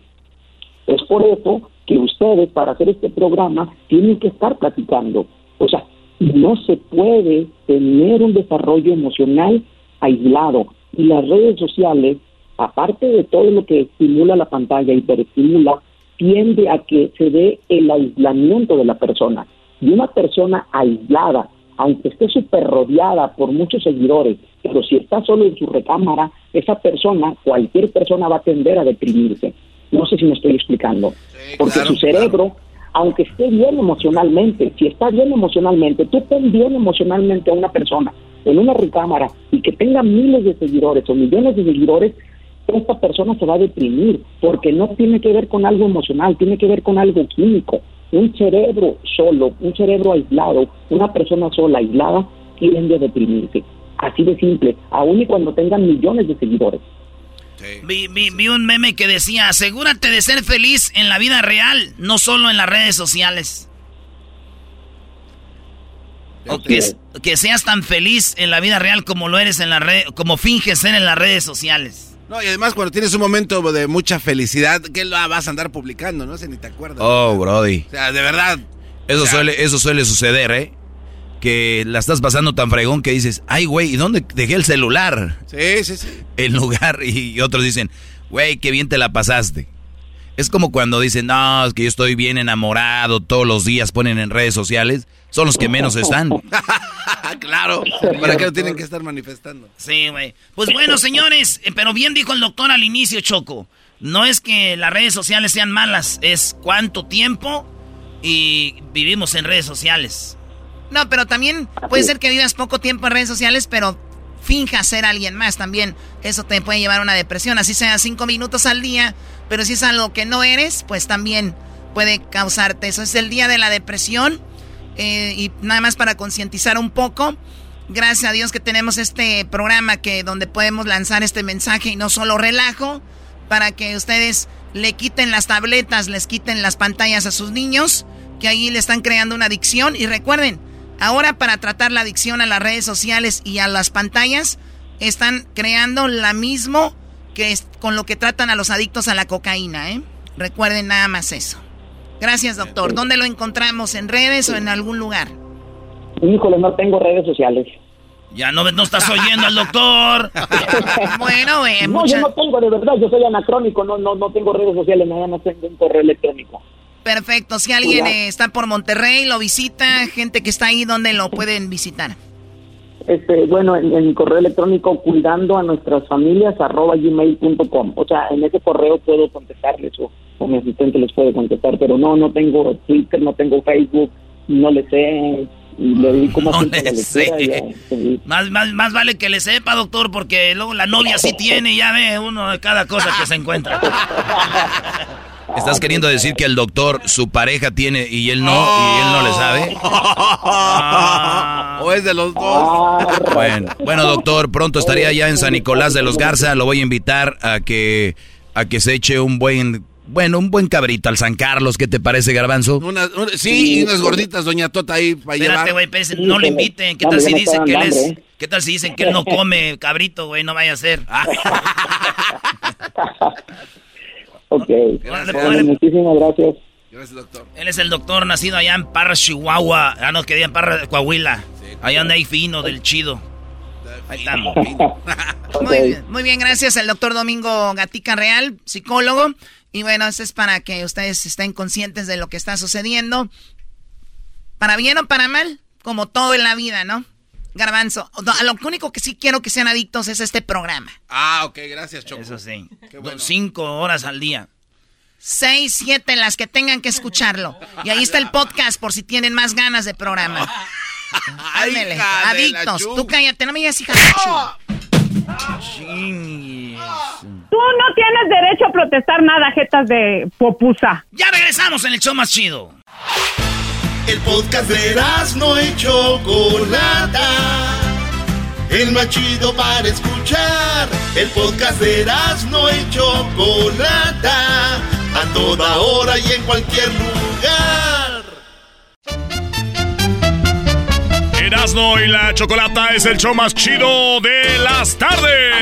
Es por eso que ustedes para hacer este programa tienen que estar platicando. O sea, no se puede tener un desarrollo emocional aislado. Y las redes sociales, aparte de todo lo que estimula la pantalla, hiperestimula, tiende a que se dé el aislamiento de la persona. Y una persona aislada, aunque esté súper rodeada por muchos seguidores, pero si está solo en su recámara, esa persona, cualquier persona va a tender a deprimirse. No sé si me estoy explicando. Porque su cerebro, aunque esté bien emocionalmente, si está bien emocionalmente, tú ten bien emocionalmente a una persona en una recámara y que tenga miles de seguidores o millones de seguidores, esta persona se va a deprimir porque no tiene que ver con algo emocional, tiene que ver con algo químico. Un cerebro solo, un cerebro aislado, una persona sola, aislada, tiende a deprimirse. Así de simple, aun y cuando tengan millones de seguidores. Vi, vi, un meme que decía, asegúrate de ser feliz en la vida real, no solo en las redes sociales. O que, que, seas tan feliz en la vida real como lo eres en la red, como finges ser en las redes sociales. No, y además cuando tienes un momento de mucha felicidad, ¿qué lo vas a andar publicando? No sé, ni te acuerdas. Oh, Brody. O sea, de verdad. Eso, suele, eso suele suceder, ¿eh? que la estás pasando tan fregón que dices, ay, güey, ¿y dónde dejé el celular? Sí, sí, sí. En lugar, y otros dicen, güey, qué bien te la pasaste. Es como cuando dicen, no, es que yo estoy bien enamorado, todos los días ponen en redes sociales, son los que menos están. [LAUGHS] claro, ¿para qué lo tienen que estar manifestando? Sí, güey. Pues bueno, señores, eh, pero bien dijo el doctor al inicio, Choco, no es que las redes sociales sean malas, es cuánto tiempo y vivimos en redes sociales. No, pero también puede ser que vivas poco tiempo en redes sociales, pero finja ser alguien más también. Eso te puede llevar a una depresión, así sea cinco minutos al día, pero si es algo que no eres, pues también puede causarte eso. Es el día de la depresión eh, y nada más para concientizar un poco. Gracias a Dios que tenemos este programa que donde podemos lanzar este mensaje y no solo relajo para que ustedes le quiten las tabletas, les quiten las pantallas a sus niños, que ahí le están creando una adicción y recuerden, Ahora para tratar la adicción a las redes sociales y a las pantallas, están creando la mismo que es con lo que tratan a los adictos a la cocaína, ¿eh? Recuerden nada más eso. Gracias, doctor. ¿Dónde lo encontramos? ¿En redes o en algún lugar? Híjole, no tengo redes sociales. Ya no, no estás oyendo al doctor. [LAUGHS] bueno, eh, No, yo no tengo, de verdad, yo soy anacrónico, no, no, no tengo redes sociales, nada más tengo un correo electrónico. Perfecto. Si alguien eh, está por Monterrey, lo visita, gente que está ahí, ¿dónde lo pueden visitar? Este, bueno, en, mi correo electrónico cuidando a nuestras familias arroba gmail.com. O sea, en ese correo puedo contestarles o, mi asistente les puede contestar, pero no, no tengo Twitter, no tengo Facebook, no le sé. Le dedico más no le sé. más, más, más vale que le sepa, doctor, porque luego la novia sí tiene, ya ve uno de cada cosa que se encuentra. [LAUGHS] ¿Estás queriendo decir que el doctor, su pareja tiene y él no, y él no le sabe? ¿O es de los dos? Bueno, bueno, doctor, pronto estaría ya en San Nicolás de los Garza. Lo voy a invitar a que, a que se eche un buen bueno, un buen cabrito al San Carlos, ¿qué te parece, Garbanzo? sí, y unas gorditas, doña Tota ahí para Espérate, güey, pues, no le inviten. ¿Qué tal si dicen que él es, qué tal si dicen que él no [LAUGHS] come cabrito, güey? No vaya a ser. [LAUGHS] Ok. muchísimas gracias. Gracias, doctor. Él es el doctor nacido allá en Parra, Chihuahua. Ah, no, que en Parra, Coahuila. allá donde hay fino, del chido. Ahí estamos. [LAUGHS] muy, bien, muy bien, gracias al doctor Domingo Gatica Real, psicólogo. Y bueno, eso es para que ustedes estén conscientes de lo que está sucediendo. Para bien o para mal, como todo en la vida, ¿no? Garbanzo, lo único que sí quiero que sean adictos es este programa. Ah, ok, gracias, Choco. Eso sí. Cinco horas al día. Seis, siete, las que tengan que escucharlo. Y ahí está el [LAUGHS] podcast por si tienen más ganas de programa. [LAUGHS] Ándele, adictos. Tú cállate, no me digas hija Tú no tienes derecho a protestar nada, jetas de popusa. Ya regresamos en el show más chido. El podcast de no y Chocolata. el más chido para escuchar. El podcast de Erasmo y Chocolata, a toda hora y en cualquier lugar. Erasmo y la Chocolata es el show más chido de las tardes.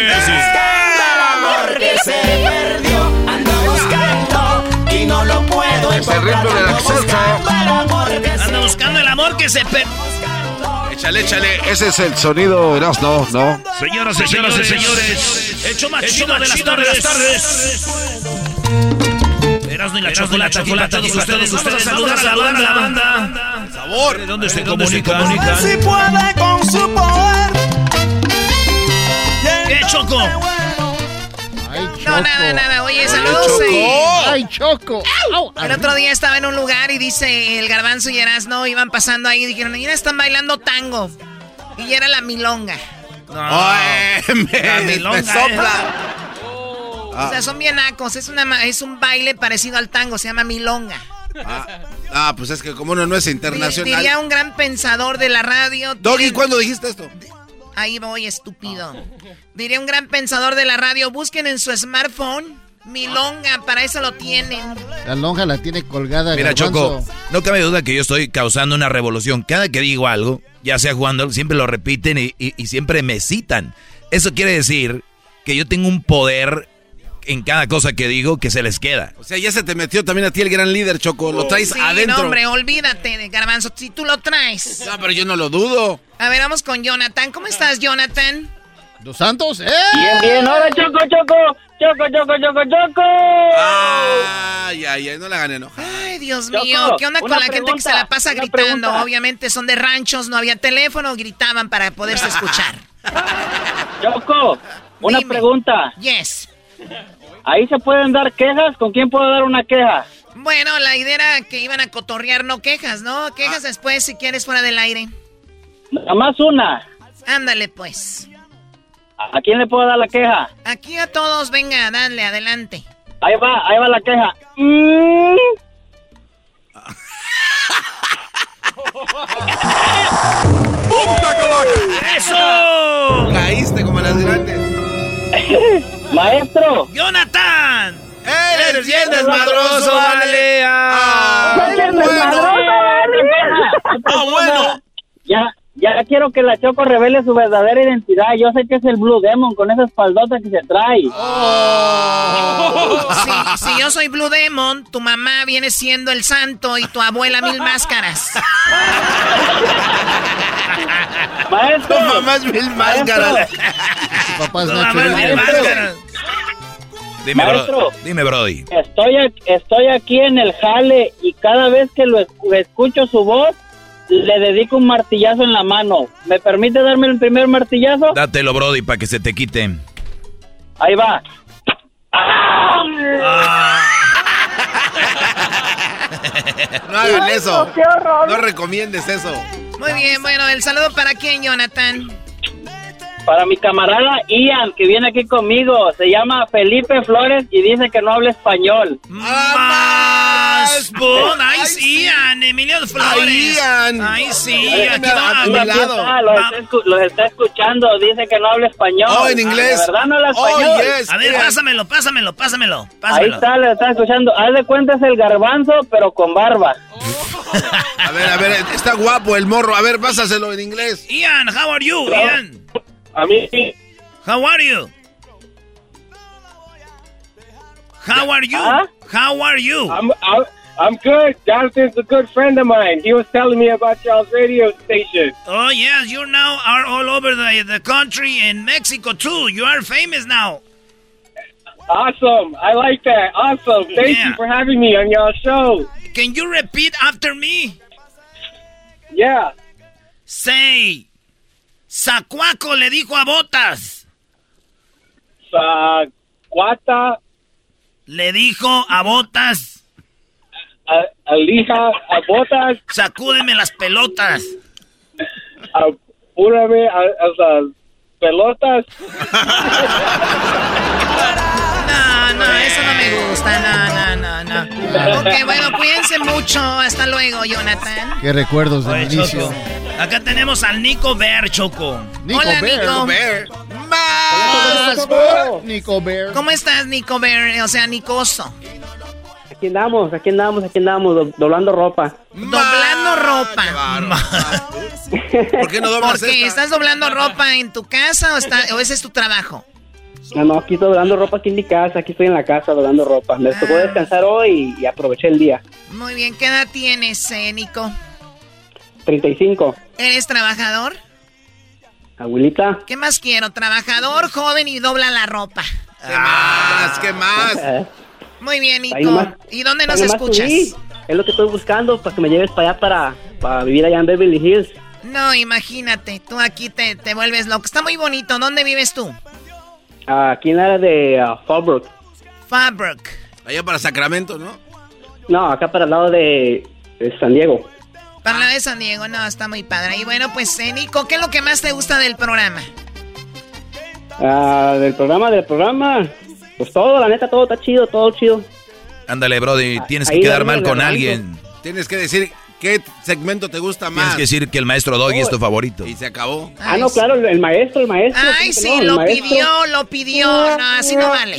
amor que se perdió, no lo puedo Es el ritmo de la salsa. Anda buscando el amor que se perdió. Échale, échale. Ese es el sonido, Erasmo, ¿no? Señoras y señores, señores, el show más chido de las tardes. Erasmo y la chocolata, chocolata, todos ustedes, ustedes, saludar a la banda, la banda. Sabor. ¿De dónde se comunican? Si puede con su poder. ¿Qué, Choco? No, nada, nada. Oye, saludos. Choco. eh. ¡Ay, Choco! El otro día estaba en un lugar y dice el garbanzo y Erasno iban pasando ahí y dijeron, mira, están bailando tango. Y era la milonga. Ay, me, La milonga, me sopla. O sea, son bien nacos. Es, una, es un baile parecido al tango, se llama milonga. Ah, ah, pues es que como uno no es internacional. Diría un gran pensador de la radio. Doggy, ¿cuándo dijiste esto? Ahí voy, estúpido. Diría un gran pensador de la radio, busquen en su smartphone milonga, para eso lo tienen. La lonja la tiene colgada. Mira, Garbanzo. Choco, no cabe duda que yo estoy causando una revolución. Cada que digo algo, ya sea jugando, siempre lo repiten y, y- y siempre me citan. Eso quiere decir que yo tengo un poder en cada cosa que digo que se les queda. O sea, ya se te metió también a ti el gran líder, Choco. Lo traes Sí, adentro. no, hombre, olvídate de garbanzo, si tú lo traes. No, pero yo no lo dudo. A ver, vamos con Jonathan. ¿Cómo estás, Jonathan? ¿Dos Santos? ¡Eh! Bien, bien, ahora Choco, Choco, Choco, Choco, Choco, Choco. Ay, ay, ay, no la gané, no. Ay, Dios Choco, mío, ¿qué onda con la gente que se la pasa gritando? pregunta. Obviamente son de ranchos, no había teléfono, gritaban para poderse escuchar. [LAUGHS] Choco, una Dime. pregunta. Yes. ¿Ahí se pueden dar quejas? ¿Con quién puedo dar una queja? Bueno, la idea era que iban a cotorrear, no quejas, ¿no? Quejas después si quieres fuera del aire. Nada más una. Ándale, pues. ¿A quién le puedo dar la queja? Aquí a todos, venga, dale, adelante. Ahí va, ahí va la queja. Mm. [LAUGHS] ¡Eso! Caíste como las grandes. [LAUGHS] Maestro, ¡Jonathan! ¡Eres bien desmadroso, vale! ¡Ah! ¡Eres desmadroso, ¡Ah, bueno! ya, ya quiero que la Choco revele su verdadera identidad. Yo sé que es el Blue Demon con esa espaldota que se trae. Si, si yo soy Blue Demon, tu mamá viene siendo el santo y tu abuela mil máscaras. Maestro, Tu mamá es mil máscaras. Su papá es Tu Nacho mamá es Libre. bien máscara. Dime, bro- dime, Brody. estoy, estoy aquí en el jale y cada vez que lo escu- escucho su voz, le dedico un martillazo en la mano. ¿Me permite darme el primer martillazo? Dátelo, Brody, para que se te quite. Ahí va. No hagan eso. No recomiendes eso. Muy bien, bueno, el saludo para quién, Jonathan. Para mi camarada Ian, que viene aquí conmigo, se llama Felipe Flores y dice que no habla español. ¡Más! ¡Bon! ¡Ahí sí, Ian! ¡Emilio Flores! Ay, Ian. ¡Ahí sí! Ay, Aquí va. a lado. está, los, está, escu- los está escuchando, dice que no habla español. Oh, en Ah, inglés. ¿De verdad no habla Oh, español? yes. A ver, Ian. pásamelo, pásamelo, pásamelo, Ahí pásamelo. está, le está escuchando. Haz de cuenta es el garbanzo, pero con barba. A ver, a ver, está guapo el morro. A ver, pásaselo en inglés. Ian, how are you, Ian? A mí. How are you? How are you? Huh? How are you? I'm, I'm, I'm good. Jonathan's a good friend of mine. He was telling me about y'all's radio station. Oh yes, you now are all over the, the country and Mexico too. You are famous now. Awesome. I like that. Awesome. Thank Yeah. you for having me on y'all's show. Can you repeat after me? Yeah. Say, Zacuaco le dijo a Botas. Guata, Le dijo a Botas, Alija, a Botas, sacúdeme las pelotas. apúrame a, a las pelotas. [LAUGHS] No, no, eso no me gusta. No, no, no, no. Ok, bueno, cuídense mucho. Hasta luego, Jonathan. Qué recuerdos del Oye, inicio. Choco. Acá tenemos al Nico Bear, Choco. Nico Hola, Bear. Nico. Bear. Más. Nico Bear. ¿Cómo estás, Nico Bear? O sea, Nicoso. Aquí andamos, aquí andamos, aquí andamos, do- doblando ropa. Doblando ropa. ¿Por qué no doblas Porque esta? estás doblando ropa en tu casa o, está, o ese es tu trabajo. No, no, aquí estoy doblando ropa aquí en mi casa, aquí estoy en la casa doblando ropa. Me tocó Ah. descansar hoy y, y aproveché el día. Muy bien, ¿qué edad tienes, eh, Nico? 35. ¿Eres trabajador? Abuelita. ¿Qué más quiero? Trabajador, joven y dobla la ropa. ¿Qué más? ¿Qué más? [LAUGHS] Muy bien, Nico. nomás- ¿Y dónde nos escuchas? subí. Es lo que estoy buscando para que me lleves para allá para, para vivir allá en Beverly Hills. No, imagínate, tú aquí te, te vuelves loco. Está muy bonito. ¿Dónde vives tú? Aquí en la área de uh, Fallbrook. Farbrook. Allá para Sacramento, ¿no? No, acá para el lado de, de San Diego. Para la de San Diego, no, está muy padre. Y bueno, pues, eh, Nico, ¿qué es lo que más te gusta del programa? Ah, del programa, del programa. Pues todo, la neta, todo está chido, todo chido. Ándale, Brody, tienes que quedar mal con alguien. Tienes que decir qué segmento te gusta más. Tienes que decir que el maestro Doggy es tu favorito. Y se acabó. Ah, no, claro, el, maestro, el maestro. Ay, ¿cómo que sí, no? Lo pidió, lo pidió. No, así no vale.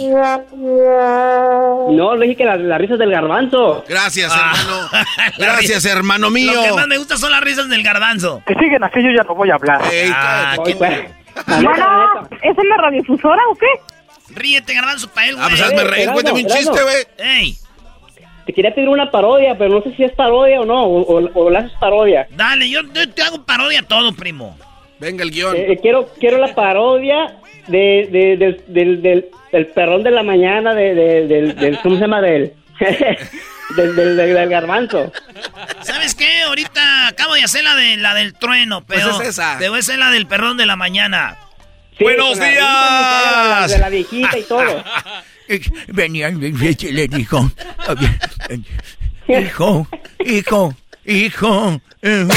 No, le dije que las las risas del garbanzo. Gracias, Ah. hermano. [LAUGHS] Gracias, hermano mío. Lo que más me gusta son las risas del garbanzo. Que siguen así, yo ya no voy a hablar. Ah, Ay, ¿qué- pues, Bueno. ¿es en la radiodifusora o qué? Ríete, garbanzo, para él, güey. Ah, pues hazme reír, cuéntame un chiste, güey. Ey, Te quería pedir una parodia, pero no sé si es parodia o no, o, o, o la haces parodia. dale, yo, te hago parodia a todo, primo. Venga el guion. Eh, eh, quiero, quiero la parodia de, de- del, del, del, del perrón de la mañana, de, de- del, del, ¿cómo se llama? Del, [LAUGHS] del, del, del- del garbanzo. ¿Sabes qué? Ahorita acabo de hacer la, de, la del trueno, pero Pues es esa. te voy a hacer la del perrón de la mañana. Sí, ¡Buenos la días! De la viejita y todo. [LAUGHS] Venía y le dijo, hijo, hijo, hijo, hijo.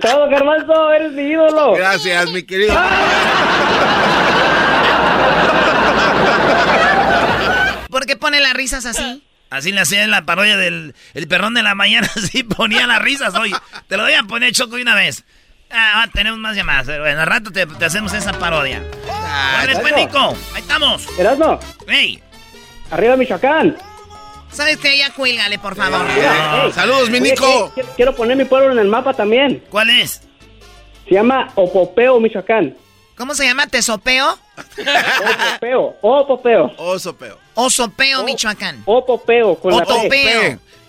Todo, garbanzo, eres mi ídolo. Gracias, mi querido. ¿Por qué pone las risas así? Así le hacía en la parodia del el perrón de la mañana, [LAUGHS] así ponía las risas hoy. Te lo voy a poner choco de una vez. Ah, ah, tenemos más llamadas. pero Bueno, al rato te, te hacemos esa parodia. Nico, ahí estamos. Erasmo, Ey, arriba Michoacán. ¿Sabes qué? Ya cuélgale, por favor. Ey. Saludos, mi Oye, Nico. quiero- quiero poner mi pueblo en el mapa también. ¿cuál es? Se llama Opopeo, Michoacán. ¿Cómo se llama? ¿Tesopeo? Opopeo, Opopeo. Oso peo. Osopeo, Michoacán. Opopeo, con la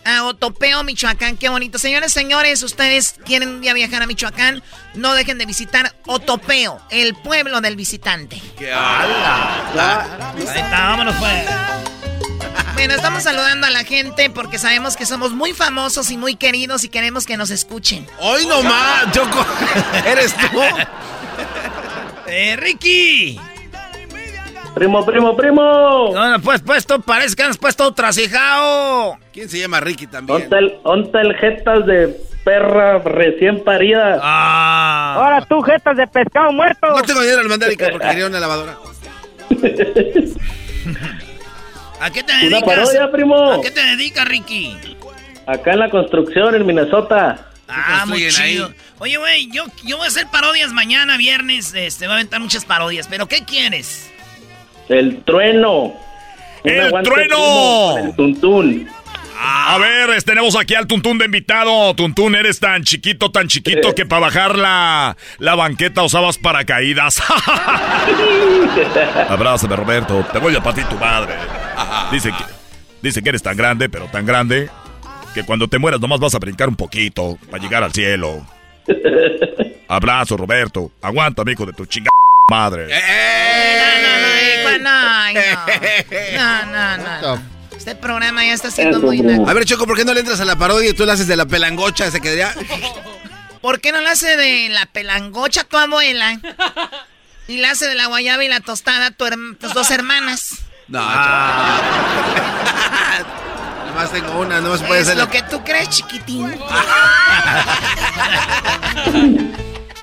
P. Otopeo. Otopeo, Michoacán, qué bonito. Señores, señores, ustedes quieren un día viajar a Michoacán, no dejen de visitar Otopeo, el pueblo del visitante. ¡Qué ala! Ahí está, vámonos pues. Bueno, estamos saludando a la gente porque sabemos que somos muy famosos y muy queridos y queremos que nos escuchen. Hoy nomás, Choco. [LAUGHS] ¿Eres tú? [LAUGHS] Eh, Ricky. Primo, primo, primo. No, pues, pues, tú parece que has puesto otra hijao. ¿Quién se llama Ricky también? Onta el, el jetas de perra recién parida. Ah. Ahora tú, jetas de pescado muerto. No tengo dinero al mandarica porque quería una lavadora. [LAUGHS] ¿A qué te Una dedicas? parodia, primo. ¿A qué te dedicas, Ricky? Acá en la construcción en Minnesota. Ah, muy chido. ahí? Oye, güey, yo, yo voy a hacer parodias mañana, viernes. Este, voy a aventar muchas parodias. ¿Pero qué quieres? El trueno. ¡El trueno! El tuntún. A ver, tenemos aquí al Tuntún de invitado. Tuntún, eres tan chiquito, tan chiquito que para bajar la, la banqueta usabas paracaídas. [LAUGHS] Abrázame, Roberto. Te voy a partir tu madre. Dice que, dice que eres tan grande, pero tan grande, que cuando te mueras nomás vas a brincar un poquito para llegar al cielo. [LAUGHS] Abrazo, Roberto. Aguanta, hijo de tu chingada madre. No, no, no, eh, cu- no, ay, no. No, no, no. [LAUGHS] Este programa ya está siendo muy. A ver, Choco, ¿por qué no le entras a la parodia y tú la haces de la pelangocha? Se quedaría. [LAUGHS] ¿Por qué no la hace de la pelangocha tu abuela? Y la hace de la guayaba y la tostada tu tus dos hermanas. No, Choco. [LAUGHS] Nomás tengo una, no se puede es hacer. lo que tú crees, chiquitín.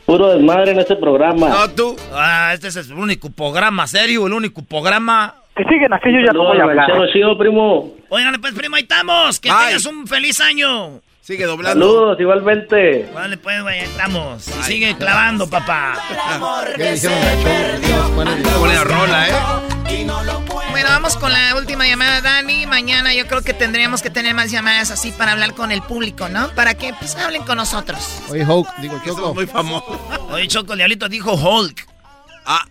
Puro desmadre en este programa. No, tú. Ah, este es el único programa serio, el único programa. Que siguen así, yo ya no voy a hablar. chido, primo. Oigan, pues, primo, ahí estamos. Que Bye. tengas un feliz año. Sigue doblando. Saludos, igualmente. Vale, pues, güey, estamos. Y sigue clavando, papá. ¿Qué dijeron? Buena rola, ¿eh? Bueno, vamos con la última llamada, Dani. Mañana yo creo que tendríamos que tener más llamadas así para hablar con el público, ¿no? Para que pues hablen con nosotros. Oye, Hulk, digo Choco. muy famoso. Oye, Choco, dijo Hulk. Ah.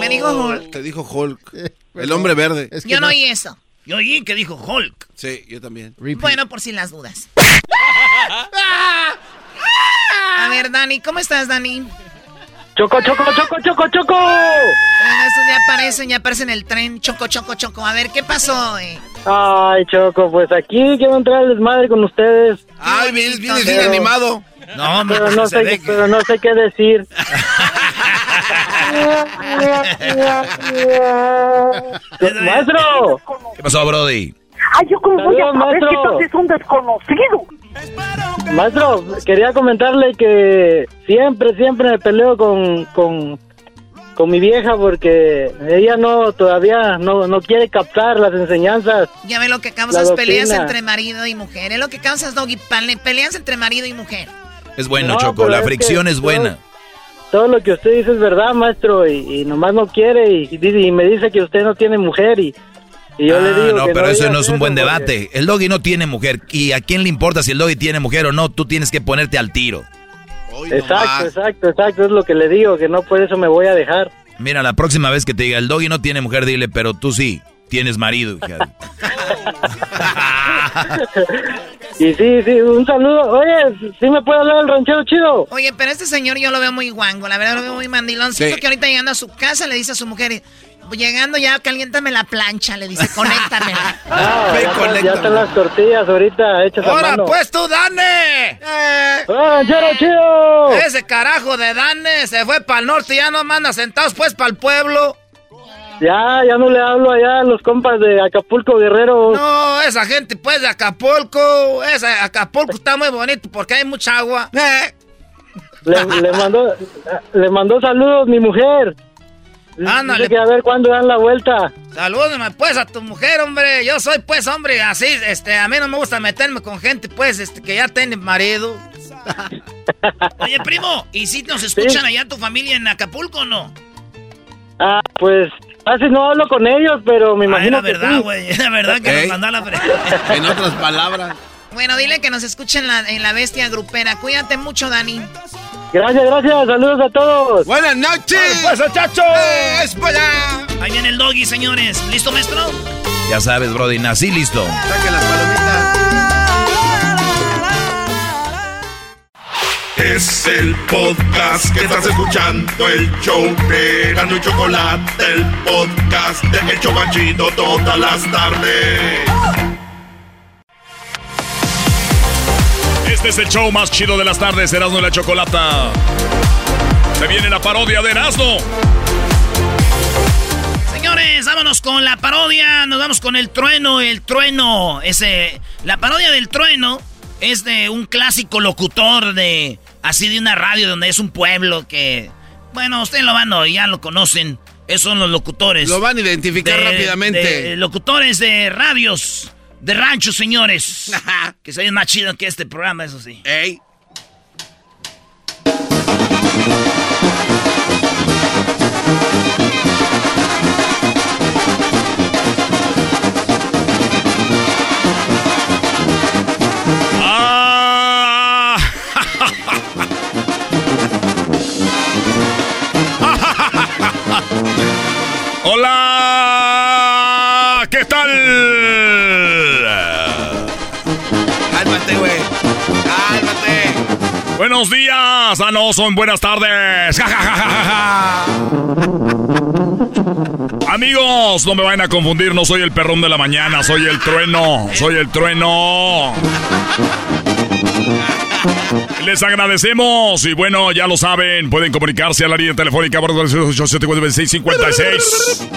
Me dijo Hulk. Te dijo Hulk. [LAUGHS] El hombre verde. Yo no oí eso. Yo oí que dijo Hulk. Sí, yo también. Bueno, por si las dudas. [LAUGHS] A ver, Dani, ¿cómo estás, Dani? Choco, choco, choco, choco, choco. Bueno, estos ya aparecen, ya aparecen en el tren. Choco, choco, choco. A ver, ¿qué pasó? eh? Ay, Choco, pues aquí quiero entrar al desmadre con ustedes. Ay, vienes, vienes bien Pero- animado. No, hombre, Pero no, sé, pero no sé qué decir. ¡Maestro! ¿Qué pasó, Brody? Ay, yo como voy a saber que tú es un desconocido. Maestro, quería comentarle que siempre, siempre me peleo con, con, con mi vieja porque ella no, todavía no, no quiere captar las enseñanzas. Ya ve lo que causas peleas entre marido y mujer. Es lo que causas, Doggy, pale- peleas entre marido y mujer. Es bueno, No, Choco. La es fricción que es buena. Todo lo que usted dice es verdad, maestro, y, y nomás no quiere y, y y me dice que usted no tiene mujer y, y yo le Ah, digo no, que pero eso no es un buen porque- debate. El doggy no tiene mujer. ¿Y a quién le importa si el doggy tiene mujer o no? Tú tienes que ponerte al tiro. Exacto, exacto, exacto, es lo que le digo, que no por eso me voy a dejar. Mira, la próxima vez que te diga el doggy no tiene mujer, dile, pero tú sí, tienes marido. hija. [LAUGHS] Y sí, sí, un saludo. Oye, ¿sí me puede hablar el ranchero chido? Oye, pero este señor yo lo veo muy guango, la verdad lo veo muy mandiloncito Sí. que ahorita llegando a su casa le dice a su mujer, llegando ya, caliéntame la plancha, le dice, conéctamela. [LAUGHS] Ah, ya, están, ya están las tortillas ahorita hechas a ¡Ahora, mano. pues tú, Dane! ¡Hola, ranchero chido! Ese carajo de Dane se fue para el norte y ya no manda sentados pues para el pueblo. Ya, ya no le hablo allá a los compas de Acapulco Guerrero. No, esa gente pues de Acapulco, esa Acapulco está muy bonito porque hay mucha agua. Le, le mandó, le mandó saludos mi mujer. Ándale. Dice que a ver cuándo dan la vuelta. Salúdame pues a tu mujer, hombre. Yo soy pues hombre así, este, a mí no me gusta meterme con gente pues este que ya tiene marido. [LAUGHS] Oye, primo, ¿y si nos escuchan allá tu familia en Acapulco o no? Ah, pues casi no hablo con ellos, pero me Ah, imagino era que verdad, sí. güey, era verdad que nos Ey. mandó la [LAUGHS] En otras palabras. Bueno, dile que nos escuchen la- en la bestia grupera. Cuídate mucho, Dani. Gracias, gracias. Saludos a todos. Buenas noches. Pues, chacho. ¡Es para allá! Ahí viene el doggy, señores. ¿Listo, maestro? Ya sabes, Brody, nací listo. Saquen las palomitas. Es el podcast que estás escuchando, el show de Gano y Chocolate, el podcast de El Chocachito todas las tardes. Este es el show más chido de las tardes, Erasmo y la Chocolata. Se viene la parodia de Erasmo. Señores, vámonos con la parodia. Nos vamos con el trueno, el trueno. Ese, la parodia del trueno es de un clásico locutor de así de una radio donde es un pueblo que, bueno, ustedes lo van a ya lo conocen. Esos son los locutores. Lo van a identificar De- rápidamente. de locutores de radios, de ranchos, señores. [LAUGHS] que se oyen más chido que este programa, eso sí. Ey. Buenos días, ah no, son buenas tardes. Ja, ja, ja, ja, ja, ja. Amigos, no me vayan a confundir, no soy el perrón de la mañana, soy el trueno, soy el trueno. Les agradecemos y bueno, ya lo saben, pueden comunicarse a la línea telefónica por 656.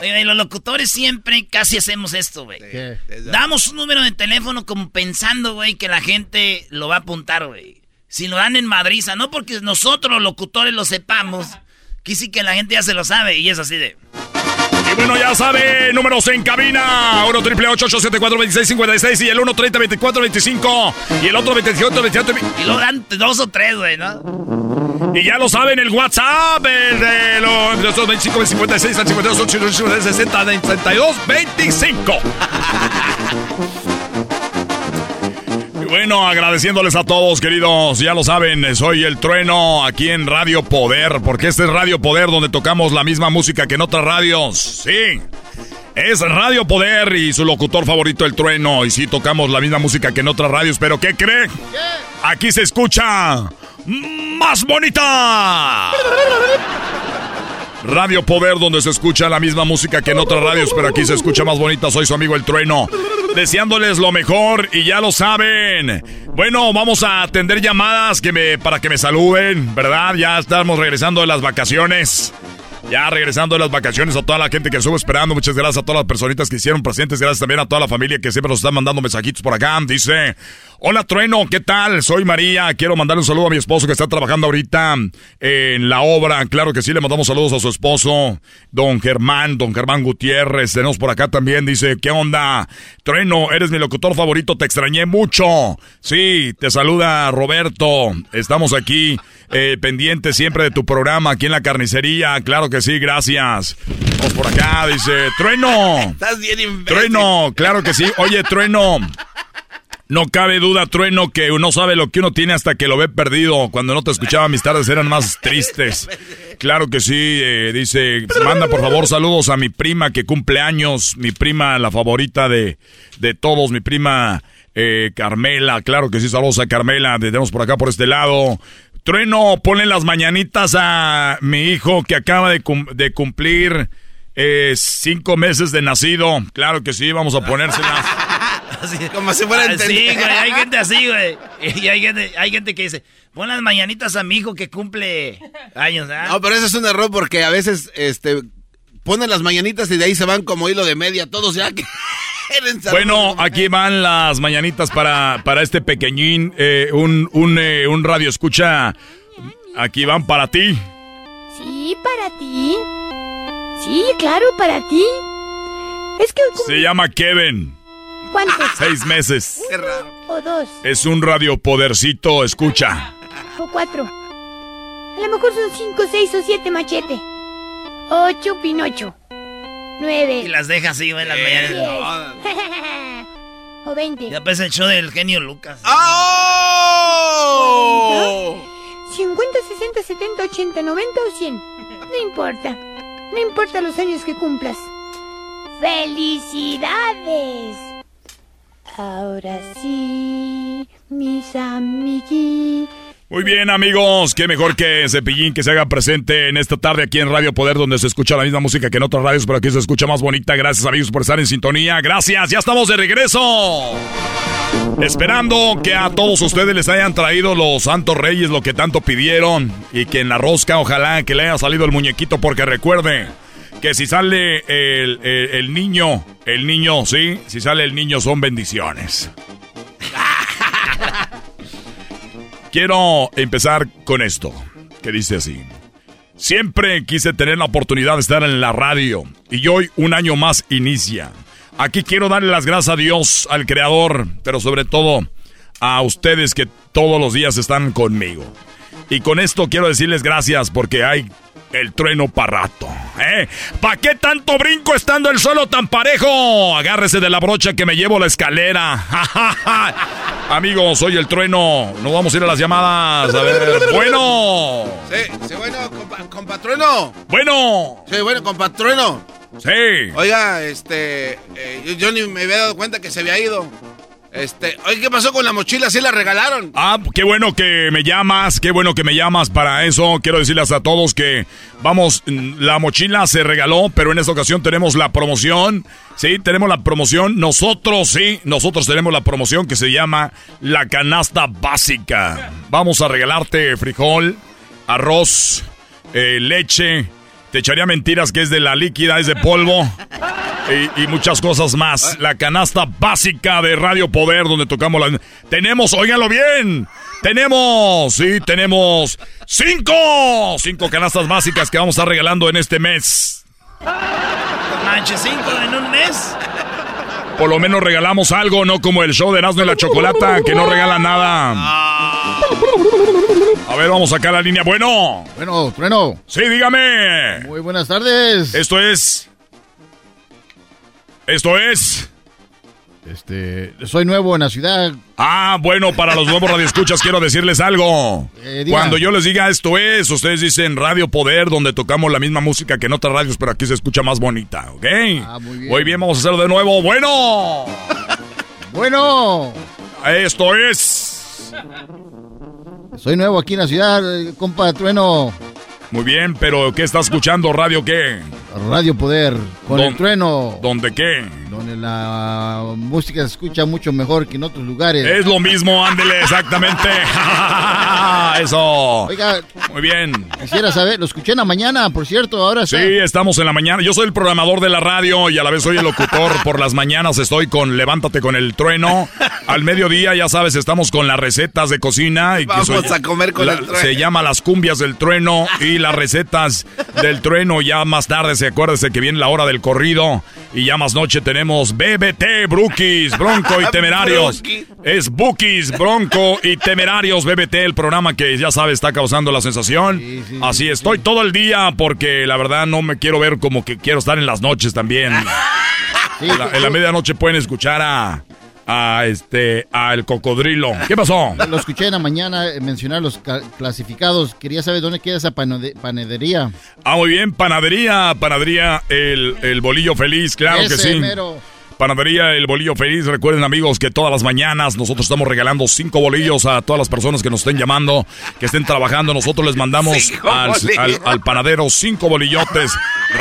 Oye, y los locutores siempre casi hacemos esto, güey. Damos un número de teléfono como pensando, güey, que la gente lo va a apuntar, güey. Si lo dan en madriza, no porque nosotros los locutores lo sepamos, [LAUGHS] que sí que la gente ya se lo sabe y es así de... Y bueno, ya sabe, números en cabina. 1 triple 874 2656 y el 1 30 24 25 y el otro 28 28 Y lo dan dos o tres, güey, ¿no? Y ya lo saben, el WhatsApp, el de los, 25 56 52 8 60 62 25. Bueno, agradeciéndoles a todos, queridos. Ya lo saben, soy el trueno aquí en Radio Poder, porque este es Radio Poder donde tocamos la misma música que en otras radios. Sí. Es Radio Poder y su locutor favorito, el trueno. Y sí, tocamos la misma música que en otras radios, pero ¿qué cree? Aquí se escucha más bonita. Radio Poder, donde se escucha la misma música que en otras radios, pero aquí se escucha más bonita. Soy su amigo el trueno. Deseándoles lo mejor y ya lo saben. Bueno, vamos a atender llamadas que me, para que me saluden, ¿verdad? Ya estamos regresando de las vacaciones. Ya regresando de las vacaciones a toda la gente que estuvo esperando. Muchas gracias a todas las personitas que hicieron presentes. Gracias también a toda la familia que siempre nos está mandando mensajitos por acá. Dice, hola Trueno, ¿qué tal? Soy María. Quiero mandarle un saludo a mi esposo que está trabajando ahorita en la obra. Claro que sí, le mandamos saludos a su esposo, don Germán, don Germán Gutiérrez. Tenemos por acá también. Dice, ¿qué onda? Trueno, eres mi locutor favorito. Te extrañé mucho. Sí, te saluda Roberto. Estamos aquí eh, pendientes siempre de tu programa aquí en la carnicería. Claro que sí, gracias. Vamos por acá, dice, Trueno. Estás bien imbécil. Trueno, claro que sí. Oye, Trueno. No cabe duda, Trueno, que uno sabe lo que uno tiene hasta que lo ve perdido. Cuando no te escuchaba, mis tardes eran más tristes. Claro que sí, eh, dice, manda por favor saludos a mi prima que cumple años, mi prima, la favorita de, de todos, mi prima eh, Carmela. Claro que sí, saludos a Carmela, tenemos por acá por este lado. Trueno, ponle las mañanitas a mi hijo que acaba de, cum- de cumplir eh, cinco meses de nacido. Claro que sí, vamos a ponérselas. [LAUGHS] Como si fuera Así, entender. güey, hay gente así, güey. [LAUGHS] Y hay gente, hay gente que dice, pon las mañanitas a mi hijo que cumple años, ¿ah? No, pero ese es un error porque a veces este ponen las mañanitas y de ahí se van como hilo de media todos ya que. Bueno, aquí van las mañanitas para, para este pequeñín, eh, un, un, eh, un radio escucha. Aquí van para ti. Sí, para ti. Sí, claro, para ti. Es que... Se llama Kevin. ¿Cuántos? Seis meses. O dos Es un radio podercito, escucha. o cuatro. A lo mejor son cinco, seis o siete machete. Ocho, Pinocho. Nueve. Y las deja así, güey, las diez. mañanitas. [LAUGHS] o veinte. Ya pasa el show del genio Lucas. ¡Oh! 50, 60, 70, 80, 90 o 100. No importa. No importa los años que cumplas. ¡Felicidades! Ahora sí, mis amiguitos. Muy bien, amigos. Qué mejor que Cepillín que se haga presente en esta tarde aquí en Radio Poder, donde se escucha la misma música que en otras radios, pero aquí se escucha más bonita. Gracias, amigos, por estar en sintonía. Gracias, ya estamos de regreso. Esperando que a todos ustedes les hayan traído los Santos Reyes lo que tanto pidieron y que en la rosca ojalá que le haya salido el muñequito porque recuerde que si sale el, niño, el niño, sí, si sale el niño son bendiciones. Quiero empezar con esto, que dice así. Siempre quise tener la oportunidad de estar en la radio y hoy un año más inicia. Aquí quiero darle las gracias a Dios, al Creador, pero sobre todo a ustedes que todos los días están conmigo. Y con esto quiero decirles gracias porque hay el trueno para rato. ¿eh? ¿Para qué tanto brinco estando el suelo tan parejo? Agárrese de la brocha que me llevo la escalera. [LAUGHS] Amigos, soy el trueno. Nos vamos a ir a las llamadas. A ver, bueno. Sí, sí, bueno, compa- compatrueno. Bueno. Sí, bueno, compatrueno. Sí. Oiga, este, eh, yo, yo ni me había dado cuenta que se había ido. Este, oye, ¿qué pasó con la mochila? ¿Sí la regalaron? Ah, qué bueno que me llamas, qué bueno que me llamas para eso. Quiero decirles a todos que, vamos, la mochila se regaló, pero en esta ocasión tenemos la promoción. Sí, tenemos la promoción. Nosotros, sí, nosotros tenemos la promoción que se llama la canasta básica. Vamos a regalarte frijol, arroz, eh, leche. Te echaría mentiras que es de la líquida, es de polvo. Y, y muchas cosas más. La canasta básica de Radio Poder, donde tocamos la... Tenemos, óiganlo bien, tenemos, sí, tenemos cinco, cinco canastas básicas que vamos a estar regalando en este mes. manches, cinco en un mes. Por lo menos regalamos algo, no como el show de Erasmo y la Chocolata, que no regala nada. A ver, vamos a sacar la línea. Bueno. Bueno, Trueno. Sí, dígame. Muy buenas tardes. Esto es... Esto es... Este, soy nuevo en la ciudad. Ah, bueno, para los nuevos radioescuchas quiero decirles algo. Eh. Cuando yo les diga esto es, ustedes dicen Radio Poder, donde tocamos la misma música que en otras radios, pero aquí se escucha más bonita, ¿ok? Ah, muy bien. Muy bien, vamos a hacerlo de nuevo. Bueno. [LAUGHS] Bueno. Esto es... Soy nuevo aquí en la ciudad, eh, compa Trueno. Muy bien, pero ¿qué está escuchando? ¿Radio qué? Radio Poder, con Don- el trueno. ¿Dónde qué? Donde la música se escucha mucho mejor que en otros lugares. Es lo mismo, ándele, exactamente. [LAUGHS] Eso. Oiga, Muy bien. quisiera saber, lo escuché en la mañana, por cierto, ahora Sí, está- estamos en la mañana. Yo soy el programador de la radio y a la vez soy el locutor. Por las mañanas estoy con Levántate con el trueno. Al mediodía, ya sabes, estamos con las recetas de cocina. Y que Vamos soy- a comer con la- el trueno. Se llama las cumbias del trueno y las recetas del trueno. Ya más tarde, se acuérdese que viene la hora del corrido. Y ya más noche tenemos BBT, Brookies, Bronco y [LAUGHS] Temerarios. Es Bookies, Bronco y Temerarios BBT, el programa que ya sabe está causando la sensación. Así estoy todo el día porque la verdad no me quiero ver como que quiero estar en las noches también. [LAUGHS] en, la, en la medianoche pueden escuchar a, a este a el cocodrilo. ¿Qué pasó? Lo escuché en la mañana eh, mencionar los ca- clasificados. Quería saber dónde queda esa panadería. Ah, muy bien, panadería, panadería, el, el bolillo feliz, claro que sí. mero. Panadería El Bolillo Feliz. Recuerden, amigos, que todas las mañanas nosotros estamos regalando cinco bolillos a todas las personas que nos estén llamando, que estén trabajando. Nosotros les mandamos al, al- al panadero cinco bolillotes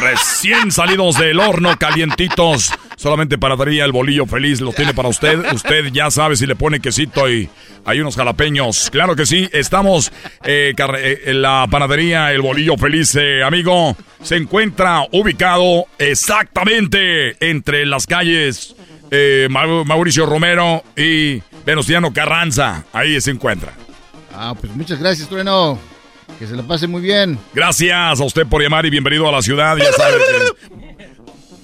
recién salidos del horno, calientitos. Solamente Panadería El Bolillo Feliz lo tiene para usted. [LAUGHS] Usted ya sabe si le pone quesito y hay unos jalapeños. Claro que sí, estamos eh, eh, en la panadería El Bolillo Feliz, eh, amigo. Se encuentra ubicado exactamente entre las calles eh, Mau- Mauricio Romero y Venustiano Carranza. Ahí se encuentra. Ah, pues muchas gracias, Trueno. Que se lo pase muy bien. Gracias a usted por llamar y bienvenido a la ciudad. Ya sabe que- [LAUGHS]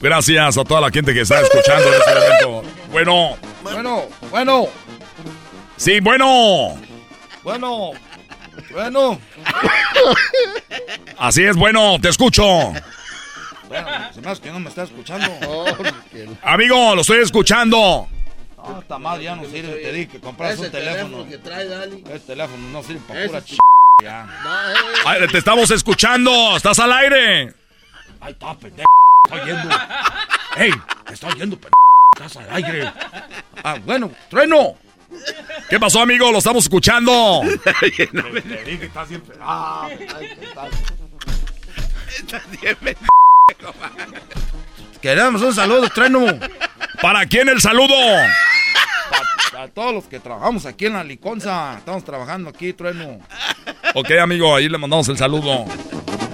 Gracias a toda la gente que está escuchando en este momento. Bueno, Bueno, bueno, sí, bueno. bueno, bueno. Así es, bueno, te escucho. Bueno, se me hace que no me está escuchando. [LAUGHS] Amigo, lo estoy escuchando. No, esta madre ya no sirve. Te dije que compras un teléfono. Este teléfono no sirve para pura ch... ya. Ay, te estamos escuchando. ¿Estás al aire? Ahí está, pendejo. Estoy yendo. [LAUGHS] ¡Ey! Estoy yendo, pendejo. Estás al aire. Ah, bueno, trueno. ¿Qué pasó, amigo? Lo estamos escuchando. Te dije que estás siempre. Ah, Queremos un saludo, trueno. ¿Para quién el saludo? A todos los que trabajamos aquí en la liconza. Estamos trabajando aquí, trueno. Ok, amigo, ahí le mandamos el saludo.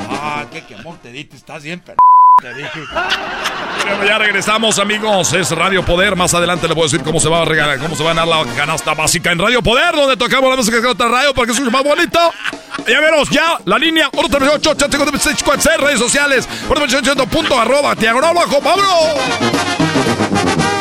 Ah, qué quemón te diste. Estás bien, pendejo. Te ya regresamos, amigos. Es Radio Poder. Más adelante le voy a decir cómo se va a regalar, cómo se va a ganar la canasta básica en Radio Poder, donde tocamos la música de otra radio para que se escuche más bonito. Ya veremos, ya, la línea 138 redes sociales, 138 punto arroba, diagonal vámonos.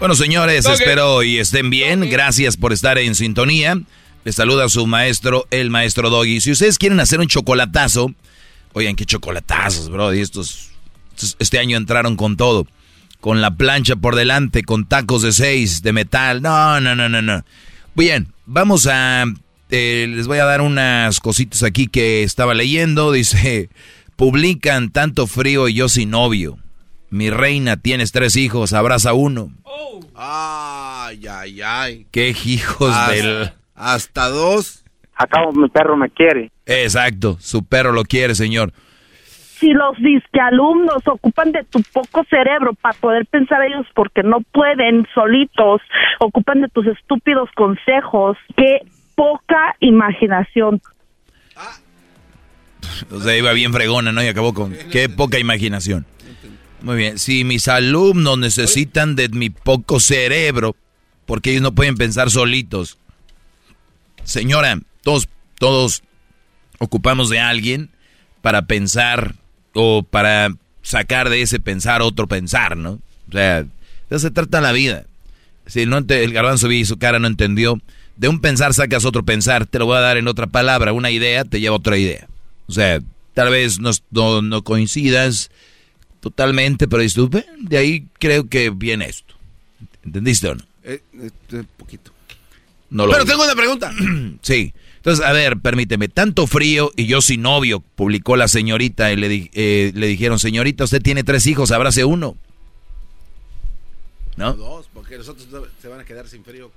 Bueno, señores, espero y estén bien. Gracias por estar en sintonía. Les saluda su maestro, el maestro Doggy. Si ustedes quieren hacer un chocolatazo, oigan, qué chocolatazos, bro. Y estos, este año entraron con todo. Con la plancha por delante, con tacos de seis, de metal. No, no, no, no, no. Bien, vamos a... Eh, les voy a dar unas cositas aquí que estaba leyendo. Dice, [LAUGHS] publican tanto frío y yo sin novio. Mi reina, tienes tres hijos, abraza uno. Ay, ay, ay. Qué hijos hasta, del... Hasta dos. Acabo, mi perro me quiere. Exacto, su perro lo quiere, señor. Si los disquealumnos ocupan de tu poco cerebro para poder pensar ellos porque no pueden solitos, ocupan de tus estúpidos consejos, qué poca imaginación. O sea, iba bien fregona, ¿no? Y acabó con qué poca imaginación. Muy bien, si mis alumnos necesitan de mi poco cerebro, porque ellos no pueden pensar solitos. Señora, todos, todos ocupamos de alguien para pensar o para sacar de ese pensar otro pensar, ¿no? O sea, de eso se trata la vida. Si no el garbanzo vi su cara no entendió, de un pensar sacas otro pensar, te lo voy a dar en otra palabra, una idea te lleva a otra idea. O sea, tal vez no, no, no coincidas totalmente, pero estuve, de ahí creo que viene esto. ¿Entendiste o no? Eh, eh, poquito. No lo pero tengo una pregunta. [CLEARS THROAT] sí. Entonces, a ver, permíteme, tanto frío y yo sin novio, publicó la señorita y le, di- eh, le dijeron, señorita, usted tiene tres hijos, abrace uno. ¿No? Dos, porque los otros se van a quedar sin frío.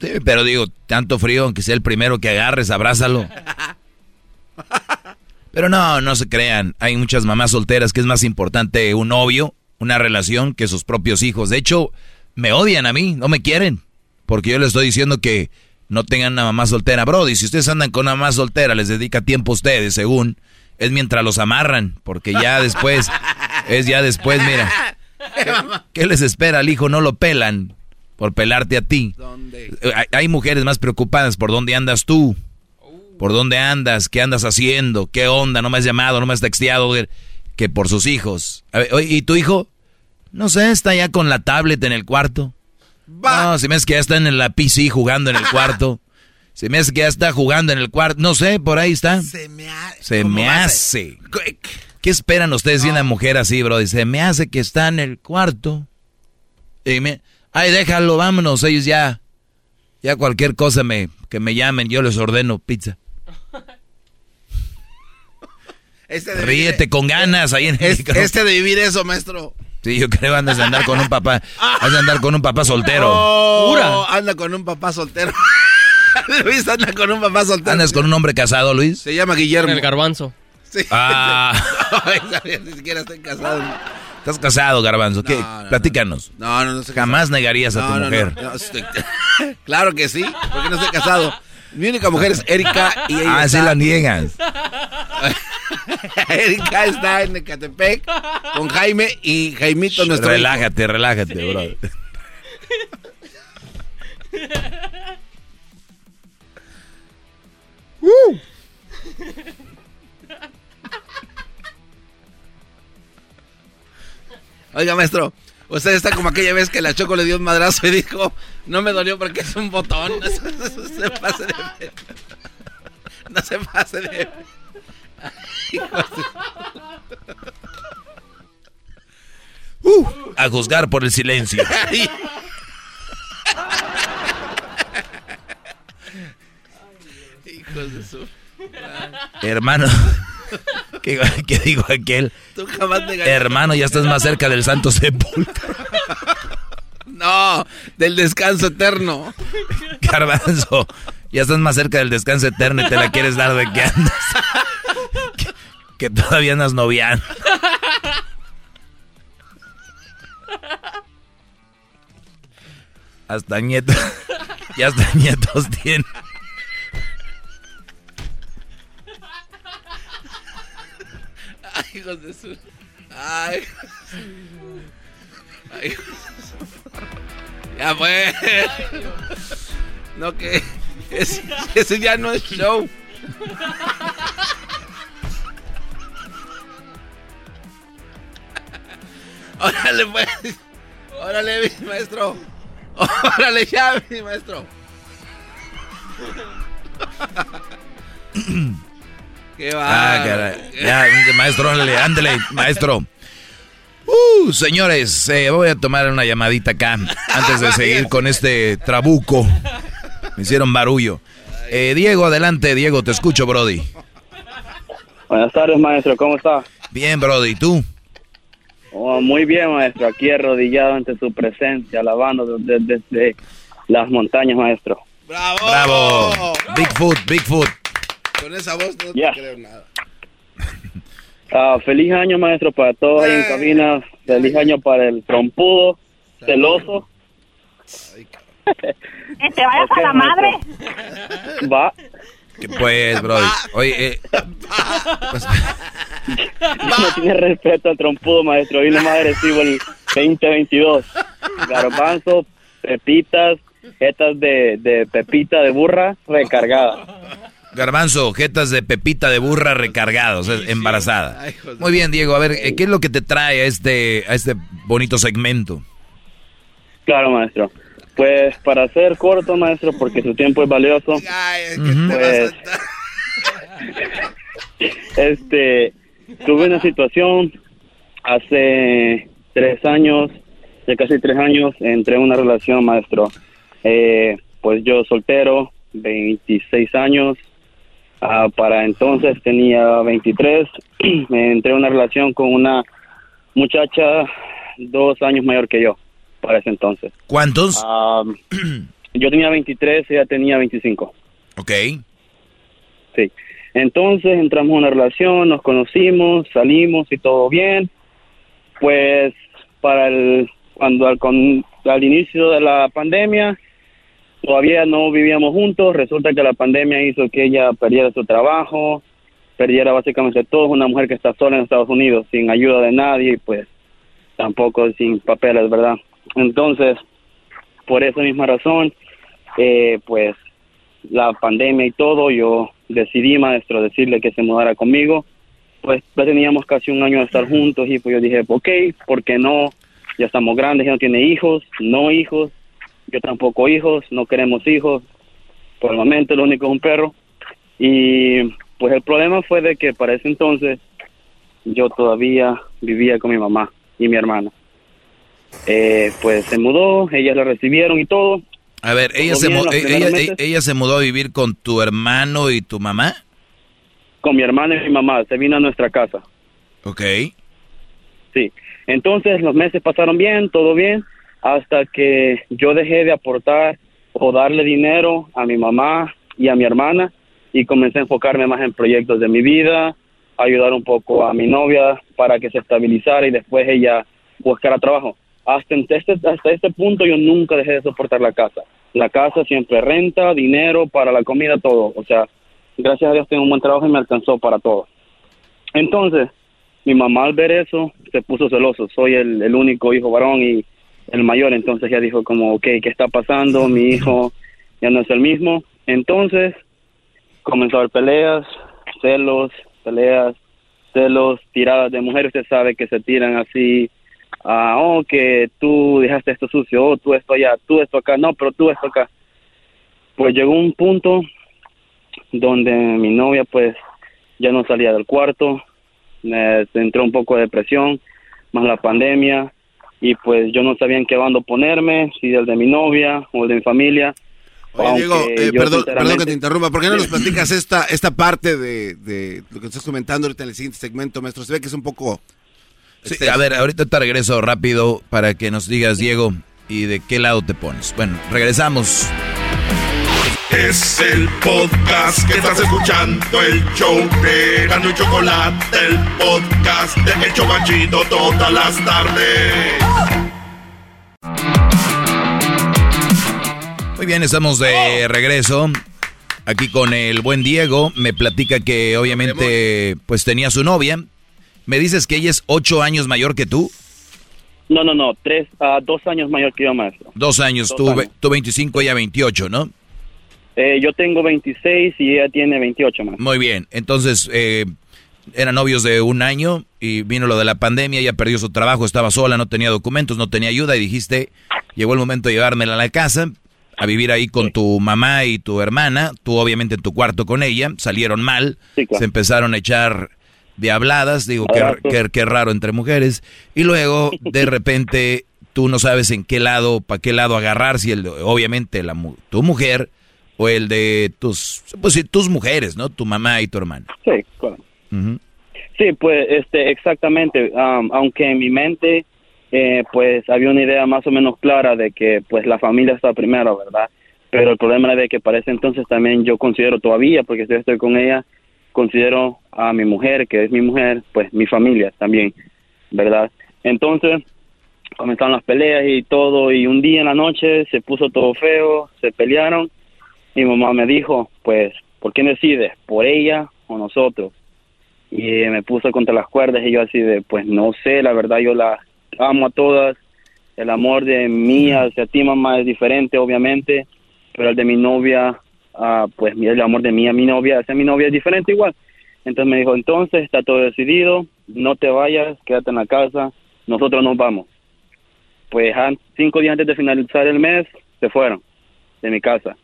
Sí, pero digo, tanto frío, aunque sea el primero que agarres, abrázalo. [LAUGHS] Pero no, no se crean. Hay muchas mamás solteras que es más importante un novio, una relación, que sus propios hijos. De hecho, me odian a mí, no me quieren. Porque yo les estoy diciendo que no tengan una mamá soltera. Brody, si ustedes andan con una mamá soltera, les dedica tiempo a ustedes, según, es mientras los amarran. Porque ya después, es ya después, mira. [LAUGHS] ¿Qué, qué les espera al hijo? No lo pelan por pelarte a ti. Hay mujeres más preocupadas por dónde andas tú. ¿Por dónde andas? ¿Qué andas haciendo? ¿Qué onda? ¿No me has llamado? ¿No me has texteado? Que por sus hijos. A ver, oye, ¿Y tu hijo? No sé, está ya con la tablet en el cuarto. No, si me hace que ya está en la PC jugando en el [LAUGHS] cuarto. Se me hace que ya está jugando en el cuarto. No sé, por ahí está. Se me, ha- Se ¿Cómo me hace. ¿Qué esperan ustedes de una mujer así, bro? Dice, me hace que está en el cuarto. Y me, ay, déjalo, vámonos. Ellos ya, ya cualquier cosa me, que me llamen, yo les ordeno pizza. Este de Ríete con ganas ahí en el este de vivir eso, maestro. Sí, yo creo andas de andar con un papá, has de andar con un papá soltero. Oh, anda con un papá soltero. [LAUGHS] Luis anda con un papá soltero. ¿Andas con un hombre casado, Luis? Se llama Guillermo. el garbanzo. Sí. Ah. [LAUGHS] Ni siquiera estoy casado. Estás casado, Garbanzo. ¿Qué? No, no, Platícanos. No, no, no Jamás casado. negarías a No, tu mujer. no, estoy- [LAUGHS] claro que sí, porque no estoy casado. Mi única mujer es Erika y ella Ah, sí la niegas. [LAUGHS] Erika está en Ecatepec con Jaime y Jaimito nuestro hijo. Relájate, relájate, bro. Uh. [LAUGHS] Oiga, maestro, usted está como aquella vez que la Choco le dio un madrazo y dijo, no me dolió porque es un botón. No [LAUGHS] se, no se pase de... No se pase de... A juzgar por el silencio. Hijos de su... Hermano. [LAUGHS] ¿Qué, qué digo aquel? Tú jamás negarías- Hermano, ya estás más cerca del santo sepulcro. [LAUGHS] No, del descanso eterno. Garbanzo, ya estás más cerca del descanso eterno y te la quieres dar de que andas. Que, todavía andas noviando. Hasta nietos. Ya hasta nietos tiene. Ay, hijos de su... Ay. Ay, Ya fue. No, que... Ese, ese ya no es show. Órale, pues. Órale, maestro. Órale, ya, mi maestro. Qué va. Ah, caray. Ya, maestro, ándale, ándale, maestro. Uh, señores, eh, voy a tomar una llamadita acá antes de seguir con este trabuco. Me hicieron barullo. Eh, Diego, adelante, Diego, te escucho, Brody. Buenas tardes, maestro, ¿cómo está? Bien, Brody, ¿y tú? Oh, muy bien, maestro, aquí arrodillado ante su presencia, alabando desde, desde las montañas, maestro. ¡Bravo! ¡Bravo! Bigfoot, Bigfoot. Con esa voz no te creo nada. [LAUGHS] Ah, feliz año, maestro, para todos ahí en cabina. Feliz año para el trompudo, celoso. ¿Que te vayas a la madre? Va. Pues, bro. [LAUGHS] Oye, eh, pues, [LAUGHS] no tiene respeto al trompudo, maestro. Vino más agresivo el 2022. Garbanzo, pepitas, jetas de, de pepita de burra recargada. Garbanzo, jetas de pepita de burra recargados, embarazada. Muy bien, Diego. A ver, eh, ¿qué es lo que te trae a este, a este bonito segmento? Claro, maestro. Pues para ser corto, maestro, porque su tiempo es valioso. pues, [LAUGHS] este, tuve una situación hace tres años, ya casi tres años, entré en una relación, maestro. Eh, pues yo soltero, 26 años. Ah, para entonces tenía 23. Me [CLEARS THROAT] entré en una relación con una muchacha dos años mayor que yo para ese entonces. ¿Cuántos? yo tenía 23, ella tenía 25. Ok. Sí. Entonces entramos en una relación, nos conocimos, salimos y todo bien. Pues para el cuando al, con, al inicio de la pandemia todavía no vivíamos juntos, resulta que la pandemia hizo que ella perdiera su trabajo, perdiera básicamente todo, una mujer que está sola en Estados Unidos, sin ayuda de nadie y pues tampoco sin papeles, ¿verdad? Entonces, por esa misma razón, eh, pues la pandemia y todo, yo decidí, maestro, decirle que se mudara conmigo. Pues ya teníamos casi un año de estar juntos y pues yo dije, ok, ¿por qué no? Ya estamos grandes, ya no tiene hijos, no hijos, yo tampoco hijos, no queremos hijos. Por el momento lo único es un perro. Y pues el problema fue de que para ese entonces yo todavía vivía con mi mamá y mi hermana. Eh, pues se mudó, ellas la recibieron y todo. A ver, ella se, ella, ella, se mudó a vivir con tu hermano y tu mamá. Con mi hermano y mi mamá, se vino a nuestra casa. Ok. Sí, entonces los meses pasaron bien, todo bien, hasta que yo dejé de aportar o darle dinero a mi mamá y a mi hermana y comencé a enfocarme más en proyectos de mi vida, ayudar un poco a mi novia para que se estabilizara y después ella buscara trabajo hasta este, hasta este punto yo nunca dejé de soportar la casa. La casa siempre renta, dinero para la comida, todo. O sea, gracias a Dios tengo un buen trabajo y me alcanzó para todo. Entonces, mi mamá al ver eso se puso celoso. Soy el, el único hijo varón y el mayor, entonces ya dijo como, ok, ¿qué está pasando? Mi hijo ya no es el mismo. Entonces, comenzó a haber peleas, celos, peleas, celos, tiradas de mujeres. Usted sabe que se tiran así ah, oh, que tú dejaste esto sucio, oh, tú esto allá, tú esto acá, no, pero tú esto acá. Pues llegó un punto donde mi novia pues ya no salía del cuarto, me entró un poco de depresión, más la pandemia, y pues yo no sabía en qué bando ponerme, si el de mi novia o el de mi familia. Oye, Diego, eh, perdón, perdón que te interrumpa, ¿por qué no nos platicas esta, esta parte de, de lo que estás comentando ahorita en el siguiente segmento, maestro? Se ve que es un poco Sí, este, a ver, ahorita te regreso rápido para que nos digas, Diego, y de qué lado te pones. Bueno, regresamos. Es el podcast que estás escuchando, el show de Gano y Chocolate, el podcast de El Chocachito todas las tardes. Muy bien, estamos de regreso. Aquí con el buen Diego. Me platica que obviamente pues tenía su novia, ¿Me dices que ella es ocho años mayor que tú? No, no, no, tres, uh, dos años mayor que yo, maestro. Dos años, tú, tú 25, ella 28, ¿no? Eh, yo tengo 26 y ella tiene 28, más. Muy bien, entonces, eh, eran novios de un año y vino lo de la pandemia, ella perdió su trabajo, estaba sola, no tenía documentos, no tenía ayuda y dijiste, llegó el momento de llevármela a la casa, a vivir ahí con tu mamá y tu hermana, tú obviamente en tu cuarto con ella, salieron mal, se empezaron a echar de habladas, digo, qué, qué, raro entre mujeres, y luego de [LAUGHS] repente tú no sabes en qué lado, para qué lado agarrar, si el, obviamente la, tu mujer o el de tus, pues sí, tus mujeres, ¿no? Tu mamá y tu hermana. Sí, claro. Sí, pues este, exactamente, aunque en mi mente eh, pues había una idea más o menos clara de que pues la familia está primero, ¿verdad? Pero el problema es de que para ese entonces también yo considero todavía, porque si estoy con ella, considero a mi mujer, que es mi mujer, pues mi familia también, ¿verdad? Entonces comenzaron las peleas y todo, y un día en la noche se puso todo feo, se pelearon, y mi mamá me dijo, pues, ¿por qué decides? ¿Por ella o nosotros? Y me puso contra las cuerdas y yo así de, pues no sé, la verdad yo la amo a todas, el amor de mí hacia ti mamá es diferente obviamente, pero el de mi novia ah, pues el amor de mí a mi novia, hacia mi novia es diferente igual. Entonces me dijo, entonces está todo decidido, no te vayas, quédate en la casa, nosotros nos vamos. Pues cinco días antes de finalizar el mes, se fueron de mi casa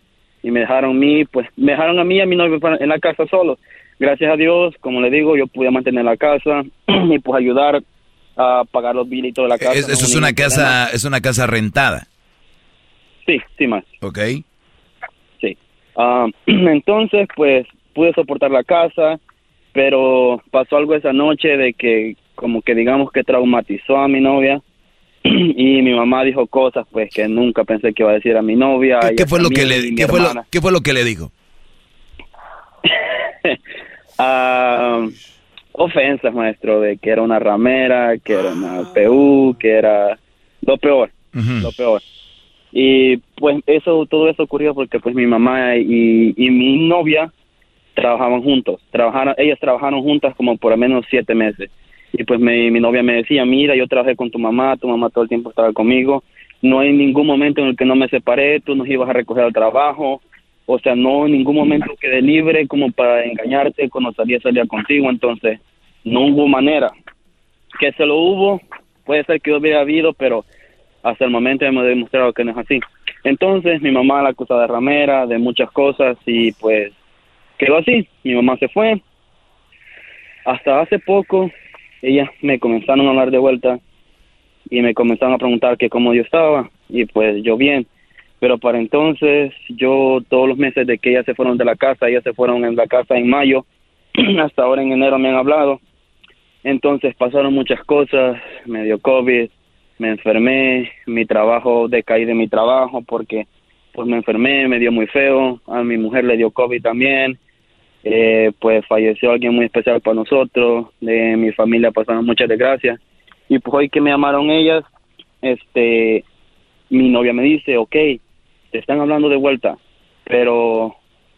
y me dejaron a mí, pues me dejaron a mí y a mi novia en la casa solo. Gracias a Dios, como le digo, yo pude mantener la casa [CLEARS THROAT] y pues ayudar a pagar los billetes de la casa. eso es una casa, es una casa rentada. Sí, sí más. Ok. Ah, [CLEARS THROAT] entonces, pues pude soportar la casa, pero pasó algo esa noche de que como que digamos que traumatizó a mi novia [CLEARS THROAT] y mi mamá dijo cosas pues que nunca pensé que iba a decir a mi novia. ¿Qué, fue, lo que le, ¿qué fue, lo, ¿qué fue lo que le dijo? uh, [LAUGHS] ofensas, maestro, de que era una ramera, que era una PU, que era lo peor, lo peor. Y pues eso, todo eso ocurrió porque pues mi mamá y, y mi novia trabajaban juntos, trabajaron, ellas trabajaron juntas como por al menos siete meses. Y pues mi, mi novia me decía, mira, yo trabajé con tu mamá, tu mamá todo el tiempo estaba conmigo, no hay ningún momento en el que no me separé, tú nos ibas a recoger al trabajo, o sea, no en ningún momento quedé libre como para engañarte cuando salía, salía contigo, entonces no hubo manera. Que se lo hubo, puede ser que hubiera habido, pero hasta el momento hemos demostrado que no es así. Entonces mi mamá la acusa de ramera, de muchas cosas y pues quedó así. Mi mamá se fue. Hasta hace poco ellas me comenzaron a hablar de vuelta y me comenzaron a preguntar que cómo yo estaba y pues yo bien. Pero para entonces yo todos los meses de que ellas se fueron de la casa, ellas se fueron en la casa en mayo, [CLEARS THROAT] hasta ahora en enero me han hablado. Entonces pasaron muchas cosas, me dio COVID, me enfermé, mi trabajo, decaí de mi trabajo porque pues me enfermé, me dio muy feo, a mi mujer le dio COVID también, eh, pues falleció alguien muy especial para nosotros, de mi familia pasaron muchas desgracias y pues hoy que me llamaron ellas, este, mi novia me dice, ok, te están hablando de vuelta, pero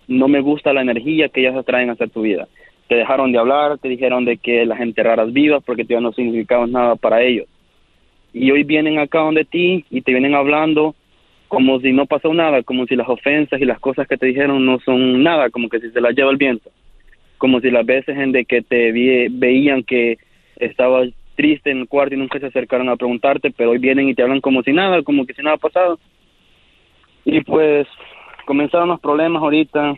no me gusta la energía que ellas atraen hacia tu vida. Te dejaron de hablar, te dijeron de que la gente rara es viva porque ya no significabas nada para ellos y hoy vienen acá donde ti y te vienen hablando como si no pasó nada, como si las ofensas y las cosas que te dijeron no son nada, como que si se las lleva el viento, como si las veces en de que te veían que estabas triste en el cuarto y nunca se acercaron a preguntarte, pero hoy vienen y te hablan como si nada, como que si nada ha pasado. Y pues comenzaron los problemas ahorita,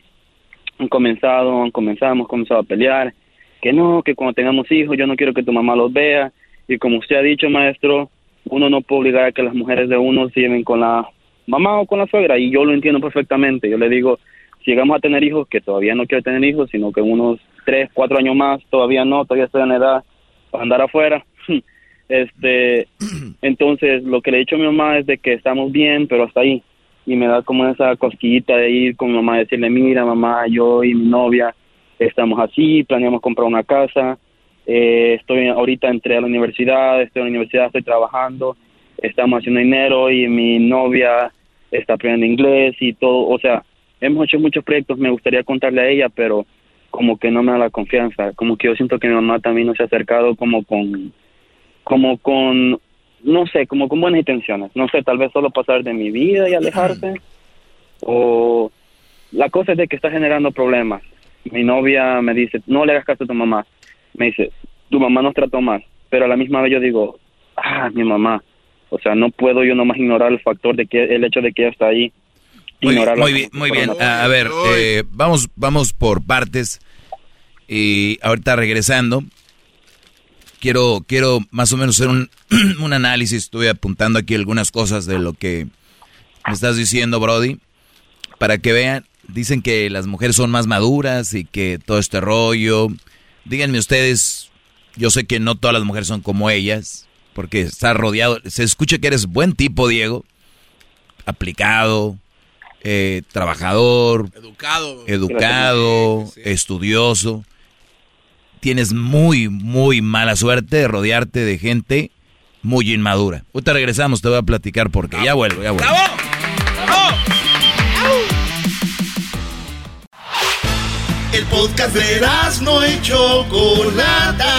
han comenzado, han comenzado, hemos comenzado a pelear, que no, que cuando tengamos hijos yo no quiero que tu mamá los vea, y como usted ha dicho, maestro, uno no puede obligar a que las mujeres de uno se lleven con la mamá o con la suegra y yo lo entiendo perfectamente. Yo le digo, si llegamos a tener hijos, que todavía no quiero tener hijos, sino que unos tres, cuatro años más, todavía no, todavía estoy en edad para andar afuera. [LAUGHS] este, [CLEARS THROAT] entonces lo que le he dicho a mi mamá es de que estamos bien, pero hasta ahí. Y me da como esa cosquillita de ir con mi mamá y decirle, mira mamá, yo y mi novia estamos así, planeamos comprar una casa, eh, estoy ahorita entré a la universidad, estoy en la universidad, estoy trabajando, estamos haciendo dinero y mi novia está aprendiendo inglés y todo, o sea, hemos hecho muchos proyectos, me gustaría contarle a ella, pero como que no me da la confianza, como que yo siento que mi mamá también no se ha acercado como con, como con, no sé, como con buenas intenciones, no sé, tal vez solo pasar de mi vida y alejarse, [CLEARS THROAT] o la cosa es de que está generando problemas. Mi novia me dice, no le hagas caso a tu mamá, me dice, tu mamá nos trató mal, pero a la misma vez yo digo, ah, mi mamá, o sea, no puedo yo nomás ignorar el factor de que el hecho de que ella está ahí. Muy, bien, muy bien, muy a ver, eh, vamos, vamos por partes. Y ahorita regresando, quiero, quiero más o menos hacer un, [CLEARS THROAT] un análisis. Estoy apuntando aquí algunas cosas de lo que me estás diciendo, Brody, para que vean. Dicen que las mujeres son más maduras y que todo este rollo. Díganme ustedes, yo sé que no todas las mujeres son como ellas, porque está rodeado. Se escucha que eres buen tipo, Diego, aplicado, eh, trabajador, Educado. educado, estudioso. Tienes muy, muy mala suerte de rodearte de gente muy inmadura. Ahorita regresamos, te voy a platicar porque ya vuelvo, ya vuelvo. El podcast de no y Chocolata.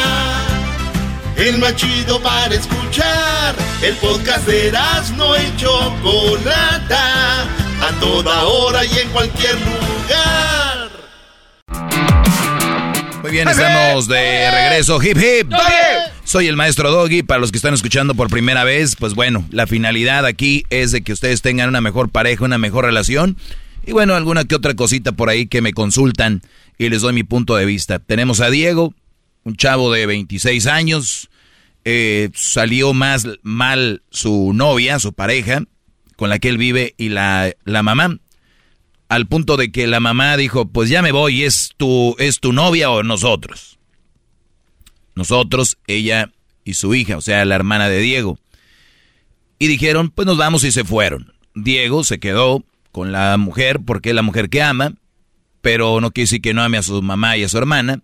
El más chido para escuchar. El podcast de no y Chocolata. A toda hora y en cualquier lugar. Muy bien, estamos de regreso. Hip hip. Soy el maestro Doggy. Para los que están escuchando por primera vez, pues bueno, la finalidad aquí es de que ustedes tengan una mejor pareja, una mejor relación. Y bueno, alguna que otra cosita por ahí que me consultan y les doy mi punto de vista. Tenemos a Diego, un chavo de 26 años. eh, salió más mal su novia, su pareja, con la que él vive, y la, la mamá al punto de que la mamá dijo, pues ya me voy, ¿es tu, es tu novia o nosotros? Nosotros, ella y su hija, o sea, la hermana de Diego. Y dijeron, pues nos vamos y se fueron. Diego se quedó con la mujer porque es la mujer que ama, pero no quiere decir que no ame a su mamá y a su hermana.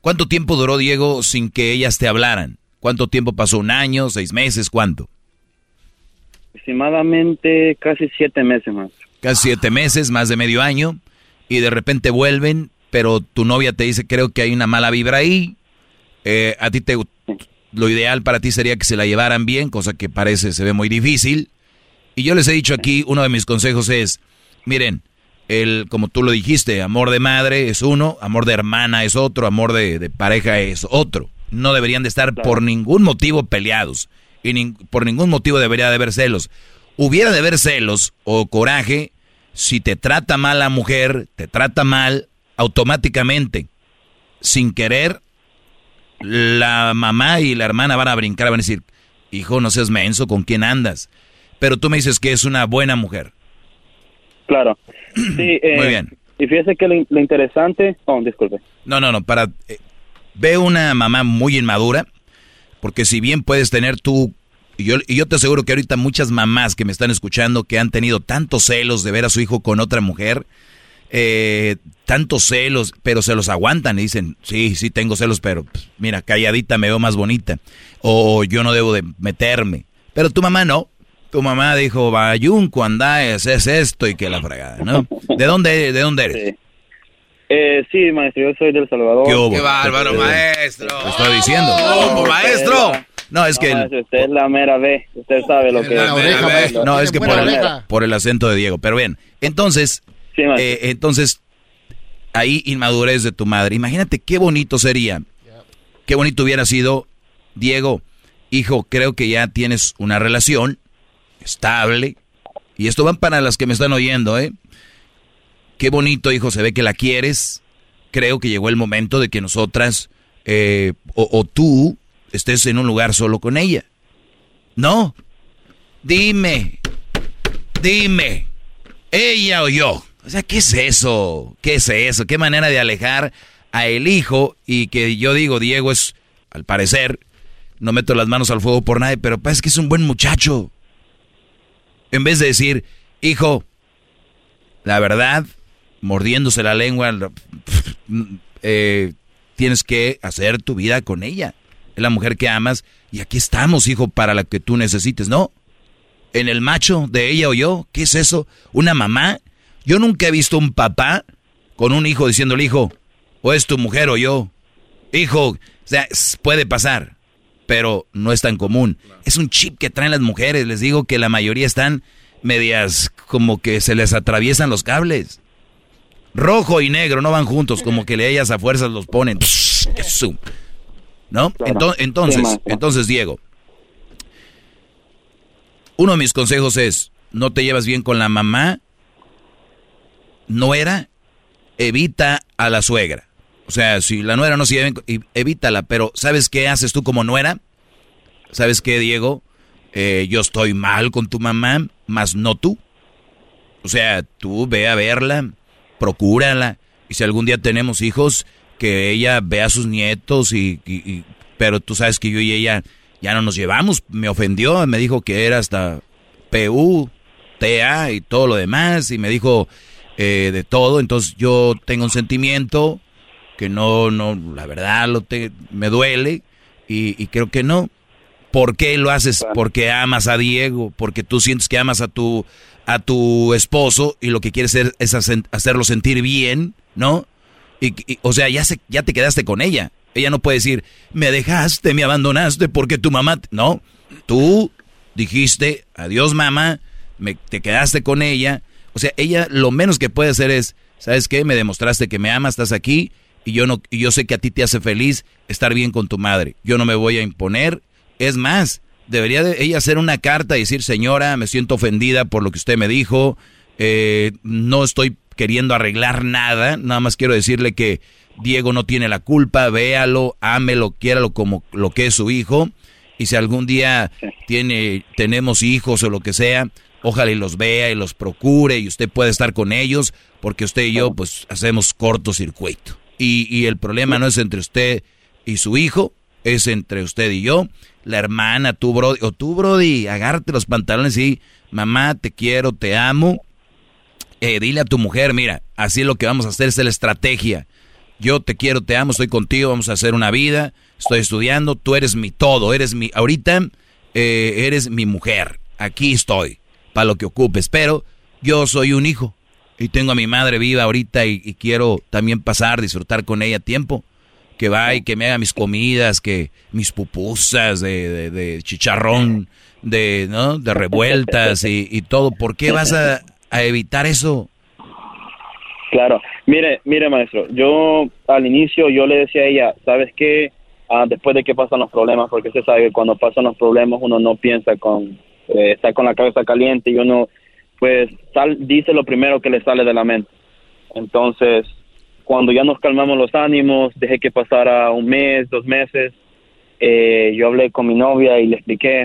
¿Cuánto tiempo duró Diego sin que ellas te hablaran? ¿Cuánto tiempo pasó? ¿Un año? ¿Seis meses? ¿Cuánto? Aproximadamente casi siete meses más. casi siete meses, más de medio año, y de repente vuelven, pero tu novia te dice, creo que hay una mala vibra ahí, eh, a ti te, lo ideal para ti sería que se la llevaran bien, cosa que parece, se ve muy difícil, y yo les he dicho aquí, uno de mis consejos es, miren, el, como tú lo dijiste, amor de madre es uno, amor de hermana es otro, amor de, de pareja es otro, no deberían de estar por ningún motivo peleados, y por ningún motivo debería de haber celos. Hubiera de haber celos o coraje si te trata mal la mujer, te trata mal automáticamente, sin querer, la mamá y la hermana van a brincar, van a decir, hijo, no seas menso, ¿con quién andas? Pero tú me dices que es una buena mujer. Claro. Sí, eh, Muy bien. Y fíjese que lo, lo interesante... Oh, disculpe. No, no, no, para... eh, ve una mamá muy inmadura, porque si bien puedes tener tú... Y yo, y yo te aseguro que ahorita muchas mamás que me están escuchando que han tenido tantos celos de ver a su hijo con otra mujer, eh, tantos celos, pero se los aguantan y dicen, sí, sí tengo celos, pero pues, mira, calladita me veo más bonita. O yo no debo de meterme. Pero tu mamá no. Tu mamá dijo, Bayunco, andáes, es esto y que la fregada, ¿no? ¿De dónde, de dónde eres? Eh, sí, maestro, yo soy del Salvador. ¿Qué bárbaro, maestro. Te estoy diciendo. ¿Cómo, maestro? No, es que... No, el- maestro, usted es la mera B. Usted sabe lo que La es. oreja, maestro. no, es que por el, oreja. por el acento de Diego. Pero bien, entonces, Sí, maestro. eh, entonces, ahí inmadurez de tu madre. Imagínate qué bonito sería, qué bonito hubiera sido, Diego, hijo, creo que ya tienes una relación estable. Y esto va para las que me están oyendo, ¿eh? Qué bonito, hijo, se ve que la quieres. Creo que llegó el momento de que nosotras, eh, o, tú, estés en un lugar solo con ella. No. Dime, dime, ella o yo. O sea, ¿qué es eso? ¿Qué es eso? ¿Qué manera de alejar a el hijo y que yo digo, Diego es, al parecer, no meto las manos al fuego por nadie, pero parece que es un buen muchacho. En vez de decir, hijo, la verdad, mordiéndose la lengua, [LAUGHS] eh, tienes que hacer tu vida con ella. Es la mujer que amas y aquí estamos, hijo, para la que tú necesites, ¿no? En el macho de ella o yo, ¿qué es eso? ¿Una mamá? Yo nunca he visto un papá con un hijo diciéndole, hijo, o es tu mujer o yo. Hijo, o sea, puede pasar, pero no es tan común. Es un chip que traen las mujeres, les digo que la mayoría están medias como que se les atraviesan los cables. Rojo y negro no van juntos, como que le ellas a fuerzas los ponen. ¿no? Entonces, entonces, Diego, uno de mis consejos es, no te llevas bien con la mamá, nuera, evita a la suegra. O sea, si la nuera no se lleva evítala, pero ¿sabes qué haces tú como nuera? ¿Sabes qué, Diego? Eh, yo estoy mal con tu mamá, más no tú. O sea, tú ve a verla, procúrala. Y si algún día tenemos hijos, que ella vea a sus nietos y- pero tú sabes que yo y ella ya no nos llevamos. Me ofendió, me dijo que era hasta PU, TA y todo lo demás. Y me dijo eh, de todo. Entonces yo tengo un sentimiento que no, no, la verdad lo te, me duele y, y creo que no. ¿Por qué lo haces? Porque amas a Diego, porque tú sientes que amas a tu a tu esposo y lo que quieres hacer es hacerlo sentir bien, ¿no? Y, y- o sea, ya se, ya te quedaste con ella. Ella no puede decir, me dejaste, me abandonaste porque tu mamá, t-". no, tú dijiste, adiós mamá, me, te quedaste con ella. O sea, ella lo menos que puede hacer es, ¿sabes qué? Me demostraste que me amas, estás aquí y yo no, y yo sé que a ti te hace feliz estar bien con tu madre. Yo no me voy a imponer. Es más, debería de ella hacer una carta y decir, señora, me siento ofendida por lo que usted me dijo. eh, no estoy queriendo arreglar nada. Nada más quiero decirle que Diego no tiene la culpa. Véalo, ámelo, quiéralo como lo que es su hijo. Y si algún día tiene, tenemos hijos o lo que sea, ojalá y los vea y los procure y usted puede estar con ellos, porque usted y yo pues hacemos cortocircuito. Y, y el problema no es entre usted y su hijo, es entre usted y yo, la hermana, tú, Brody, o tú, Brody, agárrate los pantalones y, mamá, te quiero, te amo. Eh, dile a tu mujer, mira, así es lo que vamos a hacer, es la estrategia. Yo te quiero, te amo, estoy contigo, vamos a hacer una vida, estoy estudiando, tú eres mi todo, eres mi, ahorita eh, eres mi mujer, aquí estoy, para lo que ocupes, pero yo soy un hijo y tengo a mi madre viva ahorita y, quiero también pasar, disfrutar con ella tiempo, que va y que me haga mis comidas, que mis pupusas de, de- chicharrón, de, ¿no? de revueltas y, y todo, ¿por qué vas a, a evitar eso? Claro, mire, mire maestro, yo al inicio yo le decía a ella, ¿sabes qué? Ah, después de que pasan los problemas, porque usted sabe que cuando pasan los problemas uno no piensa con, eh, está con la cabeza caliente y uno pues sal, dice lo primero que le sale de la mente. Entonces, cuando ya nos calmamos los ánimos, dejé que pasara un mes, dos meses, eh, yo hablé con mi novia y le expliqué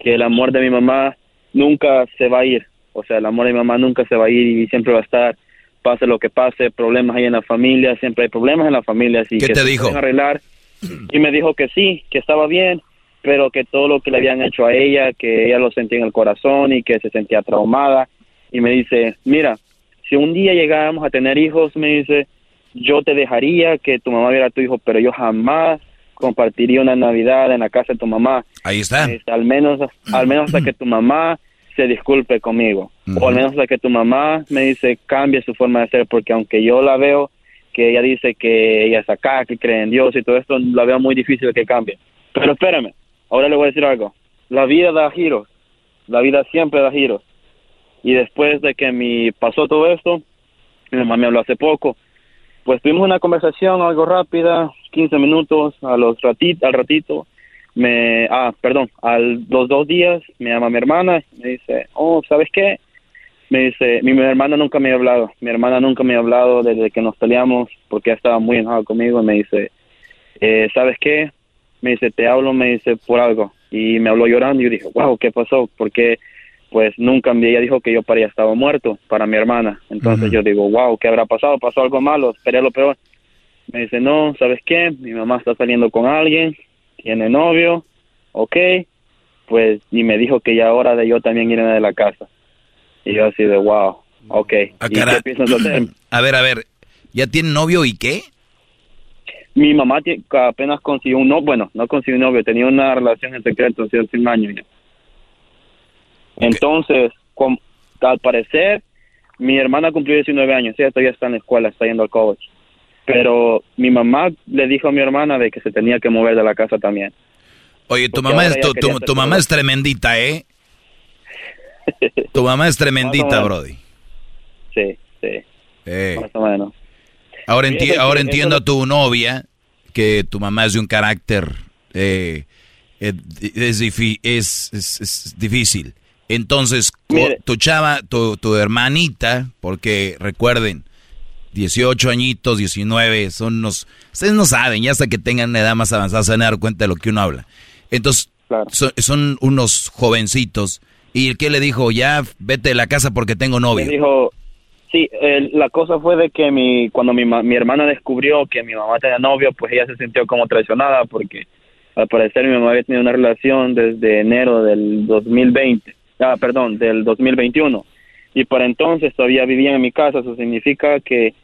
que el amor de mi mamá nunca se va a ir. O sea, el amor de mi mamá nunca se va a ir y siempre va a estar, pase lo que pase, problemas hay en la familia, siempre hay problemas en la familia. Así ¿Qué que te dijo? arreglar. Y me dijo que sí, que estaba bien, pero que todo lo que le habían hecho a ella, que ella lo sentía en el corazón y que se sentía traumada. Y me dice, mira, si un día llegáramos a tener hijos, me dice, yo te dejaría que tu mamá viera a tu hijo, pero yo jamás compartiría una Navidad en la casa de tu mamá. Ahí está. Este, al menos al menos hasta que tu mamá se disculpe conmigo o al menos hasta que tu mamá me dice cambie su forma de ser porque aunque yo la veo que ella dice que ella es acá que cree en Dios y todo esto la veo muy difícil que cambie pero espérame ahora le voy a decir algo. La vida da giros. La vida siempre da giros. Y después de que mi pasó todo esto mi mamá me habló hace poco. Pues tuvimos una conversación algo rápida 15 minutos a los ratit al ratito. Me ah perdón a los dos días me llama mi hermana me dice oh sabes qué me dice mi, hermana nunca me ha hablado. Mi hermana nunca me ha hablado desde que nos peleamos porque estaba muy enojada conmigo. Y me dice eh, sabes qué me dice te hablo me dice por algo y me habló llorando y yo dije wow qué pasó porque pues nunca me ella dijo que yo para ella estaba muerto para mi hermana. Entonces yo digo wow qué habrá pasado pasó algo malo esperé lo peor me dice no sabes qué mi mamá está saliendo con alguien tiene novio, ok, pues, y me dijo que ya hora de yo también irme de la casa. Y yo así de, wow, ok. ¿Y qué piensas hacer? [CLEARS THROAT] A ver, a ver, ¿ya tiene novio y qué? Mi mamá apenas consiguió un novio, bueno, no consiguió un novio, tenía una relación en secreto hace un año ya. Entonces, al parecer, mi hermana cumplió 19 años, ella todavía está en la escuela, está yendo al college. Pero mi mamá le dijo a mi hermana de que se tenía que mover de la casa también. Oye, tu mamá es ya [LAUGHS] tu, mamá es tremendita, ¿eh? Tu mamá es tremendita. Brody. Sí, sí. Eh. Más o menos. Ahora, enti- ahora entiendo a tu novia que tu mamá es de un carácter eh, eh, es, es, difícil. Entonces, tu chava, tu, tu hermanita, porque recuerden, 18 añitos, 19, son unos... Ustedes no saben, ya hasta que tengan una edad más avanzada se van a dar cuenta de lo que uno habla. Entonces, son, unos jovencitos. ¿Y el que le dijo? Ya, vete de la casa porque tengo novia. Me dijo, sí, la cosa fue de que mi, cuando mi, mi hermana descubrió que mi mamá tenía novio, pues ella se sintió como traicionada porque al parecer mi mamá había tenido una relación desde enero del 2020, ah, perdón, del 2021. Y para entonces todavía vivían en mi casa, eso significa que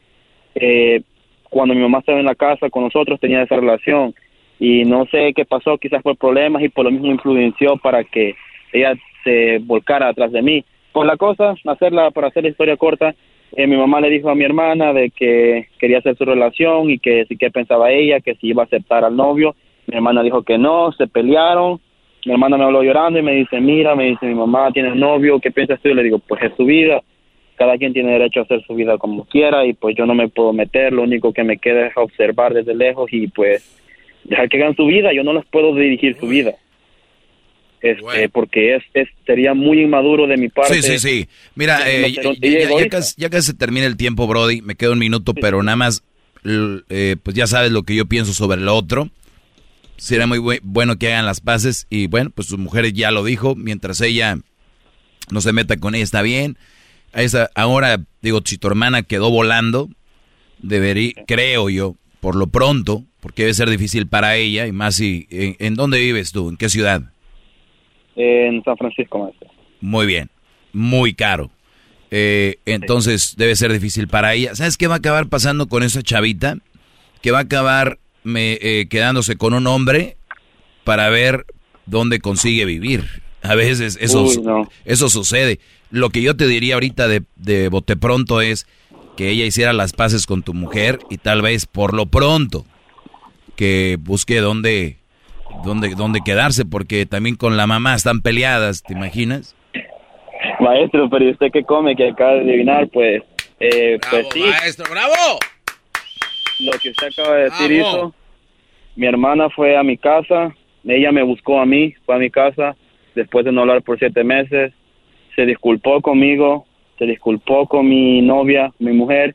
eh, cuando mi mamá estaba en la casa con nosotros tenía esa relación y no sé qué pasó, quizás por problemas y por lo mismo influenció para que ella se volcara atrás de mí. Por la cosa, hacerla, para hacer la historia corta, eh, mi mamá le dijo a mi hermana de que quería hacer su relación y que si qué pensaba ella, que si iba a aceptar al novio. Mi hermana dijo que no, se pelearon. Mi hermana me habló llorando y me dice, mira, me dice, mi mamá tiene novio, ¿qué piensas tú? Y le digo, pues es su vida cada quien tiene derecho a hacer su vida como quiera y pues yo no me puedo meter, lo único que me queda es observar desde lejos y pues dejar que hagan su vida, yo no les puedo dirigir su vida. Este, porque es, es, sería muy inmaduro de mi parte. Sí, sí, sí. Mira, eh, ya, casi, ya, casi, se termina el tiempo, Brody. Me queda un minuto, pero nada más, eh, pues ya sabes lo que yo pienso sobre el otro. Sería muy bueno que hagan las paces y bueno, pues su mujer ya lo dijo. Mientras ella no se meta con ella, está bien esa, ahora, digo, si tu hermana quedó volando, debería, creo yo, por lo pronto, porque debe ser difícil para ella, y más si, ¿en, dónde vives tú? ¿En qué ciudad? En San Francisco, maestro. Muy bien, muy caro. Eh, entonces debe ser difícil para ella. ¿Sabes qué va a acabar pasando con esa chavita? Que va a acabar me, eh, quedándose con un hombre para ver dónde consigue vivir. A veces eso, eso sucede. Lo que yo te diría ahorita de, de bote pronto es que ella hiciera las paces con tu mujer y tal vez por lo pronto que busque dónde, dónde, dónde quedarse, porque también con la mamá están peleadas, ¿te imaginas? Maestro, pero usted que come, que acaba de adivinar, pues, eh, pues sí. Maestro, bravo. Lo que usted acaba de decir hizo. Mi hermana fue a mi casa, ella me buscó a mí, fue a mi casa, después de no hablar por siete meses, se disculpó conmigo, se disculpó con mi novia, mi mujer,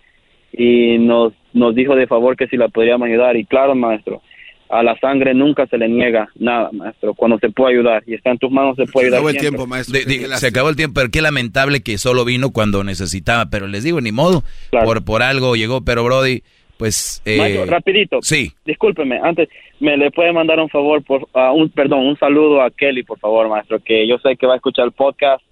y nos, nos dijo de favor que si la podríamos ayudar. Y claro, maestro, a la sangre nunca se le niega nada, maestro. Cuando se puede ayudar y está en tus manos, se puede ayudar. Se acabó el tiempo, maestro. se acabó el tiempo, pero qué lamentable que solo vino cuando necesitaba. Pero les digo, ni modo, por, por algo llegó. Pero Brody, pues... Eh, rapidito. Sí. Discúlpeme, antes, ¿me le puede mandar un favor, por, un perdón, un saludo a Kelly, por favor, maestro, que yo sé que va a escuchar el podcast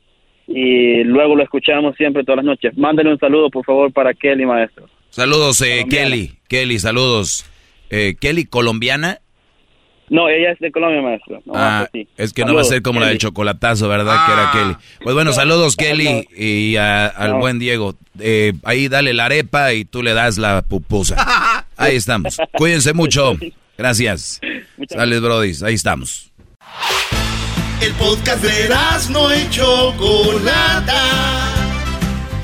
y luego lo escuchamos siempre todas las noches. Mándale un saludo, por favor, para Kelly, maestro. Saludos, eh, Kelly. Kelly, saludos. Eh, Kelly, colombiana. No, ella es de Colombia, maestro. ah, es que no va a ser como la del chocolatazo, ¿verdad? Que era ah. Kelly. Pues bueno, saludos, Kelly, y al buen Diego. Eh, ahí dale la arepa y tú le das la pupusa. [LAUGHS] Ahí estamos. Cuídense mucho. [LAUGHS] Gracias. Sales, Brody. Ahí estamos. El podcast de no y Chocolata.